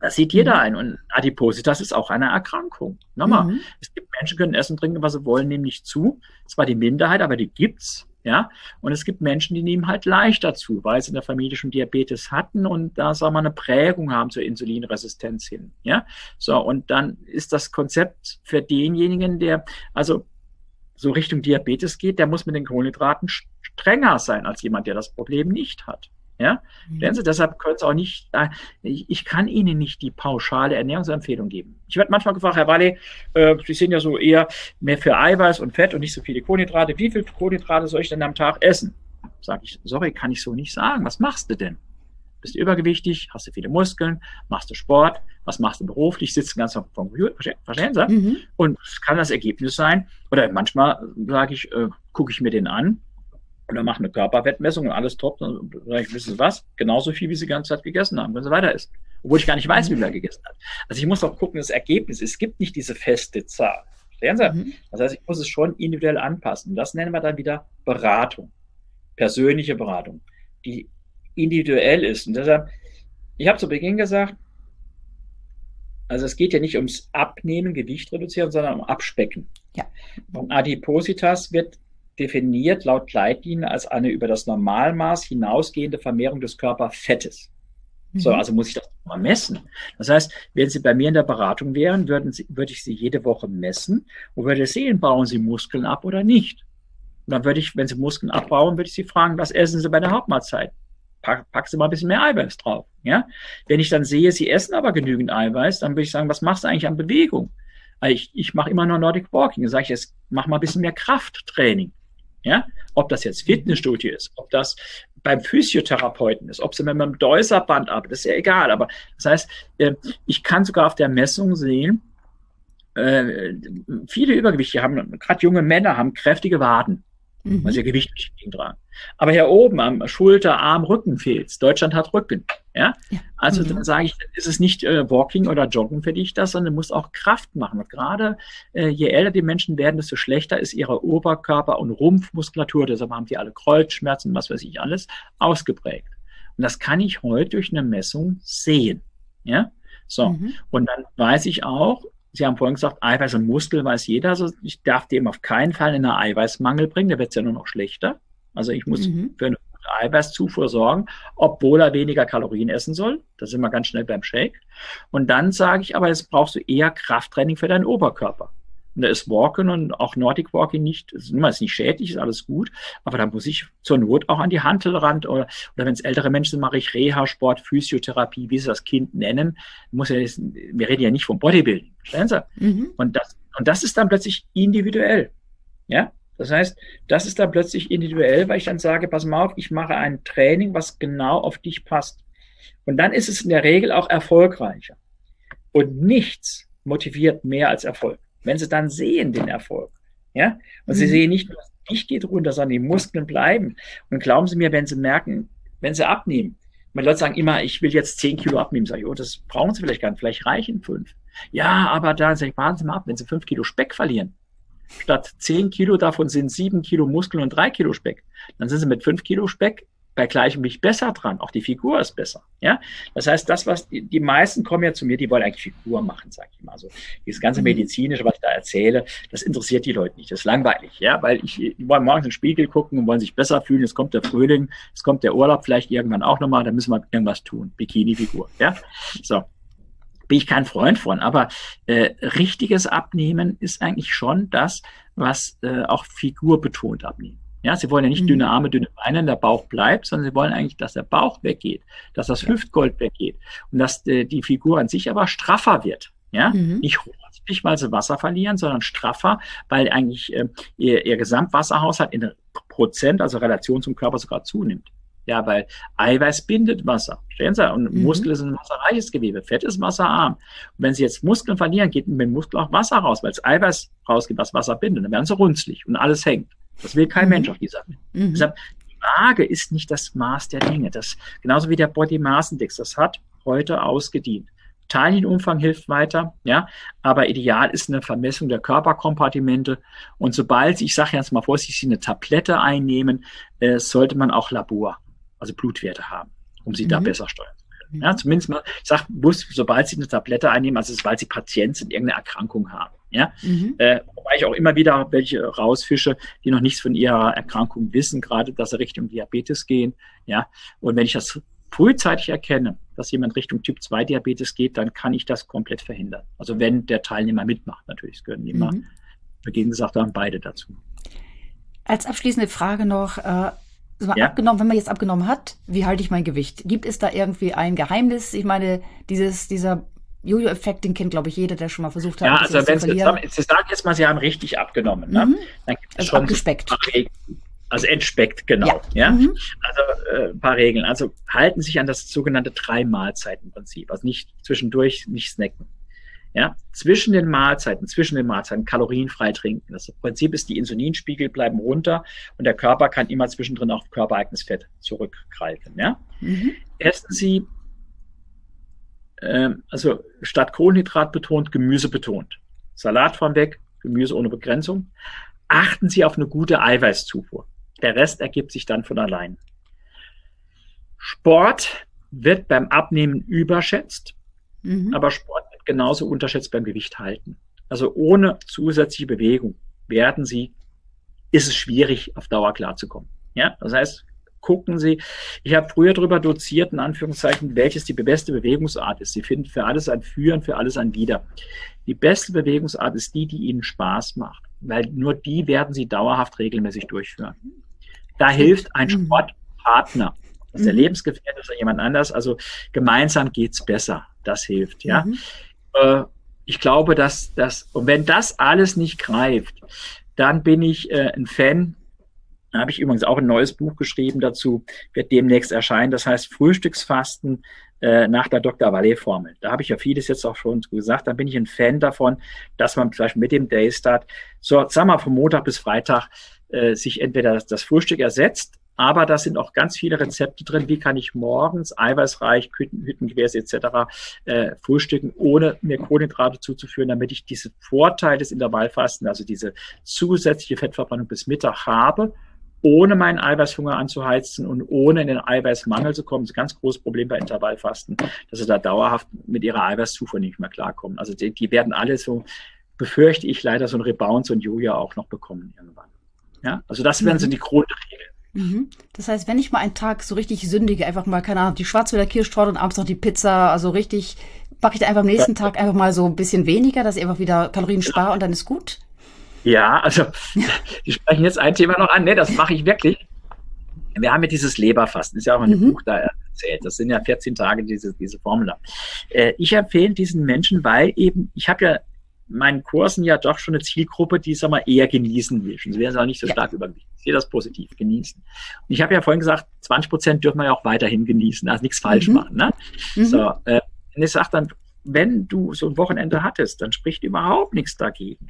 Das sieht jeder mhm. ein. Und Adipositas ist auch eine Erkrankung. Nochmal, mhm. es gibt Menschen, können essen, trinken, was sie wollen, nehmen nicht zu. Zwar die Minderheit, aber die gibt's. Ja, und es gibt Menschen, die nehmen halt leichter zu, weil sie in der Familie schon Diabetes hatten und da sagen wir eine Prägung haben zur Insulinresistenz hin. Ja, so und dann ist das Konzept für denjenigen, der also so Richtung Diabetes geht, der muss mit den Kohlenhydraten strenger sein als jemand, der das Problem nicht hat. Ja, mhm. Sie, deshalb können Sie auch nicht, äh, ich, kann Ihnen nicht die pauschale Ernährungsempfehlung geben. Ich werde manchmal gefragt, Herr Walle, äh, Sie sind ja so eher mehr für Eiweiß und Fett und nicht so viele Kohlenhydrate. Wie viel Kohlenhydrate soll ich denn am Tag essen? Sag ich, sorry, kann ich so nicht sagen. Was machst du denn? Bist du übergewichtig? Hast du viele Muskeln? Machst du Sport? Was machst du beruflich? Sitzt ganz vom Computer, verstehen Sie? Mhm. Und kann das Ergebnis sein. Oder manchmal sage ich, äh, gucke ich mir den an oder machen eine Körperfettmessung und alles top, dann sage ich, wissen Sie was? Genauso viel, wie Sie die ganze Zeit gegessen haben, wenn Sie weiter essen. Obwohl ich gar nicht weiß, wie viel er gegessen hat. Also ich muss auch gucken, das Ergebnis, es gibt nicht diese feste Zahl. Verstehen Sie? Mhm. Das heißt, ich muss es schon individuell anpassen. Das nennen wir dann wieder Beratung. Persönliche Beratung, die individuell ist. Und deshalb, ich habe zu Beginn gesagt, also es geht ja nicht ums Abnehmen, Gewicht reduzieren, sondern um Abspecken. Ja. Und Adipositas wird definiert laut Leitlinie als eine über das Normalmaß hinausgehende Vermehrung des Körperfettes. So, mhm. also muss ich das mal messen. Das heißt, wenn Sie bei mir in der Beratung wären, würden Sie, würde ich Sie jede Woche messen und würde sehen, bauen Sie Muskeln ab oder nicht. Und dann würde ich, wenn Sie Muskeln abbauen, würde ich Sie fragen, was essen Sie bei der Hauptmahlzeit? Pack, pack Sie mal ein bisschen mehr Eiweiß drauf. Ja? Wenn ich dann sehe, Sie essen aber genügend Eiweiß, dann würde ich sagen, was machst du eigentlich an Bewegung? Ich, ich mache immer nur Nordic Walking. Dann sage ich, jetzt mach mal ein bisschen mehr Krafttraining. Ja, ob das jetzt Fitnessstudio ist, ob das beim Physiotherapeuten ist, ob sie mit einem Deuserband arbeitet, ist ja egal. Aber das heißt, äh, ich kann sogar auf der Messung sehen, äh, viele Übergewichte haben, gerade junge Männer haben kräftige Waden mhm. weil sie Gewicht nicht tragen. Aber hier oben am Schulter, Arm, Rücken fehlt's. Deutschland hat Rücken. Ja? ja. Also mhm. dann sage ich, ist es nicht äh, Walking oder Joggen für dich das, sondern du musst auch Kraft machen. Und gerade äh, je älter die Menschen werden, desto schlechter ist ihre Oberkörper- und Rumpfmuskulatur. Deshalb haben die alle Kreuzschmerzen, was weiß ich alles, ausgeprägt. Und das kann ich heute durch eine Messung sehen. Ja? So. Mhm. Und dann weiß ich auch, Sie haben vorhin gesagt, Eiweiß und Muskel weiß jeder. Also ich darf dem auf keinen Fall in einen Eiweißmangel bringen, der wird ja nur noch schlechter. Also ich muss mhm. für eine gute Eiweißzufuhr sorgen, obwohl er weniger Kalorien essen soll. Da sind wir ganz schnell beim Shake. Und dann sage ich aber, jetzt brauchst du eher Krafttraining für deinen Oberkörper. Und da ist Walken und auch Nordic Walking nicht, ist nicht schädlich, ist alles gut, aber da muss ich zur Not auch an die Hantelrand oder, oder wenn es ältere Menschen sind, mache ich Reha-Sport, Physiotherapie, wie sie das Kind nennen. Muss ja, wir reden ja nicht vom Bodybuilding, verstehen Sie? Mhm. Und, das, und das ist dann plötzlich individuell. Ja, das heißt, das ist dann plötzlich individuell, weil ich dann sage, pass mal auf, ich mache ein Training, was genau auf dich passt. Und dann ist es in der Regel auch erfolgreicher. Und nichts motiviert mehr als Erfolg. Wenn sie dann sehen den Erfolg, ja, und mhm. sie sehen nicht nur, Gewicht geht runter, sondern die Muskeln bleiben. Und glauben Sie mir, wenn sie merken, wenn sie abnehmen, meine Leute sagen immer, ich will jetzt zehn Kilo abnehmen. Sag ich, oh, das brauchen Sie vielleicht gar nicht, vielleicht reichen fünf. Ja, aber da sag ich, warten Sie mal ab, wenn Sie fünf Kilo Speck verlieren, statt zehn Kilo davon sind sieben Kilo Muskeln und drei Kilo Speck, dann sind Sie mit fünf Kilo Speck bei gleichem Gewicht besser dran. Auch die Figur ist besser. Ja, das heißt, das, was die, die meisten kommen ja zu mir, die wollen eigentlich Figur machen, sag ich mal. Also dieses ganze mhm. medizinische, was ich da erzähle, das interessiert die Leute nicht. Das ist langweilig, ja, weil ich, die wollen morgens in den Spiegel gucken und wollen sich besser fühlen. Es kommt der Frühling, es kommt der Urlaub vielleicht irgendwann auch nochmal, da müssen wir irgendwas tun. Bikini-Figur, ja. So bin ich kein Freund von. Aber äh, richtiges Abnehmen ist eigentlich schon das, was äh, auch Figur betont abnehmen. Ja, sie wollen ja nicht mhm. dünne Arme, dünne Beine, der Bauch bleibt, sondern sie wollen eigentlich, dass der Bauch weggeht, dass das Hüftgold weggeht und dass äh, die Figur an sich aber straffer wird. Ja, mhm. nicht ruhig, weil sie Wasser verlieren, sondern straffer, weil eigentlich äh, ihr, ihr Gesamtwasserhaushalt in Prozent, also Relation zum Körper sogar zunimmt. Ja, weil Eiweiß bindet Wasser. Stellen Sie, und mhm. Muskel ist ein wasserreiches Gewebe, Fett ist wasserarm. Und wenn Sie jetzt Muskeln verlieren, geht mit dem Muskel auch Wasser raus, weil es Eiweiß rausgeht, was Wasser bindet. Dann werden sie runzlig und alles hängt. Das will kein mhm. Mensch auf dieser Welt. Mhm. Deshalb, die Waage ist nicht das Maß der Dinge. Das, genauso wie der Body Mass Index, das hat heute ausgedient. Teilchenumfang hilft weiter, ja, aber ideal ist eine Vermessung der Körperkompartimente. Und sobald ich sage jetzt mal vorsichtig, Sie eine Tablette einnehmen, äh, sollte man auch Labor, also Blutwerte haben, um sie mhm. da besser steuern zu können. Ja, zumindest mal, ich sage, muss, sobald Sie eine Tablette einnehmen, also sobald Sie Patient sind, irgendeine Erkrankung haben. Ja, mhm. äh, wobei ich auch immer wieder welche rausfische, die noch nichts von ihrer Erkrankung wissen, gerade dass sie Richtung Diabetes gehen. Ja, und wenn ich das frühzeitig erkenne, dass jemand Richtung Typ 2 Diabetes geht, dann kann ich das komplett verhindern. Also wenn der Teilnehmer mitmacht, natürlich. Es gehören immer, mhm. wie gesagt haben, beide dazu. Als abschließende Frage noch, äh, ja. abgenommen, wenn man jetzt abgenommen hat, wie halte ich mein Gewicht? Gibt es da irgendwie ein Geheimnis? Ich meine, dieses, dieser Jojo-Effekt, den kennt, glaube ich, jeder, der schon mal versucht hat. Ja, also wenn Sie, Sie sagen jetzt mal, Sie haben richtig abgenommen. Ne? Mhm. Dann gibt es also schon abgespeckt. also entspeckt, genau. Ja. ja? Mhm. Also äh, ein paar Regeln. Also halten sich an das sogenannte Drei-Mahlzeiten-Prinzip. Also nicht zwischendurch, nicht snacken. Ja, zwischen den Mahlzeiten, zwischen den Mahlzeiten kalorienfrei trinken. Das Prinzip ist, die Insulinspiegel bleiben runter und der Körper kann immer zwischendrin auf körpereigenes Fett zurückgreifen. Ja? Mhm. Essen Sie ähm, also statt Kohlenhydrat betont, Gemüse betont. Salat von weg, Gemüse ohne Begrenzung. Achten Sie auf eine gute Eiweißzufuhr. Der Rest ergibt sich dann von allein. Sport wird beim Abnehmen überschätzt, mhm. aber Sport wird genauso unterschätzt beim Gewicht halten. Also ohne zusätzliche Bewegung werden Sie ist es schwierig, auf Dauer klarzukommen. Ja, das heißt, gucken Sie, ich habe früher darüber doziert, in Anführungszeichen, welches die beste Bewegungsart ist. Sie finden für alles ein Führen, für alles ein Wider. Die beste Bewegungsart ist die, die Ihnen Spaß macht, weil nur die werden Sie dauerhaft regelmäßig durchführen. Da hilft ein mhm. Sportpartner, dass der mhm. Lebensgefährte oder jemand anders, also gemeinsam geht's besser. Das hilft, ja. Mhm. Äh, ich glaube, dass das, und wenn das alles nicht greift, dann bin ich äh, ein Fan da habe ich übrigens auch ein neues Buch geschrieben dazu, wird demnächst erscheinen. Das heißt Frühstücksfasten äh, nach der Dr. Valley-Formel. Da habe ich ja vieles jetzt auch schon gesagt. Da bin ich ein Fan davon, dass man Beispiel mit dem Daystart, so sagen wir von Montag bis Freitag, äh, sich entweder das, das Frühstück ersetzt, aber da sind auch ganz viele Rezepte drin. Wie kann ich morgens eiweißreich, Hütten, Hüttengewäße etc. Äh, frühstücken, ohne mir Kohlenhydrate zuzuführen, damit ich diese Vorteile des Intervallfasten, also diese zusätzliche Fettverbrennung bis Mittag habe ohne meinen Eiweißhunger anzuheizen und ohne in den Eiweißmangel zu kommen. Das ist ein ganz großes Problem bei Intervallfasten, dass sie da dauerhaft mit ihrer Eiweißzufuhr nicht mehr klarkommen. Also die, die werden alle so, befürchte ich leider, so ein Rebound, so ein Jojo auch noch bekommen irgendwann. Ja, also das wären mhm. so die Grundregeln. Mhm. Das heißt, wenn ich mal einen Tag so richtig sündige, einfach mal, keine Ahnung, die Schwarzwälder Kirschtorte und abends noch die Pizza, also richtig, mache ich da einfach am nächsten Tag einfach mal so ein bisschen weniger, dass ich einfach wieder Kalorien spare und dann ist gut? Ja, also die sprechen jetzt ein Thema noch an. Ne, das mache ich wirklich. Wir haben ja dieses Leberfasten, ist ja auch in dem mhm. Buch da erzählt. Das sind ja 14 Tage, diese, diese Formel da. Äh, ich empfehle diesen Menschen, weil eben, ich habe ja meinen Kursen ja doch schon eine Zielgruppe, die, sag mal, eher genießen will. Sie werden auch nicht so ja. stark übergewichtig. Ich sehe das positiv, genießen. Und ich habe ja vorhin gesagt, 20 Prozent dürfen wir ja auch weiterhin genießen, also nichts falsch mhm. machen. Ne? Mhm. So, äh, und ich sage dann, wenn du so ein Wochenende hattest, dann spricht überhaupt nichts dagegen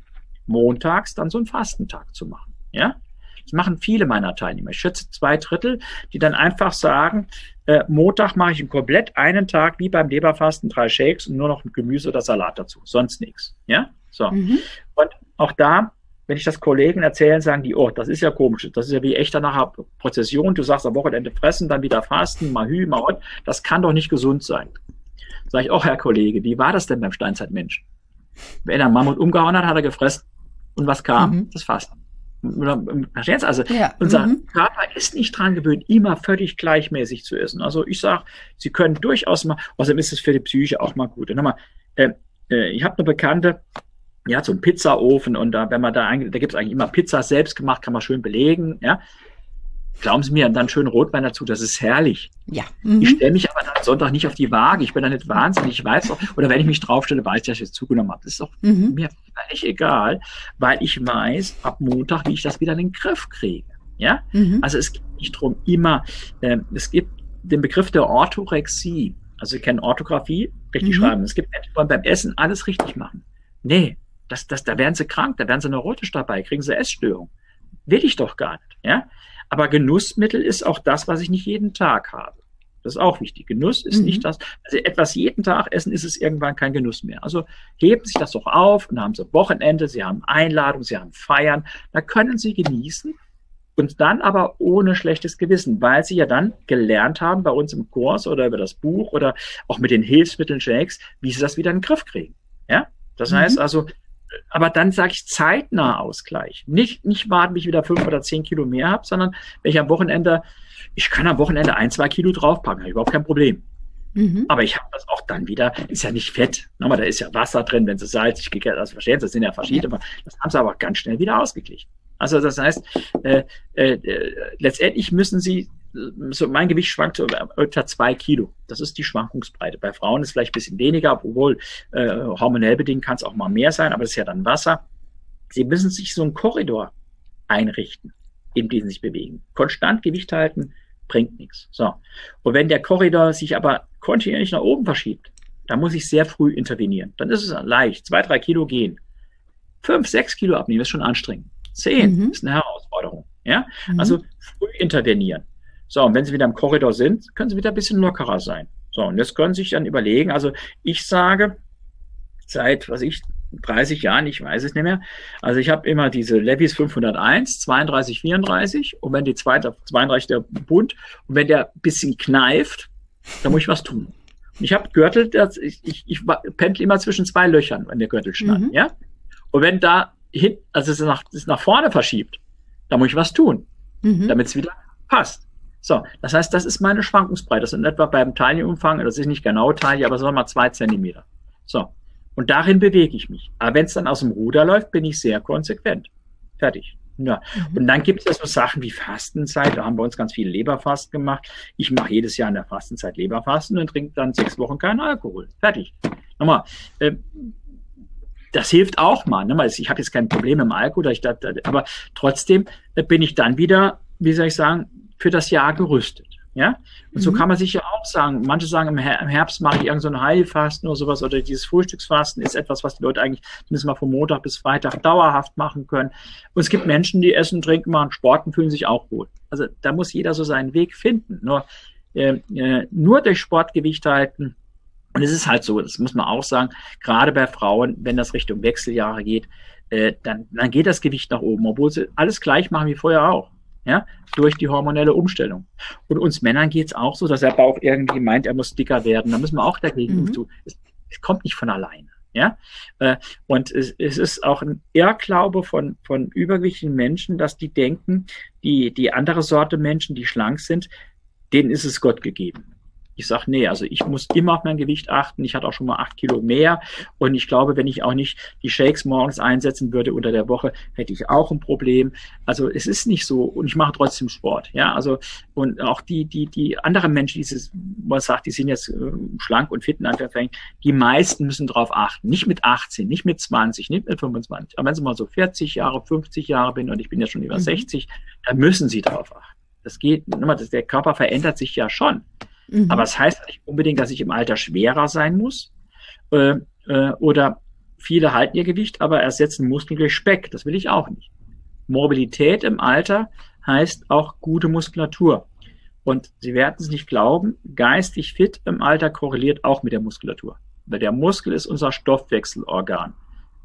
montags dann so einen Fastentag zu machen. Ja, das machen viele meiner Teilnehmer. Ich schätze zwei Drittel, die dann einfach sagen, äh, Montag mache ich einen komplett einen Tag wie beim Leberfasten, drei Shakes und nur noch ein Gemüse oder Salat dazu, sonst nichts. Ja, so. Mhm. Und auch da, wenn ich das Kollegen erzähle, sagen die, oh, das ist ja komisch, das ist ja wie echter nachher Prozession. Du sagst am Wochenende fressen, dann wieder fasten, mal hü, mal hot. Das kann doch nicht gesund sein. Sag ich, oh, Herr Kollege, wie war das denn beim Steinzeitmensch? Wenn er Mammut umgehauen hat, hat er gefressen. Und was kam? Mhm. Das Fasten. Verstehst Also ja. unser mhm. Körper ist nicht dran gewöhnt, immer völlig gleichmäßig zu essen. Also ich sage, Sie können durchaus mal, außerdem ist es für die Psyche auch mal gut. Und nochmal, äh, äh, ich habe eine Bekannte, die hat so einen Pizzaofen und da, wenn man da, da gibt es eigentlich immer Pizza selbst gemacht, kann man schön belegen, ja. Glauben Sie mir, dann schön Rotwein dazu, das ist herrlich. Ja. Mhm. Ich stelle mich aber dann Sonntag nicht auf die Waage. Ich bin da nicht wahnsinnig. Ich weiß auch, oder wenn ich mich draufstelle, weiß ich, dass ich jetzt zugenommen habe. Das ist doch mhm. mir völlig egal, weil ich weiß ab Montag, wie ich das wieder in den Griff kriege. Ja? Mhm. Also es geht nicht darum, immer, äh, es gibt den Begriff der Orthorexie. Also Sie kennen Orthografie, richtig mhm. schreiben. Es gibt Menschen, die wollen beim Essen alles richtig machen. Nee, das, das, da werden sie krank, da werden sie neurotisch dabei, kriegen sie Essstörung. Will ich doch gar nicht. Ja? Aber Genussmittel ist auch das, was ich nicht jeden Tag habe. Das ist auch wichtig. Genuss ist mhm. nicht das, also etwas jeden Tag essen, ist es irgendwann kein Genuss mehr. Also heben Sie das doch auf und haben Sie Wochenende, Sie haben Einladung, Sie haben Feiern, da können Sie genießen und dann aber ohne schlechtes Gewissen, weil Sie ja dann gelernt haben bei uns im Kurs oder über das Buch oder auch mit den Hilfsmitteln Shakes, wie Sie das wieder in den Griff kriegen. Ja? Das mhm. heißt also, aber dann sage ich zeitnah Ausgleich. Nicht, nicht warten, bis ich wieder fünf oder zehn Kilo mehr habe, sondern wenn ich am Wochenende, ich kann am Wochenende ein, zwei Kilo draufpacken, habe überhaupt kein Problem. Mhm. Aber ich habe das auch dann wieder, ist ja nicht Fett. Nochmal, da ist ja Wasser drin, wenn es salzig gegart also verstehen Sie, das sind ja verschiedene, ja. das haben sie aber ganz schnell wieder ausgeglichen. Also das heißt, äh, äh, äh letztendlich müssen sie so mein Gewicht schwankt so etwa zwei Kilo. Das ist die Schwankungsbreite. Bei Frauen ist es vielleicht ein bisschen weniger, obwohl äh, hormonell bedingt kann es auch mal mehr sein, aber das ist ja dann Wasser. Sie müssen sich so einen Korridor einrichten, in dem sie sich bewegen. Konstant Gewicht halten bringt nichts. So. Und wenn der Korridor sich aber kontinuierlich nach oben verschiebt, dann muss ich sehr früh intervenieren. Dann ist es leicht. Zwei, drei Kilo gehen. Fünf, sechs Kilo abnehmen ist schon anstrengend. Zehn mhm. ist eine Herausforderung. Ja? Mhm. Also früh intervenieren. So, und wenn Sie wieder im Korridor sind, können Sie wieder ein bisschen lockerer sein. So, und das können Sie sich dann überlegen. Also ich sage, seit, was ich, 30 Jahren, ich weiß es nicht mehr. Also ich habe immer diese Levis 501, 32, 34 und wenn die zweite, 32 der Bund und wenn der ein bisschen kneift, dann muss ich was tun. Und ich habe Gürtel, das, ich, ich, ich pendle immer zwischen zwei Löchern, wenn der Gürtel schnallt, mhm. ja. Und wenn da hin, also es nach, es nach vorne verschiebt, Da muss ich was tun, mhm. damit es wieder passt. So, das heißt, das ist meine Schwankungsbreite. Das sind etwa beim Taillenumfang, das ist nicht genau Taille, aber sagen wir mal zwei Zentimeter. So, und darin bewege ich mich. Aber wenn es dann aus dem Ruder läuft, bin ich sehr konsequent. Fertig. Ja. Mhm. Und dann gibt es ja so Sachen wie Fastenzeit. Da haben wir uns ganz viel Leberfasten gemacht. Ich mache jedes Jahr in der Fastenzeit Leberfasten und trinke dann sechs Wochen keinen Alkohol. Fertig. Nochmal, äh, das hilft auch mal. Ne? Ich habe jetzt kein Problem mit dem Alkohol, ich, aber trotzdem äh, bin ich dann wieder, wie soll ich sagen, für das Jahr gerüstet. Ja? Und mhm. so kann man sich ja auch sagen, manche sagen, im, Herbst mache ich irgendein so Heilfasten oder sowas oder dieses Frühstücksfasten ist etwas, was die Leute eigentlich zumindest mal von Montag bis Freitag dauerhaft machen können. Und es gibt Menschen, die essen, trinken, machen Sport und fühlen sich auch gut. Also da muss jeder so seinen Weg finden. Nur, äh, äh, nur durch Sportgewicht halten. Und es ist halt so, das muss man auch sagen, gerade bei Frauen, wenn das Richtung Wechseljahre geht, äh, dann, dann geht das Gewicht nach oben, obwohl sie alles gleich machen wie vorher auch ja, durch die hormonelle Umstellung. Und uns Männern geht's auch so, dass der Bauch irgendwie meint, er muss dicker werden. Da müssen wir auch dagegen mhm. tun. Es, es, kommt nicht von alleine. Ja, äh, und es, es ist auch ein Irrglaube von, von übergewichtigen Menschen, dass die denken, die, die andere Sorte Menschen, die schlank sind, denen ist es Gott gegeben. Ich sage, nee, also ich muss immer auf mein Gewicht achten. Ich hatte auch schon mal acht Kilo mehr. Und ich glaube, wenn ich auch nicht die Shakes morgens einsetzen würde unter der Woche, hätte ich auch ein Problem. Also es ist nicht so. Und ich mache trotzdem Sport. Ja, also und auch die, die, die anderen Menschen, die man sagt, die sind jetzt äh, schlank und fit in Anführungszeichen, die meisten müssen darauf achten. Nicht mit 18, nicht mit 20, nicht mit 25. Aber wenn sie mal so 40 Jahre, 50 Jahre bin und ich bin ja schon über mhm. 60, dann müssen sie darauf achten. Das geht, der Körper verändert sich ja schon. Mhm. Aber es das heißt nicht unbedingt, dass ich im Alter schwerer sein muss. Äh, äh, oder viele halten ihr Gewicht, aber ersetzen Muskeln durch Speck. Das will ich auch nicht. Mobilität im Alter heißt auch gute Muskulatur. Und Sie werden es nicht glauben, geistig fit im Alter korreliert auch mit der Muskulatur. Weil der Muskel ist unser Stoffwechselorgan.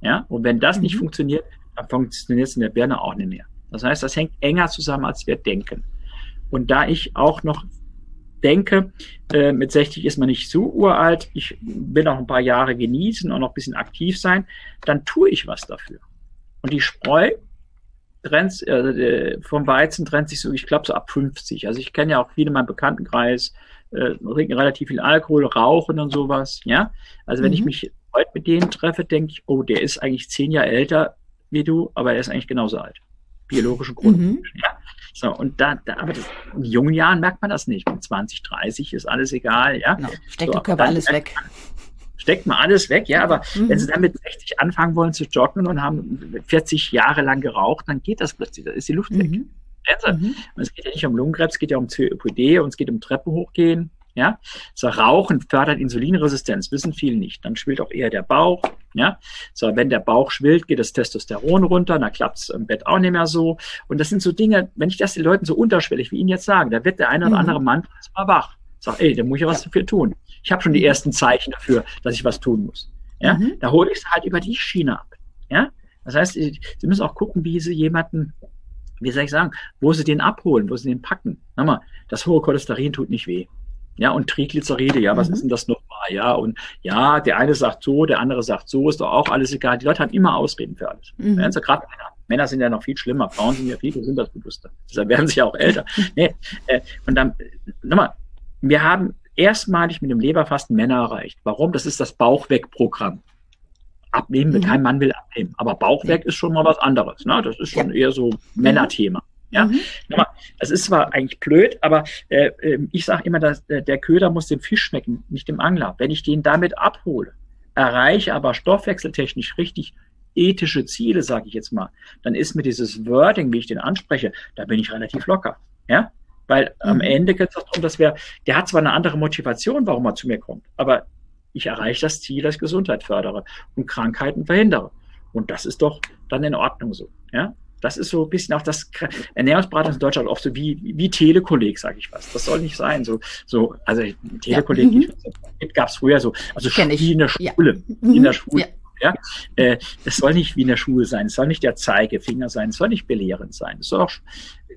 Ja? Und wenn das mhm. nicht funktioniert, dann funktioniert es in der Birne auch nicht mehr. Das heißt, das hängt enger zusammen, als wir denken. Und da ich auch noch denke, äh, mit 60 ist man nicht so uralt, ich will noch ein paar Jahre genießen und noch ein bisschen aktiv sein, dann tue ich was dafür. Und die Spreu trennt, äh, vom Weizen trennt sich so, ich glaube, so ab 50. Also ich kenne ja auch viele in meinem Bekanntenkreis, äh, trinken relativ viel Alkohol, rauchen und sowas. Ja, also wenn mhm. ich mich heute mit denen treffe, denke ich, oh, der ist eigentlich zehn Jahre älter wie du, aber er ist eigentlich genauso alt. Biologischen Grund. Mhm. Ja? So, und da, da aber das, in jungen Jahren merkt man das nicht. Mit 20, 30 ist alles egal, ja. Genau. Steckt so, der Körper alles weg. Steckt man alles weg, ja, aber mhm. wenn sie dann mit 60 anfangen wollen zu joggen und haben 40 Jahre lang geraucht, dann geht das plötzlich, da ist die Luft mhm. weg. Mhm. Es geht ja nicht um Lungenkrebs, es geht ja um COPD und es geht um Treppen hochgehen, ja, so Rauchen fördert Insulinresistenz, wissen viele nicht. Dann schwillt auch eher der Bauch. Ja, so wenn der Bauch schwillt, geht das Testosteron runter, dann klappt es im Bett auch nicht mehr so. Und das sind so Dinge, wenn ich das den Leuten so unterschwellig wie Ihnen jetzt sagen, da wird der eine oder mhm. andere Mann mal wach. Sag, ey, da muss ich ja was dafür tun. Ich habe schon die ersten Zeichen dafür, dass ich was tun muss. Ja, mhm. da hole ich es halt über die Schiene ab. Ja, das heißt, Sie müssen auch gucken, wie Sie jemanden wie soll ich sagen, wo sie den abholen, wo sie den packen. Sag mal, das hohe Cholesterin tut nicht weh. Ja, und Triglyceride, ja, was mhm. ist denn das nochmal? Ja, und ja, der eine sagt so, der andere sagt so, ist doch auch alles egal. Die Leute haben immer Ausreden für alles. Mhm. Ja, also gerade Männer. Männer sind ja noch viel schlimmer, Frauen sind ja viel gesundheitsbewusster. Deshalb werden sie ja auch älter. nee, äh, und dann, nochmal, wir haben erstmalig mit dem Leberfasten Männer erreicht. Warum? Das ist das Bauchweg-Programm. Abnehmen, mhm. kein Mann will abnehmen. Aber Bauchweg ja. ist schon mal was anderes. Ne? Das ist schon ja. eher so Männerthema. Ja, mhm. das ist zwar eigentlich blöd, aber äh, ähm, ich sage immer, dass äh, der Köder muss dem Fisch schmecken, nicht dem Angler. Wenn ich den damit abhole, erreiche aber stoffwechseltechnisch richtig ethische Ziele, sage ich jetzt mal, dann ist mir dieses Wording, wie ich den anspreche, da bin ich relativ locker. Ja, weil mhm. am Ende geht es darum, dass wir, der hat zwar eine andere Motivation, warum er zu mir kommt, aber ich erreiche das Ziel, dass ich Gesundheit fördere und Krankheiten verhindere. Und das ist doch dann in Ordnung so. Ja, das ist so ein bisschen auch das Ernährungsberatung in Deutschland oft so wie, wie Telekolleg, sage ich was. Das soll nicht sein. So, so, also Telekolleg ja. mhm. gab es früher so, also wie in der Schule. Ja. In der mhm. Schule. Ja. Ja, äh, es soll nicht wie in der Schule sein, es soll nicht der Zeigefinger sein, es soll nicht belehrend sein. Es soll auch,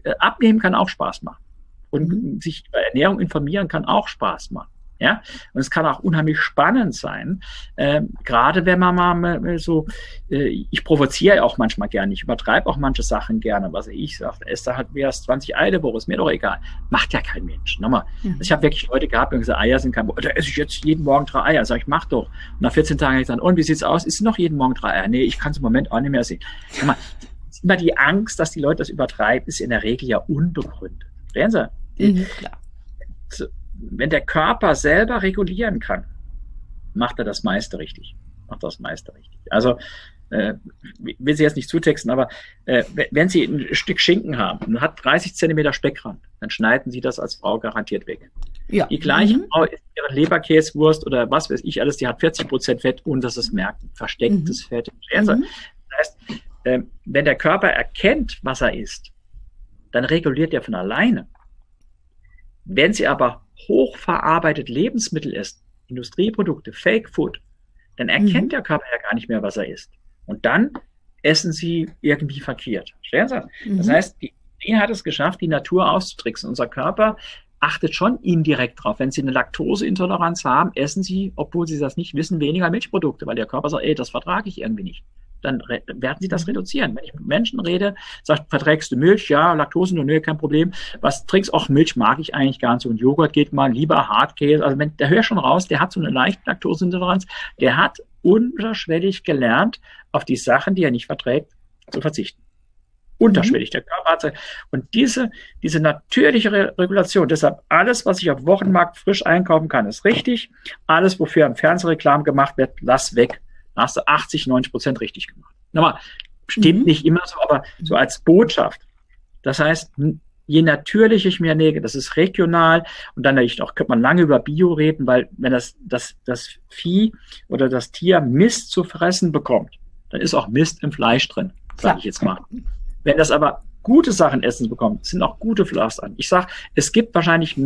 äh, abnehmen kann auch Spaß machen. Und mhm. sich über Ernährung informieren kann auch Spaß machen. Ja, und es kann auch unheimlich spannend sein, äh, gerade wenn man mal so, äh, ich provoziere auch manchmal gerne, ich übertreibe auch manche Sachen gerne, was ich sage, esse da halt mehr als 20 Eier die Woche, ist mir doch egal. Macht ja kein Mensch. Nochmal, mhm. also ich habe wirklich Leute gehabt, die gesagt, Eier sind kein Problem, da esse ich jetzt jeden Morgen drei Eier. Sag ich, mach doch. Und nach 14 Tagen habe ich gesagt, und wie sieht's aus? Ist noch jeden Morgen drei Eier? Nee, ich kann es im Moment auch nicht mehr sehen. Nochmal, immer die Angst, dass die Leute das übertreiben, ist in der Regel ja unbegründet. Verstehen Sie? Mhm, klar. So, wenn der Körper selber regulieren kann, macht er das meiste richtig. Macht das meiste richtig. Also, äh, will Sie jetzt nicht zutexten, aber äh, wenn Sie ein Stück Schinken haben und hat 30 Zentimeter Speckrand, dann schneiden Sie das als Frau garantiert weg. Ja. Die gleiche mhm. Frau isst ihre Leberkäsewurst oder was weiß ich alles, die hat 40 Prozent Fett, ohne dass es merkt. Verstecktes mhm. Fett. Also, mhm. Das heißt, äh, wenn der Körper erkennt, was er isst, dann reguliert er von alleine. Wenn Sie aber hochverarbeitet Lebensmittel isst, Industrieprodukte, Fake Food, dann erkennt mhm. der Körper ja gar nicht mehr, was er isst. Und dann essen sie irgendwie verkehrt. Verstehen Sie? Mhm. Das heißt, die Idee hat es geschafft, die Natur auszutricksen. Unser Körper achtet schon indirekt drauf. Wenn Sie eine Laktoseintoleranz haben, essen Sie, obwohl Sie das nicht wissen, weniger Milchprodukte, weil der Körper sagt, ey, das vertrage ich irgendwie nicht dann werden sie das mhm. reduzieren. Wenn ich mit Menschen rede, sagt, verträgst du Milch? Ja, Laktose, nur nö, kein Problem. Was trinkst? Auch Milch mag ich eigentlich gar nicht so. Und Joghurt geht mal, lieber Hartkäse. Also wenn, der hört schon raus, der hat so eine leichte Laktoseintoleranz. Der hat unterschwellig gelernt, auf die Sachen, die er nicht verträgt, zu verzichten. Unterschwellig. Mhm. Der Körper hat und diese, diese natürliche Re Regulation, deshalb alles, was ich auf Wochenmarkt frisch einkaufen kann, ist richtig. Alles, wofür im Fernsehreklam gemacht wird, lass weg da hast du 80, 90 Prozent richtig gemacht. Nochmal, stimmt mhm. nicht immer so, aber so als Botschaft. Das heißt, je natürlicher ich mir ernähre, das ist regional und dann auch, könnte man lange über Bio reden, weil wenn das, das, das Vieh oder das Tier Mist zu fressen bekommt, dann ist auch Mist im Fleisch drin, sage ich jetzt mal. Wenn das aber gute Sachen essen bekommt, sind auch gute Fleisch an. Ich sage, es gibt wahrscheinlich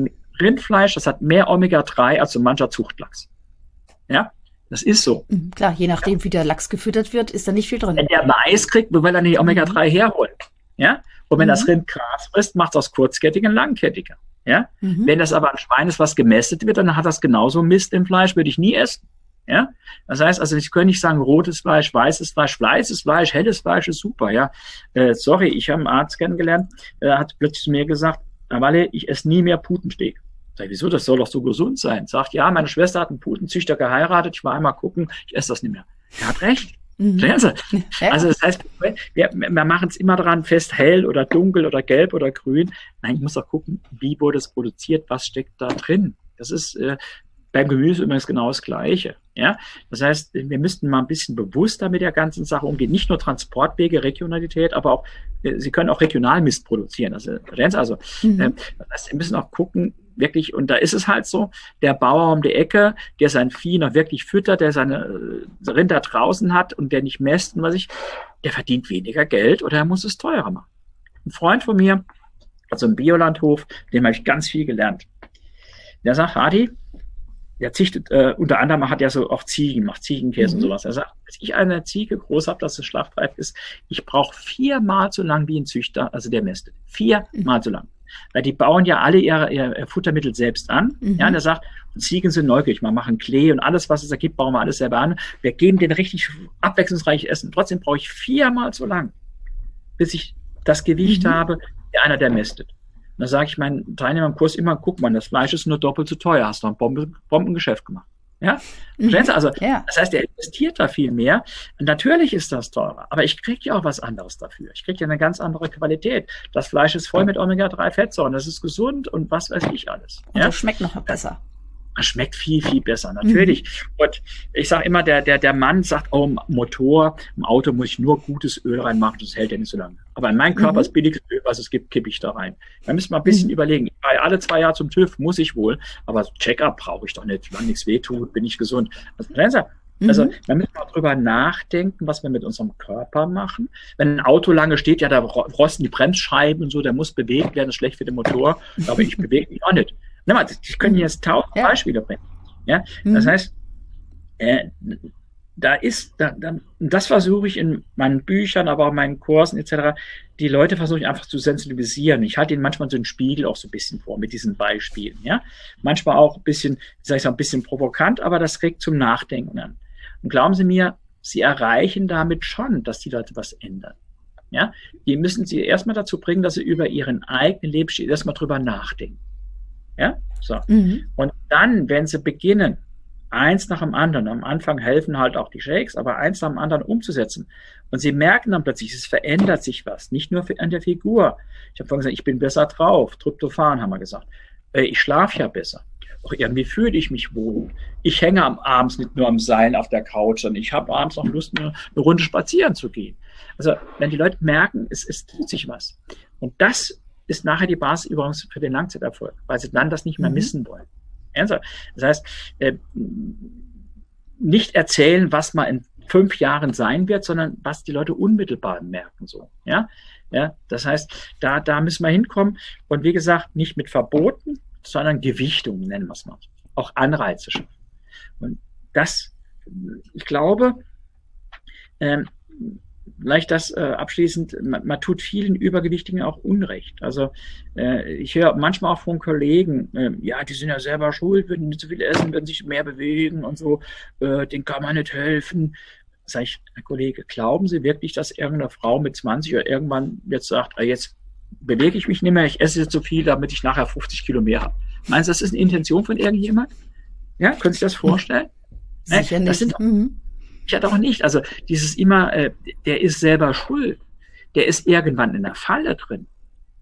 Rindfleisch, das hat mehr Omega-3 als so mancher Zuchtlachs. Ja, das ist so. Mhm, klar, je nachdem, ja. wie der Lachs gefüttert wird, ist da nicht viel drin. Wenn der Mais kriegt, will er nicht Omega-3 mhm. herholen? Ja? Und wenn mhm. das Rind Gras frisst, macht das kurzkettig und langkettiger. Ja? Mhm. Wenn das aber ein Schwein ist, was gemästet wird, dann hat das genauso Mist im Fleisch, würde ich nie essen. Ja? Das heißt, also ich könnte nicht sagen, rotes Fleisch, weißes Fleisch, weißes Fleisch, helles Fleisch ist super, ja. Äh, sorry, ich habe einen Arzt kennengelernt, der hat plötzlich zu mir gesagt, Walle, ich esse nie mehr Putensteak. Sag ich, wieso, das soll doch so gesund sein. Sagt, ja, meine Schwester hat einen Putenzüchter geheiratet, ich war einmal gucken, ich esse das nicht mehr. Er hat recht. Mhm. Also das heißt, wir, wir machen es immer daran fest, hell oder dunkel oder gelb oder grün. Nein, ich muss auch gucken, wie wurde es produziert, was steckt da drin. Das ist äh, beim Gemüse übrigens genau das Gleiche. Ja, das heißt, wir müssten mal ein bisschen bewusster mit der ganzen Sache umgehen. Nicht nur Transportwege, Regionalität, aber auch, äh, Sie können auch Regionalmist produzieren. Also, also mhm. äh, das heißt, wir müssen auch gucken, wirklich, und da ist es halt so, der Bauer um die Ecke, der sein Vieh noch wirklich füttert, der seine äh, Rinder draußen hat und der nicht mäst und was ich, der verdient weniger Geld oder er muss es teurer machen. Ein Freund von mir, also im Biolandhof, dem habe ich ganz viel gelernt. Der sagt, Hadi, der züchtet, äh, unter anderem hat er so auch Ziegen, macht Ziegenkäse mhm. und sowas. Er sagt, bis ich eine Ziege groß habe, dass es schlachtreif ist, ich brauche viermal so lang wie ein Züchter, also der mästet. Viermal mhm. so lang. Weil die bauen ja alle ihre, ihr Futtermittel selbst an. Mhm. Ja, und er sagt, Ziegen sind neugierig, wir machen Klee und alles, was es da gibt, bauen wir alles selber an. Wir geben denen richtig abwechslungsreich Essen. Trotzdem brauche ich viermal so lang, bis ich das Gewicht mhm. habe, wie einer, der mästet. Und da sage ich meinen Teilnehmern im Kurs immer, guck mal, das Fleisch ist nur doppelt so teuer, hast du ein Bomben, Bombengeschäft gemacht. Ja? Mhm. Also, ja. das heißt, er investiert da viel mehr. Natürlich ist das teurer, aber ich kriege ja auch was anderes dafür. Ich kriege ja eine ganz andere Qualität. Das Fleisch ist voll mit Omega-3-Fettsäuren, das ist gesund und was weiß ich alles. Und ja? das schmeckt noch besser. Es schmeckt viel, viel besser, natürlich. Mhm. Und ich sage immer, der, der, der Mann sagt, oh, im Motor, im Auto muss ich nur gutes Öl reinmachen, das hält ja nicht so lange. Aber in meinem Körper mhm. das billigste Öl, was es gibt, kippe ich da rein. Da müssen wir ein bisschen mhm. überlegen. Bei alle zwei Jahre zum TÜV muss ich wohl, aber Check-up brauche ich doch nicht. Wenn nichts wehtut, bin ich gesund. Also, also mhm. da müssen wir drüber nachdenken, was wir mit unserem Körper machen. Wenn ein Auto lange steht, ja, da rosten die Bremsscheiben und so, der muss bewegt werden, ist schlecht für den Motor. Aber ich bewege mich auch nicht. Mal, ich könnte jetzt tausend ja. Beispiele bringen. Ja, mhm. das heißt, äh, da ist, da, da, das versuche ich in meinen Büchern, aber auch in meinen Kursen etc., die Leute versuche ich einfach zu sensibilisieren. Ich halte ihnen manchmal so einen Spiegel auch so ein bisschen vor mit diesen Beispielen, ja. Manchmal auch ein bisschen, sag ich mal, ein bisschen provokant, aber das regt zum Nachdenken an. Und glauben Sie mir, Sie erreichen damit schon, dass die Leute was ändern. Ja, die müssen Sie erstmal dazu bringen, dass Sie über Ihren eigenen Lebensstil erstmal drüber nachdenken. Ja, so. Mhm. Und dann, wenn Sie beginnen, eins nach dem anderen. Am Anfang helfen halt auch die Shakes, aber eins nach dem anderen umzusetzen. Und sie merken dann plötzlich, es verändert sich was. Nicht nur an der Figur. Ich habe vorhin gesagt, ich bin besser drauf. Tryptophan haben wir gesagt. Äh, ich schlafe ja besser. Auch irgendwie fühle ich mich wohl. Ich hänge am abends nicht nur am Seil auf der Couch, sondern ich habe abends noch Lust, eine, eine Runde spazieren zu gehen. Also wenn die Leute merken, es, es tut sich was. Und das ist nachher die Basis übrigens für den Langzeiterfolg, weil sie dann das nicht mehr mhm. missen wollen. Ernsthaft. Das heißt, äh, nicht erzählen, was mal in fünf Jahren sein wird, sondern was die Leute unmittelbar merken, so, ja. Ja, das heißt, da, da müssen wir hinkommen. Und wie gesagt, nicht mit Verboten, sondern Gewichtung, nennen wir es mal. Auch Anreize schaffen. Und das, ich glaube, ähm, vielleicht das äh, abschließend, man, man, tut vielen Übergewichtigen auch Unrecht. Also äh, ich höre manchmal auch von Kollegen, äh, ja, die sind ja selber schuld, würden nicht so viel essen, würden sich mehr bewegen und so, äh, denen kann man nicht helfen. Sag ich, Herr Kollege, glauben Sie wirklich, dass irgendeine Frau mit 20 oder irgendwann jetzt sagt, ah, jetzt bewege ich mich nicht mehr, ich esse jetzt so viel, damit ich nachher 50 Kilo mehr habe. Meinst du, das ist eine Intention von irgendjemand? Ja, können Sie sich das vorstellen? Sicher nicht. Das sind, mhm. Ja, doch nicht. Also dieses immer, äh, der ist selber schuld. Der ist irgendwann in der Falle drin.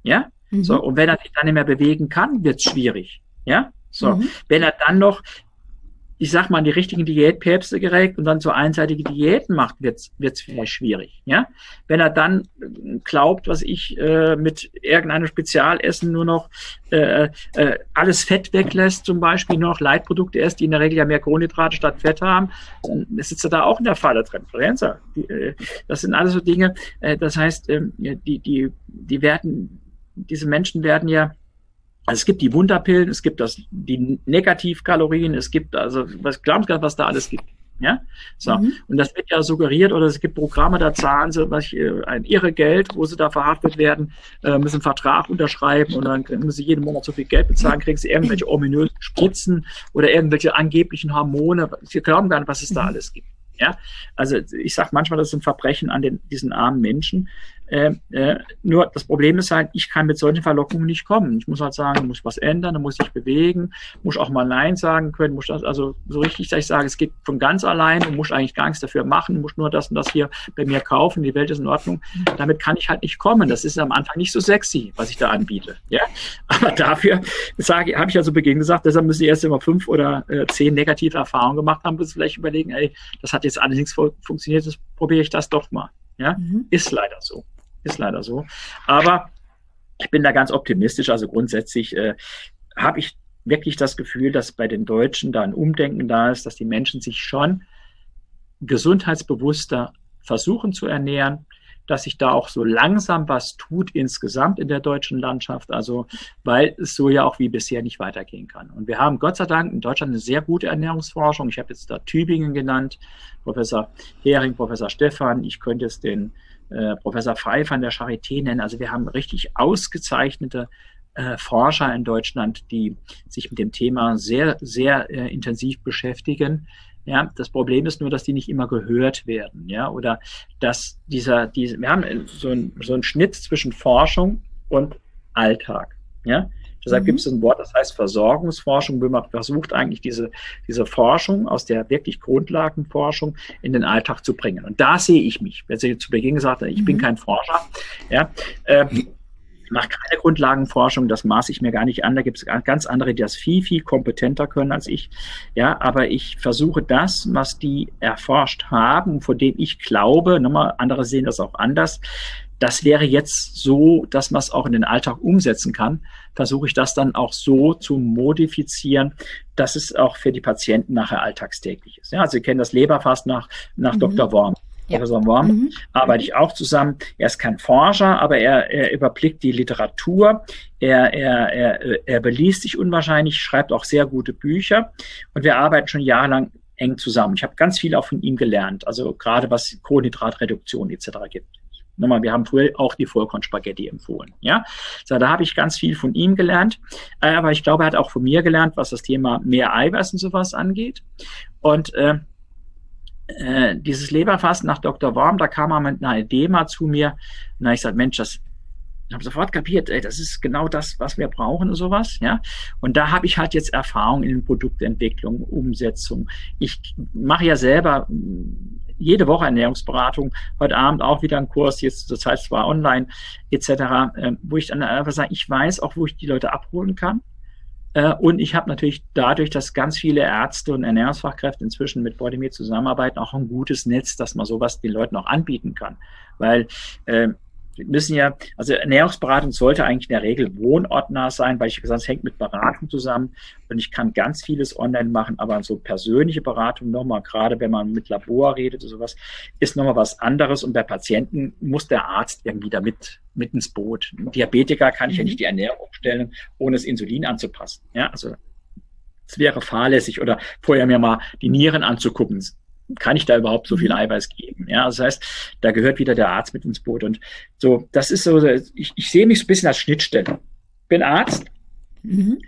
Ja? Mhm. So, und wenn er sich dann nicht mehr bewegen kann, wird's schwierig. Ja? So, mhm. wenn er dann noch ich sag mal, die richtigen Diätpäpste geregt und dann so einseitige Diäten macht, wird's wird's vielleicht schwierig. Ja, wenn er dann glaubt, was ich äh, mit irgendeinem Spezialessen nur noch äh, äh, alles Fett weglässt, zum Beispiel nur noch Leitprodukte erst, die in der Regel ja mehr Kohlenhydrate statt Fett haben, dann sitzt er da auch in der Falle drin. Äh, das sind alles so Dinge. Äh, das heißt, äh, die die die werden diese Menschen werden ja also es gibt die Wunderpillen, es gibt das, die Negativkalorien, es gibt, also, was glauben Sie, was da alles gibt? Ja, so. Mhm. Und das wird ja suggeriert, oder es gibt Programme, da zahlen sie was, äh, ein irre Geld, wo sie da verhaftet werden, äh, müssen einen Vertrag unterschreiben und dann müssen sie jeden Monat so viel Geld bezahlen, kriegen sie irgendwelche ominösen Spritzen oder irgendwelche angeblichen Hormone. Sie glauben gar nicht, was es da mhm. alles gibt. Ja, also ich sage manchmal, das sind Verbrechen an den, diesen armen Menschen. Äh, äh, nur das Problem ist halt, ich kann mit solchen Verlockungen nicht kommen. Ich muss halt sagen, muss was ändern, muss ich bewegen, muss auch mal Nein sagen können, muss das, also so richtig, dass ich sage, es geht von ganz allein und muss eigentlich gar nichts dafür machen, muss nur das und das hier bei mir kaufen, die Welt ist in Ordnung. Damit kann ich halt nicht kommen. Das ist am Anfang nicht so sexy, was ich da anbiete. Ja, aber dafür sage, habe ich ja zu Beginn gesagt, deshalb müssen Sie erst immer fünf oder äh, zehn negative Erfahrungen gemacht haben, bis Sie vielleicht überlegen, ey, das hat jetzt alles nichts funktioniert, das probiere ich das doch mal. Ja, mhm. ist leider so. Ist leider so. Aber ich bin da ganz optimistisch. Also grundsätzlich äh, habe ich wirklich das Gefühl, dass bei den Deutschen da ein Umdenken da ist, dass die Menschen sich schon gesundheitsbewusster versuchen zu ernähren, dass sich da auch so langsam was tut insgesamt in der deutschen Landschaft, also weil es so ja auch wie bisher nicht weitergehen kann. Und wir haben Gott sei Dank in Deutschland eine sehr gute Ernährungsforschung. Ich habe jetzt da Tübingen genannt, Professor Hering, Professor Stefan. Ich könnte es den äh, Professor Pfeiffer an der Charité nennen. Also wir haben richtig ausgezeichnete äh, Forscher in Deutschland, die sich mit dem Thema sehr, sehr äh, intensiv beschäftigen. Ja, das Problem ist nur, dass die nicht immer gehört werden. Ja, oder dass dieser, diese, wir haben so, ein, so einen Schnitt zwischen Forschung und Alltag. Ja, Deshalb mhm. gibt es ein Wort, das heißt Versorgungsforschung, wo man versucht eigentlich diese, diese Forschung aus der wirklich Grundlagenforschung in den Alltag zu bringen. Und da sehe ich mich. Wenn Sie zu Beginn gesagt haben, ich mhm. bin kein Forscher, ja, äh, mache keine Grundlagenforschung, das maße ich mir gar nicht an. Da gibt es ganz andere, die das viel, viel kompetenter können als ich. Ja, aber ich versuche das, was die erforscht haben, von dem ich glaube, nochmal, andere sehen das auch anders, das wäre jetzt so, dass man es auch in den Alltag umsetzen kann. Versuche ich das dann auch so zu modifizieren, dass es auch für die Patienten nachher alltagstäglich ist. Ja, also Sie kennen das Leberfast nach, nach mhm. Dr. Worm. Ja. Professor Worm mhm. arbeite ich auch zusammen. Er ist kein Forscher, aber er, er überblickt die Literatur. Er, er, er, er beliest sich unwahrscheinlich, schreibt auch sehr gute Bücher. Und wir arbeiten schon jahrelang eng zusammen. Ich habe ganz viel auch von ihm gelernt, also gerade was Kohlenhydratreduktion etc. gibt. Nochmal, wir haben früher auch die Vollkornspaghetti empfohlen. Ja, so, da habe ich ganz viel von ihm gelernt. Äh, aber ich glaube, er hat auch von mir gelernt, was das Thema mehr Eiweiß und sowas angeht. Und äh, äh, dieses Leberfasten nach Dr. Worm, da kam er mit einer Idee mal zu mir. Und da ich gesagt, Mensch, das ich habe sofort kapiert, ey, das ist genau das, was wir brauchen und sowas, ja. Und da habe ich halt jetzt Erfahrung in Produktentwicklung, Umsetzung. Ich mache ja selber jede Woche Ernährungsberatung, heute Abend auch wieder ein Kurs, jetzt zur Zeit zwar online etc., äh, wo ich dann einfach sage, ich weiß auch, wo ich die Leute abholen kann. Äh, und ich habe natürlich dadurch, dass ganz viele Ärzte und Ernährungsfachkräfte inzwischen mit Bodymir zusammenarbeiten, auch ein gutes Netz, dass man sowas den Leuten auch anbieten kann. Weil äh, wir müssen ja, also Ernährungsberatung sollte eigentlich in der Regel wohnortnah sein, weil ich gesagt, es hängt mit Beratung zusammen und ich kann ganz vieles online machen, aber so persönliche Beratung nochmal, gerade wenn man mit Labor redet oder sowas, ist nochmal was anderes und bei Patienten muss der Arzt irgendwie damit mit ins Boot. Ein Diabetiker kann ich ja mhm. nicht die Ernährung umstellen, ohne das Insulin anzupassen. Ja, also es wäre fahrlässig oder vorher mir mal die Nieren anzugucken kann ich da überhaupt so viel mhm. Eiweiß geben? Ja, das heißt, da gehört wieder der Arzt mit ins Boot. Und so, das ist so, ich, ich sehe mich so ein bisschen als Schnittstelle. Bin Arzt, mhm.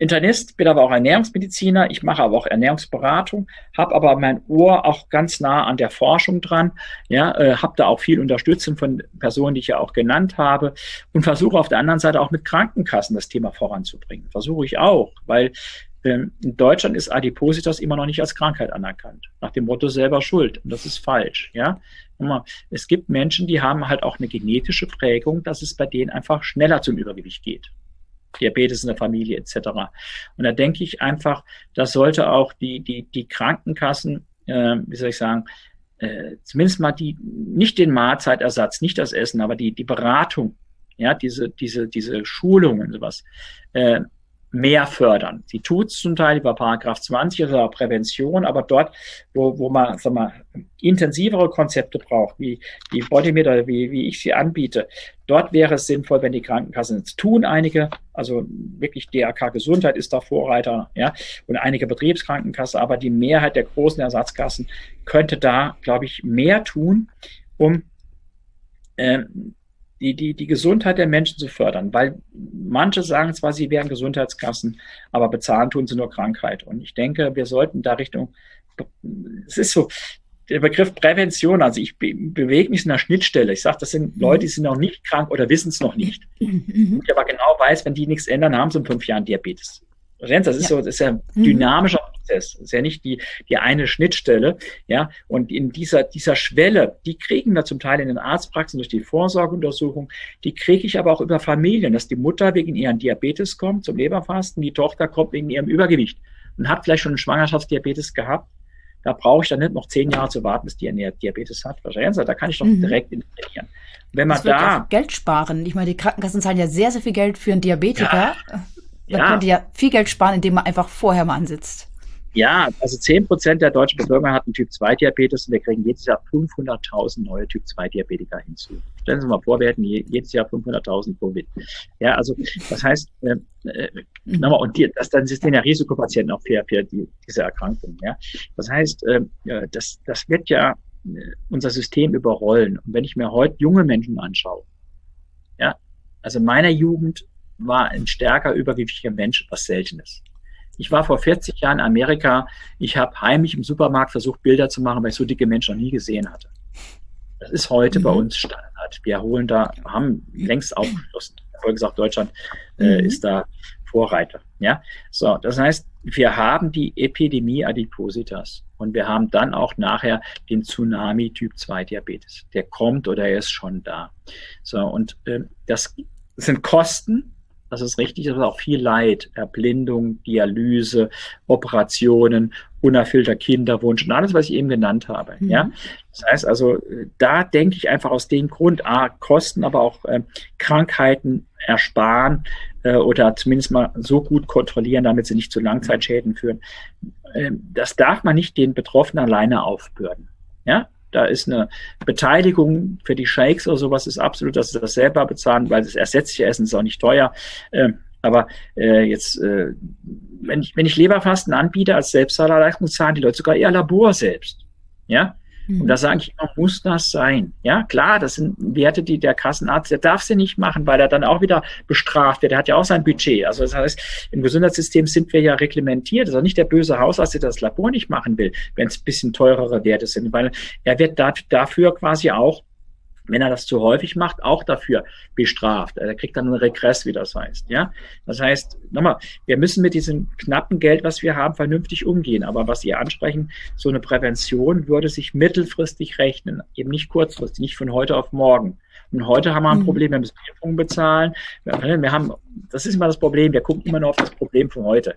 Internist, bin aber auch Ernährungsmediziner, ich mache aber auch Ernährungsberatung, habe aber mein Ohr auch ganz nah an der Forschung dran, ja, äh, habe da auch viel Unterstützung von Personen, die ich ja auch genannt habe und versuche auf der anderen Seite auch mit Krankenkassen das Thema voranzubringen. Versuche ich auch, weil in Deutschland ist Adipositas immer noch nicht als Krankheit anerkannt. Nach dem Motto selber schuld. Und das ist falsch. Ja, es gibt Menschen, die haben halt auch eine genetische Prägung, dass es bei denen einfach schneller zum Übergewicht geht. Diabetes in der Familie etc. Und da denke ich einfach, das sollte auch die die die Krankenkassen, äh, wie soll ich sagen, äh, zumindest mal die nicht den Mahlzeitersatz, nicht das Essen, aber die die Beratung, ja diese diese diese Schulungen sowas. Äh, mehr fördern. Sie tut es zum Teil über Paragraph 20 oder Prävention, aber dort, wo, wo man sag mal, intensivere Konzepte braucht, wie die Bodymeter, wie, wie ich sie anbiete, dort wäre es sinnvoll, wenn die Krankenkassen es tun. Einige, also wirklich DRK Gesundheit ist da Vorreiter, ja, und einige Betriebskrankenkassen, aber die Mehrheit der großen Ersatzkassen könnte da, glaube ich, mehr tun, um ähm, die, die, die Gesundheit der Menschen zu fördern, weil manche sagen zwar, sie wären Gesundheitskassen, aber bezahlen tun sie nur Krankheit. Und ich denke, wir sollten da Richtung, es ist so, der Begriff Prävention, also ich be bewege mich in einer Schnittstelle. Ich sage, das sind mhm. Leute, die sind noch nicht krank oder wissen es noch nicht. Mhm. Ich aber genau weiß, wenn die nichts ändern, haben sie in fünf Jahren Diabetes. Das ist ja. so, das ist ja ein mhm. dynamischer Prozess. Das ist ja nicht die, die eine Schnittstelle. Ja, und in dieser, dieser Schwelle, die kriegen wir zum Teil in den Arztpraxen durch die Vorsorgeuntersuchung. Die kriege ich aber auch über Familien, dass die Mutter wegen ihren Diabetes kommt zum Leberfasten, die Tochter kommt wegen ihrem Übergewicht und hat vielleicht schon einen Schwangerschaftsdiabetes gehabt. Da brauche ich dann nicht noch zehn Jahre zu warten, bis die eine Diabetes hat. Wahrscheinlich, da kann ich doch mhm. direkt intervenieren. Wenn man das da Geld sparen. Ich meine, die Krankenkassen zahlen ja sehr, sehr viel Geld für einen Diabetiker. Ja. Man ja. könnte ja viel Geld sparen, indem man einfach vorher mal ansitzt. Ja, also 10 Prozent der deutschen Bevölkerung hatten Typ-2-Diabetes und wir kriegen jedes Jahr 500.000 neue Typ-2-Diabetiker hinzu. Stellen Sie sich mal vor, wir hätten jedes Jahr 500.000 Covid. Ja, also das heißt, äh, äh, nochmal, und die, das, dann sind ja Risikopatienten auch für, für die, diese Erkrankung. Ja, das heißt, äh, das, das wird ja äh, unser System überrollen. Und wenn ich mir heute junge Menschen anschaue, ja, also in meiner Jugend war ein stärker übergewichtiger Mensch was Seltenes. Ich war vor 40 Jahren in Amerika. Ich habe heimlich im Supermarkt versucht, Bilder zu machen, weil ich so dicke Menschen noch nie gesehen hatte. Das ist heute mhm. bei uns Standard. Wir holen da, haben längst aufgeschlossen. Ich gesagt, Deutschland äh, mhm. ist da Vorreiter. Ja, so. Das heißt, wir haben die Epidemie Adipositas und wir haben dann auch nachher den Tsunami Typ 2 Diabetes. Der kommt oder er ist schon da. So. Und äh, das sind Kosten, das ist richtig, aber auch viel Leid, Erblindung, Dialyse, Operationen, unerfüllter Kinderwunsch und alles, was ich eben genannt habe. Mhm. Ja, das heißt also, da denke ich einfach aus dem Grund, a, Kosten, aber auch äh, Krankheiten ersparen äh, oder zumindest mal so gut kontrollieren, damit sie nicht zu Langzeitschäden führen. Äh, das darf man nicht den Betroffenen alleine aufbürden. Ja, da ist eine Beteiligung für die Shakes oder sowas ist absolut, dass sie das selber bezahlen, weil das ersetzliche Essen ist auch nicht teuer. Ähm, Aber äh, jetzt, äh, wenn ich, wenn ich Leberfasten anbiete als Selbstzahlerleistung, zahlen die Leute sogar ihr Labor selbst. Ja, und da sage ich immer, muss das sein? Ja, klar, das sind Werte, die der Kassenarzt, der darf sie nicht machen, weil er dann auch wieder bestraft wird. Der hat ja auch sein Budget. Also das heißt, im Gesundheitssystem sind wir ja reglementiert. Das ist auch nicht der böse Hausarzt, der das Labor nicht machen will, wenn es ein bisschen teurere Werte sind, weil er wird dafür quasi auch wenn er das zu häufig macht, auch dafür bestraft. Er kriegt dann einen Regress, wie das heißt. Ja, das heißt, nochmal, wir müssen mit diesem knappen Geld, was wir haben, vernünftig umgehen. Aber was Sie ansprechen, so eine Prävention würde sich mittelfristig rechnen, eben nicht kurzfristig, nicht von heute auf morgen. Und heute haben wir ein mhm. Problem, wir müssen Impfungen bezahlen. Wir haben, das ist immer das Problem, wir gucken immer nur auf das Problem von heute.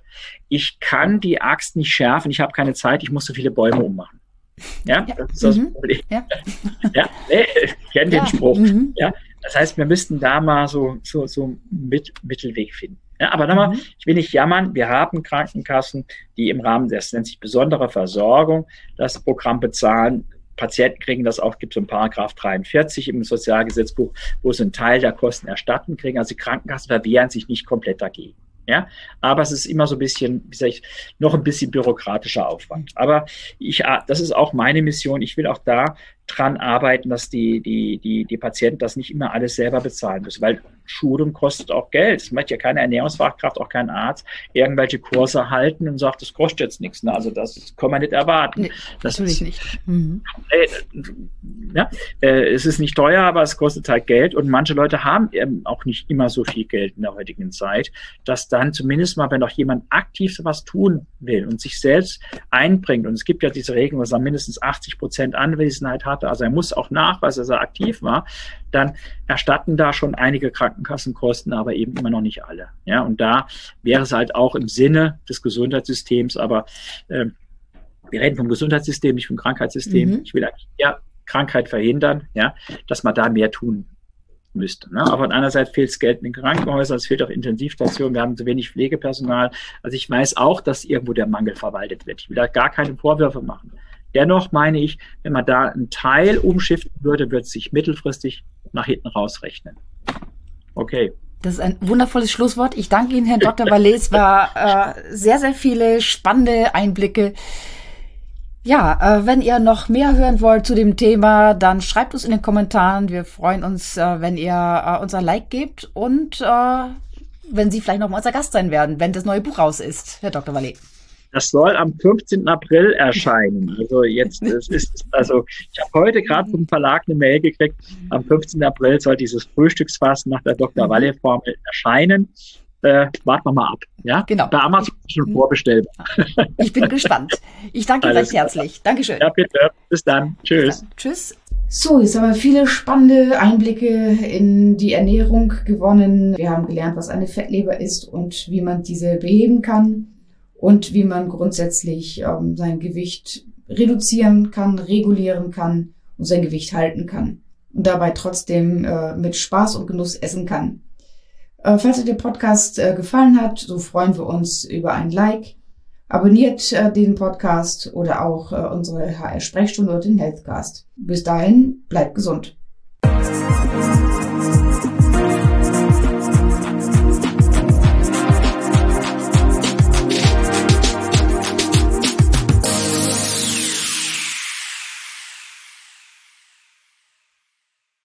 Ich kann die Axt nicht schärfen, ich habe keine Zeit, ich muss so viele Bäume ummachen. Ja, ja. das ist das mhm. Problem. Ja, ja nee, ich kenne ja. den Spruch. Mhm. Ja, das heißt, wir müssten da mal so, so, so mit, Mittelweg finden. Ja, aber nochmal, mhm. ich will nicht jammern, wir haben Krankenkassen, die im Rahmen des, nennt sich besondere Versorgung, das Programm bezahlen. Patienten kriegen das auch, gibt es so einen Paragraph 43 im Sozialgesetzbuch, wo sie einen Teil der Kosten erstatten kriegen. Also die Krankenkassen verwehren sich nicht komplett dagegen. Ja, aber es ist immer so ein bisschen, wie sag ich, noch ein bisschen bürokratischer Aufwand. Aber ich, ah, das ist auch meine Mission. Ich will auch da dran arbeiten, dass die, die, die, die Patienten das nicht immer alles selber bezahlen müssen, weil Schulung kostet auch Geld. Es möchte ja keine Ernährungsfachkraft, auch kein Arzt irgendwelche Kurse halten und sagt, das kostet jetzt nichts. Ne? Also das kann man nicht erwarten. Nee, das natürlich ist, nicht. Mhm. Äh, ja, äh, es ist nicht teuer, aber es kostet halt Geld und manche Leute haben eben auch nicht immer so viel Geld in der heutigen Zeit, dass dann zumindest mal, wenn doch jemand aktiv was tun will und sich selbst einbringt und es gibt ja diese Regelung, dass er mindestens 80 Prozent Anwesenheit hat, hatte, also er muss auch nachweisen, dass er aktiv war, dann erstatten da schon einige Krankenkassenkosten, aber eben immer noch nicht alle. Ja, und da wäre es halt auch im Sinne des Gesundheitssystems, aber äh, wir reden vom Gesundheitssystem, nicht vom Krankheitssystem. Mhm. Ich will eigentlich ja Krankheit verhindern, ja, dass man da mehr tun müsste. Ne? Aber einerseits fehlt es Geld in den Krankenhäusern, es fehlt auch Intensivstationen, wir haben zu wenig Pflegepersonal. Also ich weiß auch, dass irgendwo der Mangel verwaltet wird. Ich will da gar keine Vorwürfe machen. Dennoch meine ich, wenn man da einen Teil umschiften würde, wird es sich mittelfristig nach hinten rausrechnen. Okay. Das ist ein wundervolles Schlusswort. Ich danke Ihnen, Herr Dr. Vallet. Es war äh, sehr, sehr viele spannende Einblicke. Ja, äh, wenn ihr noch mehr hören wollt zu dem Thema, dann schreibt uns in den Kommentaren. Wir freuen uns, äh, wenn ihr äh, unser Like gebt und äh, wenn Sie vielleicht noch mal unser Gast sein werden, wenn das neue Buch raus ist, Herr Dr. Vallet. Das soll am 15. April erscheinen. Also jetzt es ist also ich habe heute gerade vom Verlag eine Mail gekriegt. Am 15. April soll dieses Frühstücksfass nach der Dr. Walle Formel erscheinen. Äh, warten wir mal ab. Ja, genau. Bei Amazon schon vorbestellbar. Ich bin gespannt. Ich danke Ihnen recht herzlich. Dankeschön. Ja, bitte. Bis dann. Tschüss. Dann. Tschüss. So, jetzt haben wir viele spannende Einblicke in die Ernährung gewonnen. Wir haben gelernt, was eine Fettleber ist und wie man diese beheben kann und wie man grundsätzlich ähm, sein Gewicht reduzieren kann, regulieren kann und sein Gewicht halten kann und dabei trotzdem äh, mit Spaß und Genuss essen kann. Äh, falls euch der Podcast äh, gefallen hat, so freuen wir uns über ein Like. Abonniert äh, den Podcast oder auch äh, unsere HR-Sprechstunde oder den Healthcast. Bis dahin, bleibt gesund.